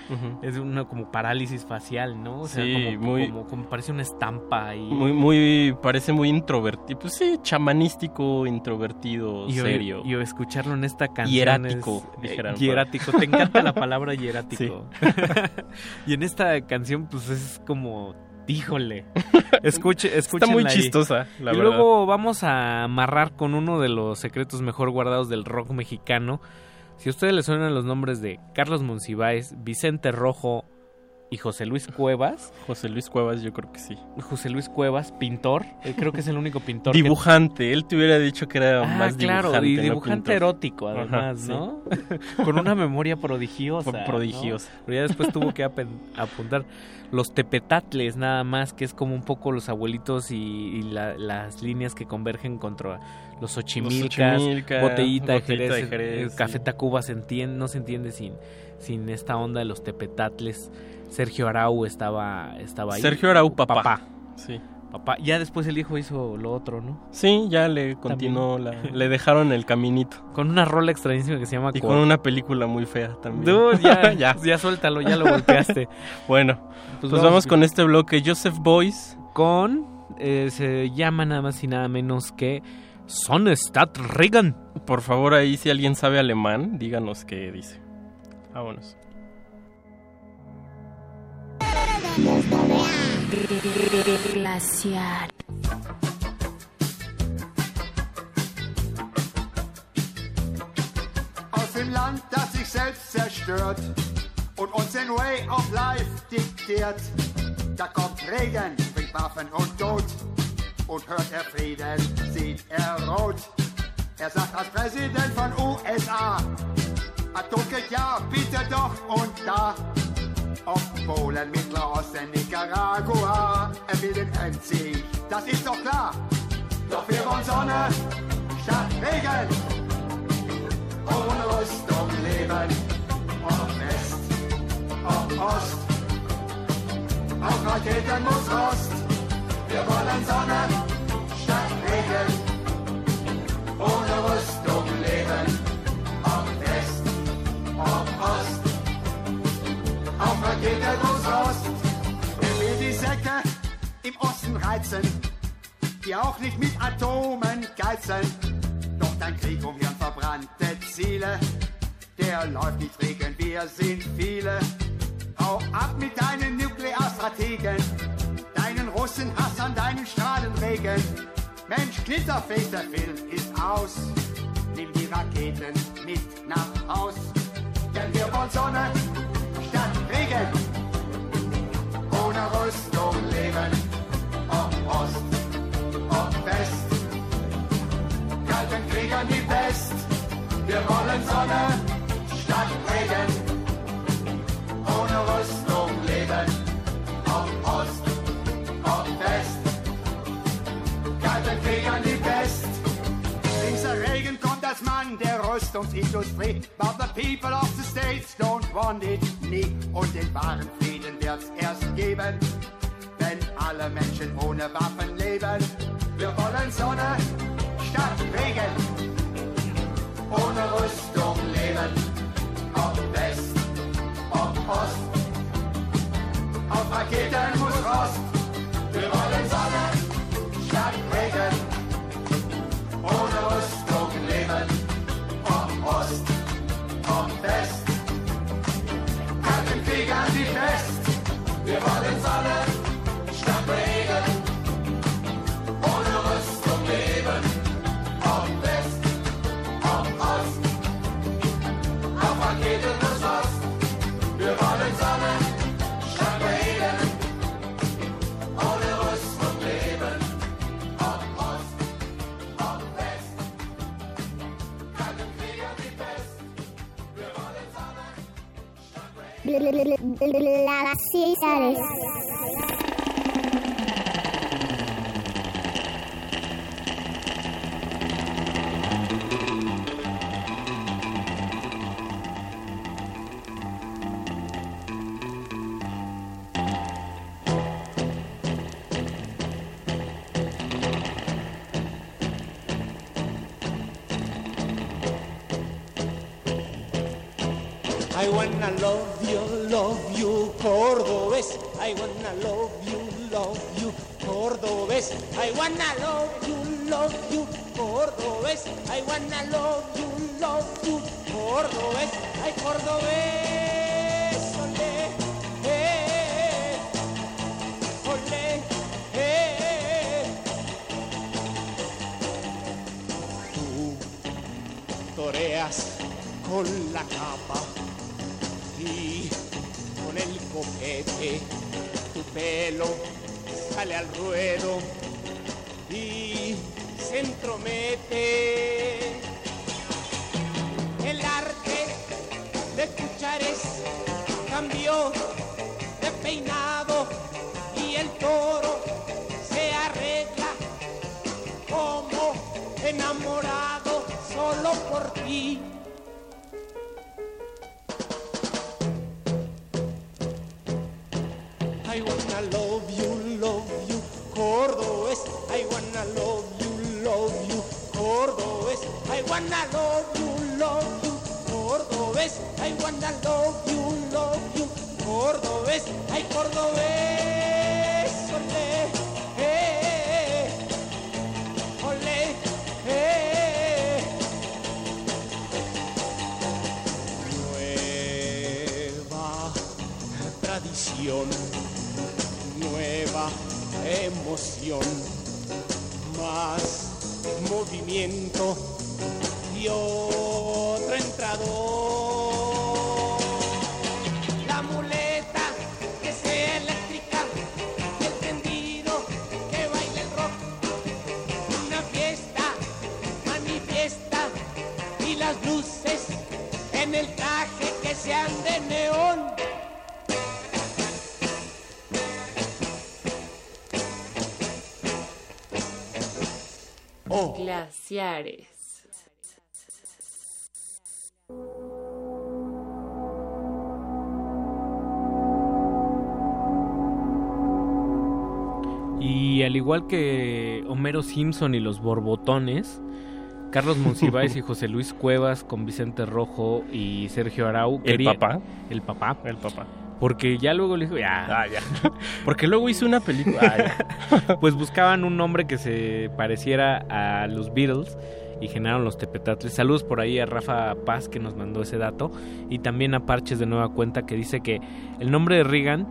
es una como parálisis facial no o sea Sí, como, muy- como, como parece una estampa y muy muy parece muy introvertido, pues sí, chamanístico, introvertido, y, serio. y escucharlo en esta canción Hierático, es- dijeran eh, ahí. hierático te encanta la palabra hierático y en esta canción pues es como híjole escuche Está muy ahí. chistosa, la y verdad. luego vamos a amarrar con uno de los secretos mejor guardados del rock mexicano si a ustedes les suenan los nombres de Carlos Monsiváis Vicente Rojo y José Luis Cuevas José Luis Cuevas, yo creo que sí. José Luis Cuevas pintor eh, creo que es el único pintor que- Dibujante, él te hubiera dicho que era Ah, más claro, dibujante. y dibujante erótico Ajá, además, sí. ¿no? Con una memoria prodigiosa. Pro- ¿no? prodigiosa. Pero ya después tuvo que apuntar los tepetatles nada más, que es como un poco los abuelitos y, y la- las líneas que convergen contra los ochimilcas, Ochimilca, botellita de Jerez, de Jerez, sí. Café Tacuba se entiende, no se entiende sin, sin esta onda de los tepetatles. Sergio Arau estaba, estaba ahí. Sergio Arau, papá. Sí. papá. Ya después el hijo hizo lo otro, ¿no? Sí, ya le continuó, la- le dejaron el caminito. Con una rola extrañísima que se llama Y Cor- con una película muy fea también. Dude, ya, ya. suéltalo, ya lo golpeaste. bueno, Pues pues, vamos con este bloque Joseph Boyce. Con. eh, se llama nada más y nada menos que. Sonnenstadt Regan. Por favor, ahí si alguien sabe alemán, díganos qué dice. Vámonos. Glaciar. Aus dem Land, das sich selbst zerstört und uns den Way of Life diktiert. Da kommt Regen, bringt Waffen und Tod und hört er Frieden, sieht er rot. Er sagt als Präsident von USA, Atomkrieg ja, bitte doch und da. Ob Polen, Mittelosten, Nicaragua, er will den Endsieg, das ist doch klar. Doch wir wollen Sonne statt Regen ohne Rüstung leben. Ob West, ob Ost, auf Raketen muss Rost. Wir wollen Sonne statt Regen. Ohne Rüstung leben. Ost, auf Raketen muss Rost. Er will die Säcke im Osten reizen, die auch nicht mit Atomen geizen. Doch dein Krieg um hirnverbrannte Ziele, der läuft nicht regen, wir sind viele. Hau ab mit deinen Nuklearstrategen, deinen Russen Hass an deinen Strahlenregen. Mensch, Knitterfest, der Film ist aus. Nimm die Raketen mit nach Haus, denn wir wollen Sonne statt Regen. Ohne Rüstung leben, ob Ost, ob West kalten Kriegern die Pest. Wir wollen Sonne statt Regen. Ohne Rüstung leben. Ob Ost, ob West. Kalten Kriegern die Pest. Dieser Regen kommt als Mann der Rüstungsindustrie. But the people of the States don't want it nie. Und den wahren Frieden wird's erst geben, wenn alle Menschen ohne Waffen leben. Wir wollen Sonne statt Regen. Ohne Rüstung leben. Ob West, ob Ost. Auf Raketen muss Rost. Wir wollen Sonne statt Regen. Ohne Rüstung leben. Ob Ost, ob West. Kalten Kriegern die Pest. Wir wollen Sonne statt Regen. Glaciares. I wanna love you, love you, cordobés. I wanna love you, love you, cordobés. I wanna love you, love you, cordobés. I wanna love you, love you, cordobés. Ay, cordobés, olé, eh, olé, eh. Tú toreas con la capa tu pelo sale al ruedo y se entromete el arte de Cuchares cambió de peinado y el toro se arregla como enamorado solo por ti. I wanna love you, love you, Cordobés. I wanna love you, love you, Cordobés. I wanna love you, love you, Cordobés. I wanna love you, love you, Cordobés. Ay, Cordobés, olé, eh, eh, olé, eh. Nueva tradición más movimiento y otro entrador. Glaciares. Y al igual que Homero Simpson y los Borbotones, Carlos Monsiváis y José Luis Cuevas con Vicente Rojo y Sergio Arau. ¿El papá? El papá. El papá. Porque ya luego le dijo, ya. Ah, ya. Porque luego hizo una película. Ah, pues buscaban un nombre que se pareciera a los Beatles y generaron los tepetatles. Saludos por ahí a Rafa Paz que nos mandó ese dato y también a Parches de Nueva Cuenta que dice que el nombre de Reagan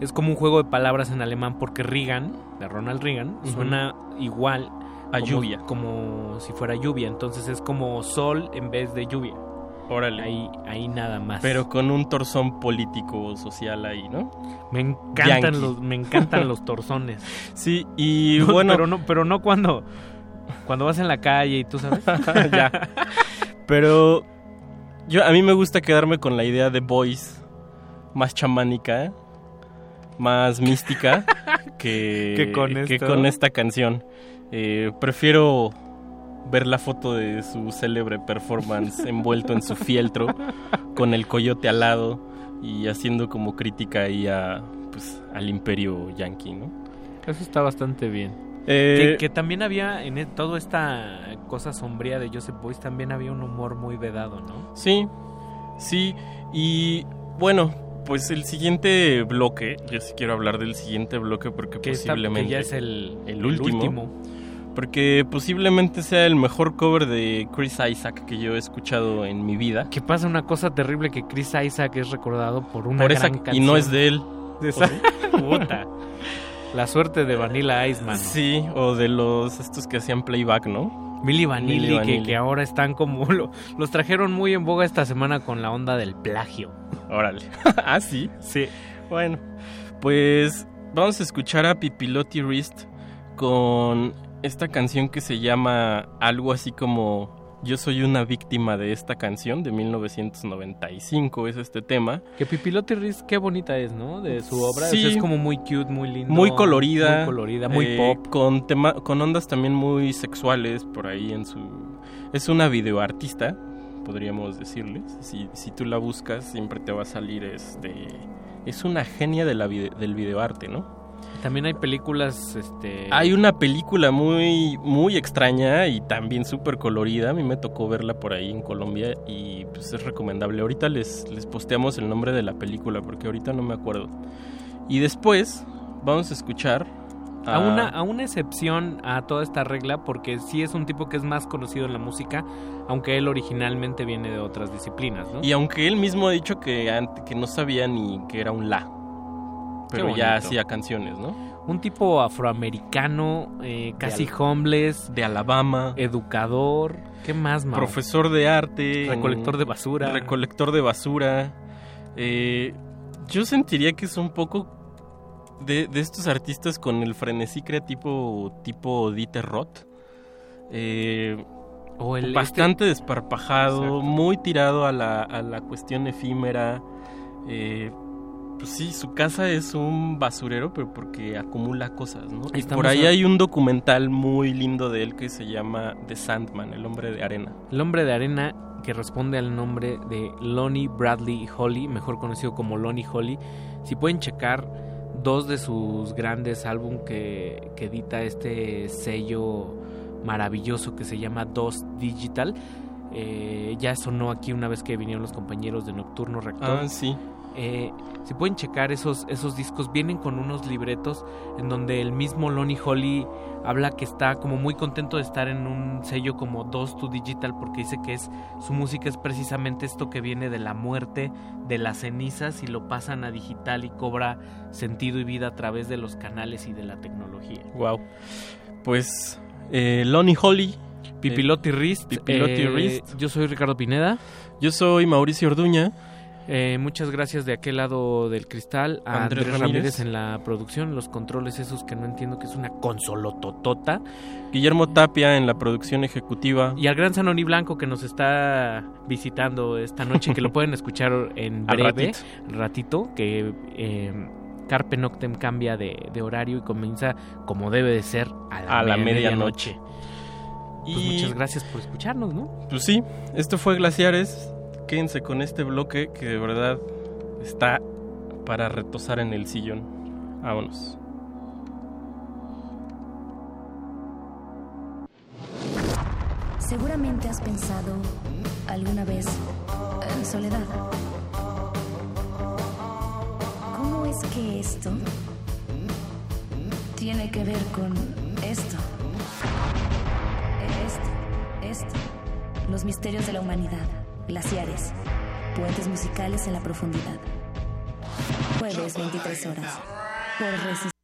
es como un juego de palabras en alemán porque Reagan, de Ronald Reagan, suena igual A como- lluvia. como si fuera lluvia, entonces es como sol en vez de lluvia. Órale. Ahí, ahí nada más. Pero con un torzón político social ahí, ¿no? me encantan Yankee. los, me encantan los torzones. Sí, y bueno. pero no, pero no cuando, cuando vas en la calle y tú sabes. ya. Pero yo a mí me gusta quedarme con la idea de Boys más chamánica, más mística que, Que con que con esta canción. Eh, prefiero ver la foto de su célebre performance envuelto en su fieltro con el coyote al lado y haciendo como crítica ahí a, pues, al imperio yankee, ¿no? Eso está bastante bien. Eh, que, que también había en e- toda esta cosa sombría de Joseph Boyce también había un humor muy vedado, ¿no? Sí, sí. Y bueno, pues el siguiente bloque, yo sí quiero hablar del siguiente bloque porque Que, está- posiblemente que ya es el, el último. Porque posiblemente sea el mejor cover de Chris Isaac que yo he escuchado en mi vida. Que pasa una cosa terrible que Chris Isaac es recordado por una Por esa- gran y canción. no es de él. De esa- Puta. La suerte de Vanilla Ice, mano. Sí, o de los estos que hacían playback, ¿no? Milli Vanilli, Milli que, que ahora están como... lo- los trajeron muy en boga esta semana con la onda del plagio. Órale. ah, sí. Sí. Bueno, pues vamos a escuchar a Pipilotti Wrist con esta canción que se llama algo así como Yo soy una víctima de esta canción de 1995, es este tema. Que Pipilotti Riz, qué bonita es, ¿no? De su obra. Sí. O sea, es como muy cute, muy lindo. Muy colorida. Muy colorida, muy eh, pop. Con, tema, con ondas también muy sexuales por ahí en su... Es una videoartista, podríamos decirles. Si, si tú la buscas, siempre te va a salir este... Es una genia de la vide- del videoarte, ¿no? También hay películas, este... Hay una película muy, muy extraña y también súper colorida. A mí me tocó verla por ahí en Colombia y pues es recomendable. Ahorita les, les posteamos el nombre de la película porque ahorita no me acuerdo. Y después vamos a escuchar A una, a una excepción a toda esta regla, porque sí es un tipo que es más conocido en la música, aunque él originalmente viene de otras disciplinas, ¿no? Y aunque él mismo ha dicho que, que no sabía ni que era un la. Pero ya hacía canciones, ¿no? Un tipo afroamericano, eh, casi Al- homeless, De Alabama. educador, ¿qué más, Mau? Profesor de arte. Recolector de basura. Recolector de basura. Eh, yo sentiría que es un poco de, de estos artistas con el frenesí creativo tipo Dieter Roth. Eh, O el- bastante este- desparpajado, Exacto. muy tirado a la, a la cuestión efímera. Eh, pues sí, su casa es un basurero, pero porque acumula cosas, ¿no? Estamos por ahí a- hay un documental muy lindo de él que se llama The Sandman, el hombre de arena. El hombre de arena que responde al nombre de Lonnie Bradley Holly, mejor conocido como Lonnie Holly. Si pueden checar dos de sus grandes álbum que, que edita este sello maravilloso que se llama DOS Digital, eh, ya sonó aquí una vez que vinieron los compañeros de Nocturno Rector. Ah, sí. Eh, si pueden checar esos, esos discos, vienen con unos libretos en donde el mismo Lonnie Holly habla que está como muy contento de estar en un sello como 2 to Digital porque dice que es su música es precisamente esto que viene de la muerte, de las cenizas y lo pasan a digital y cobra sentido y vida a través de los canales y de la tecnología. Wow. Pues eh, Lonnie Holly. Pipilotti Rist. Pipilotti eh, Rist. Yo soy Ricardo Pineda. Yo soy Mauricio Orduña. Eh, muchas gracias de aquel lado del cristal a Andrés Andrés, Ramírez. Ramírez en la producción, los controles esos que no entiendo que es una consolototota. Guillermo Tapia en la producción ejecutiva. Y al gran Sanoni Blanco que nos está visitando esta noche, que lo pueden escuchar en breve, ratito. ratito, que eh, Carpe Noctem cambia de, de horario y comienza como debe de ser a la, A la me- medianoche. Pues Y- muchas gracias por escucharnos, ¿no? Pues sí, esto fue Glaciares. Quédense con este bloque que de verdad está para retosar en el sillón. Vámonos. Seguramente has pensado alguna vez en soledad. ¿Cómo es que esto tiene que ver con esto? Esto, esto. Los misterios de la humanidad. Glaciares. Puentes musicales en la profundidad. Jueves 23 horas. Por Resistencia.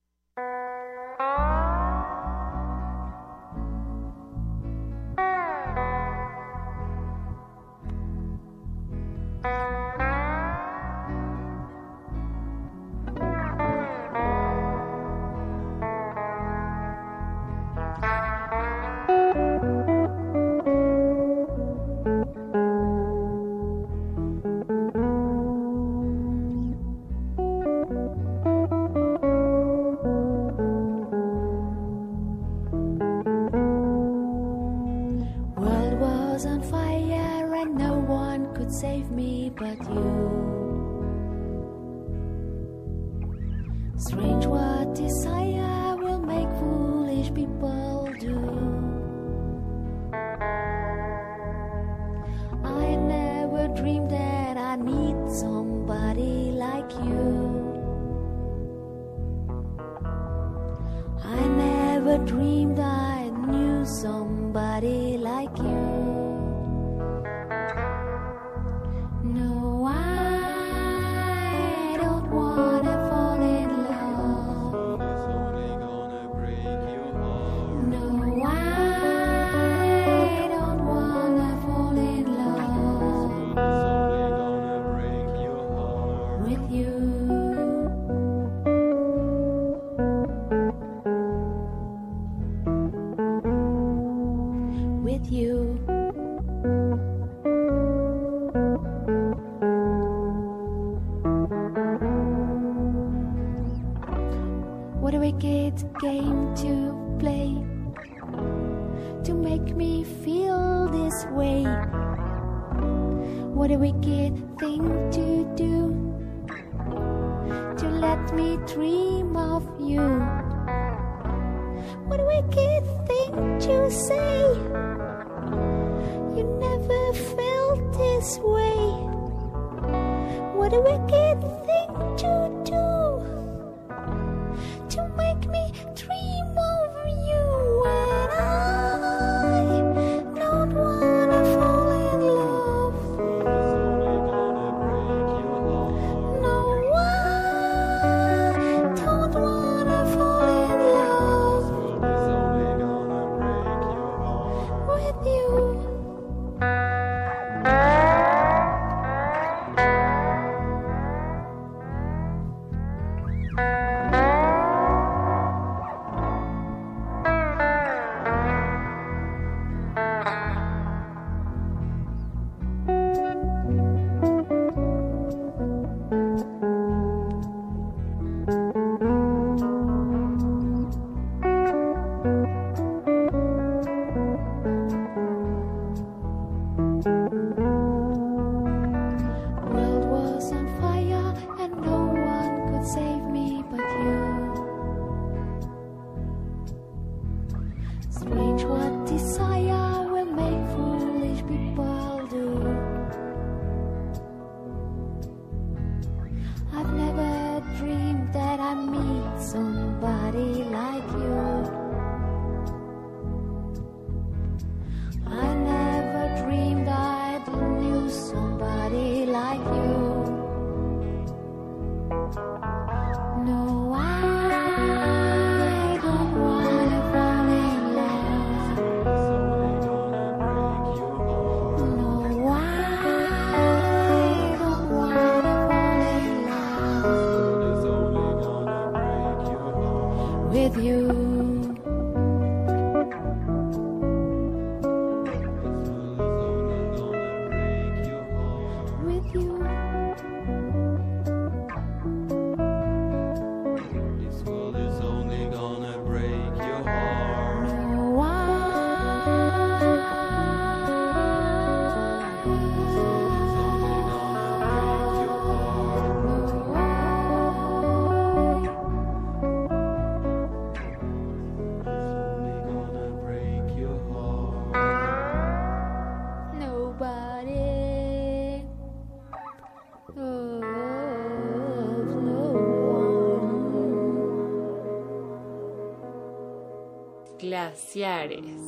Glaciares.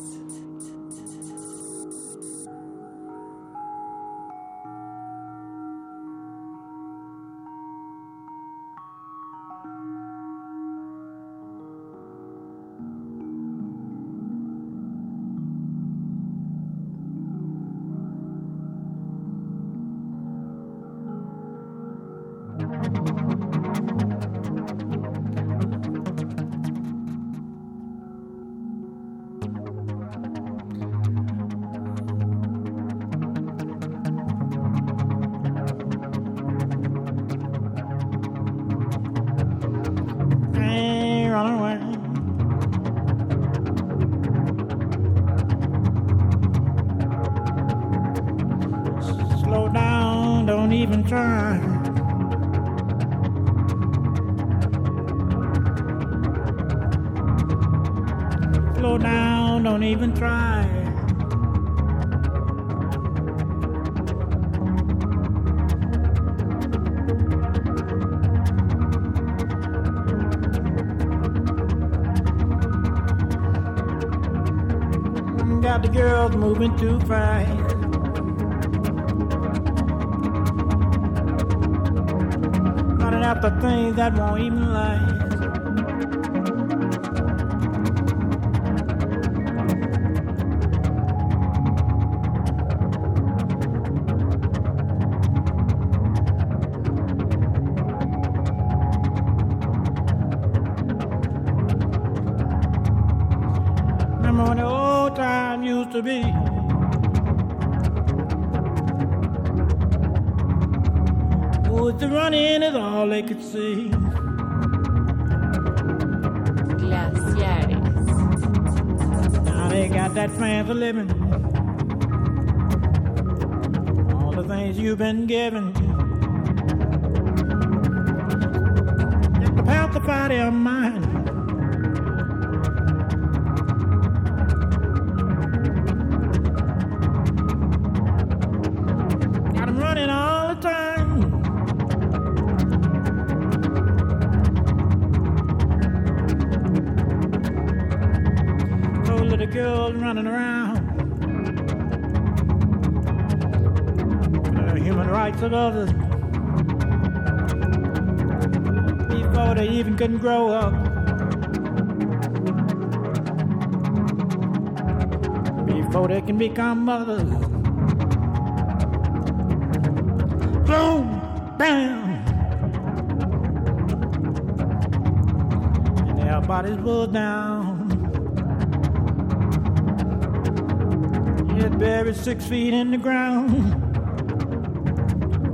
Six feet in the ground.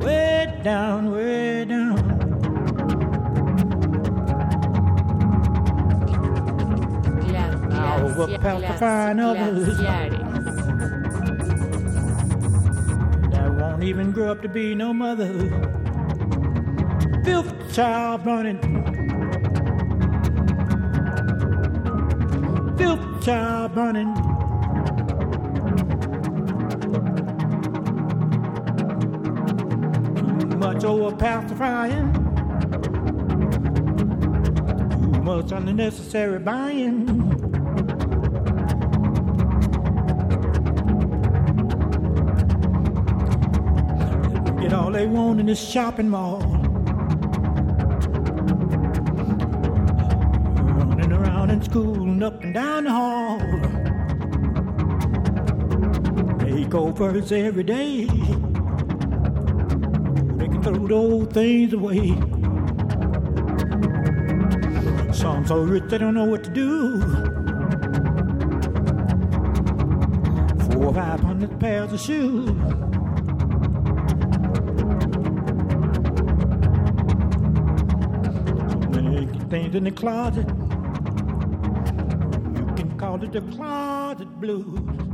Way down, way down. Now we're pacifying others that won't even grow up to be no mother. Filth child running. Filth child running. Unnecessary buying. Get all they want in this shopping mall. Running around in school and up and down the hall. Makeovers every day. They can throw the old things away. So rich they don't know what to do. Four or five hundred pairs of shoes. So Many things in the closet. You can call it the closet blues.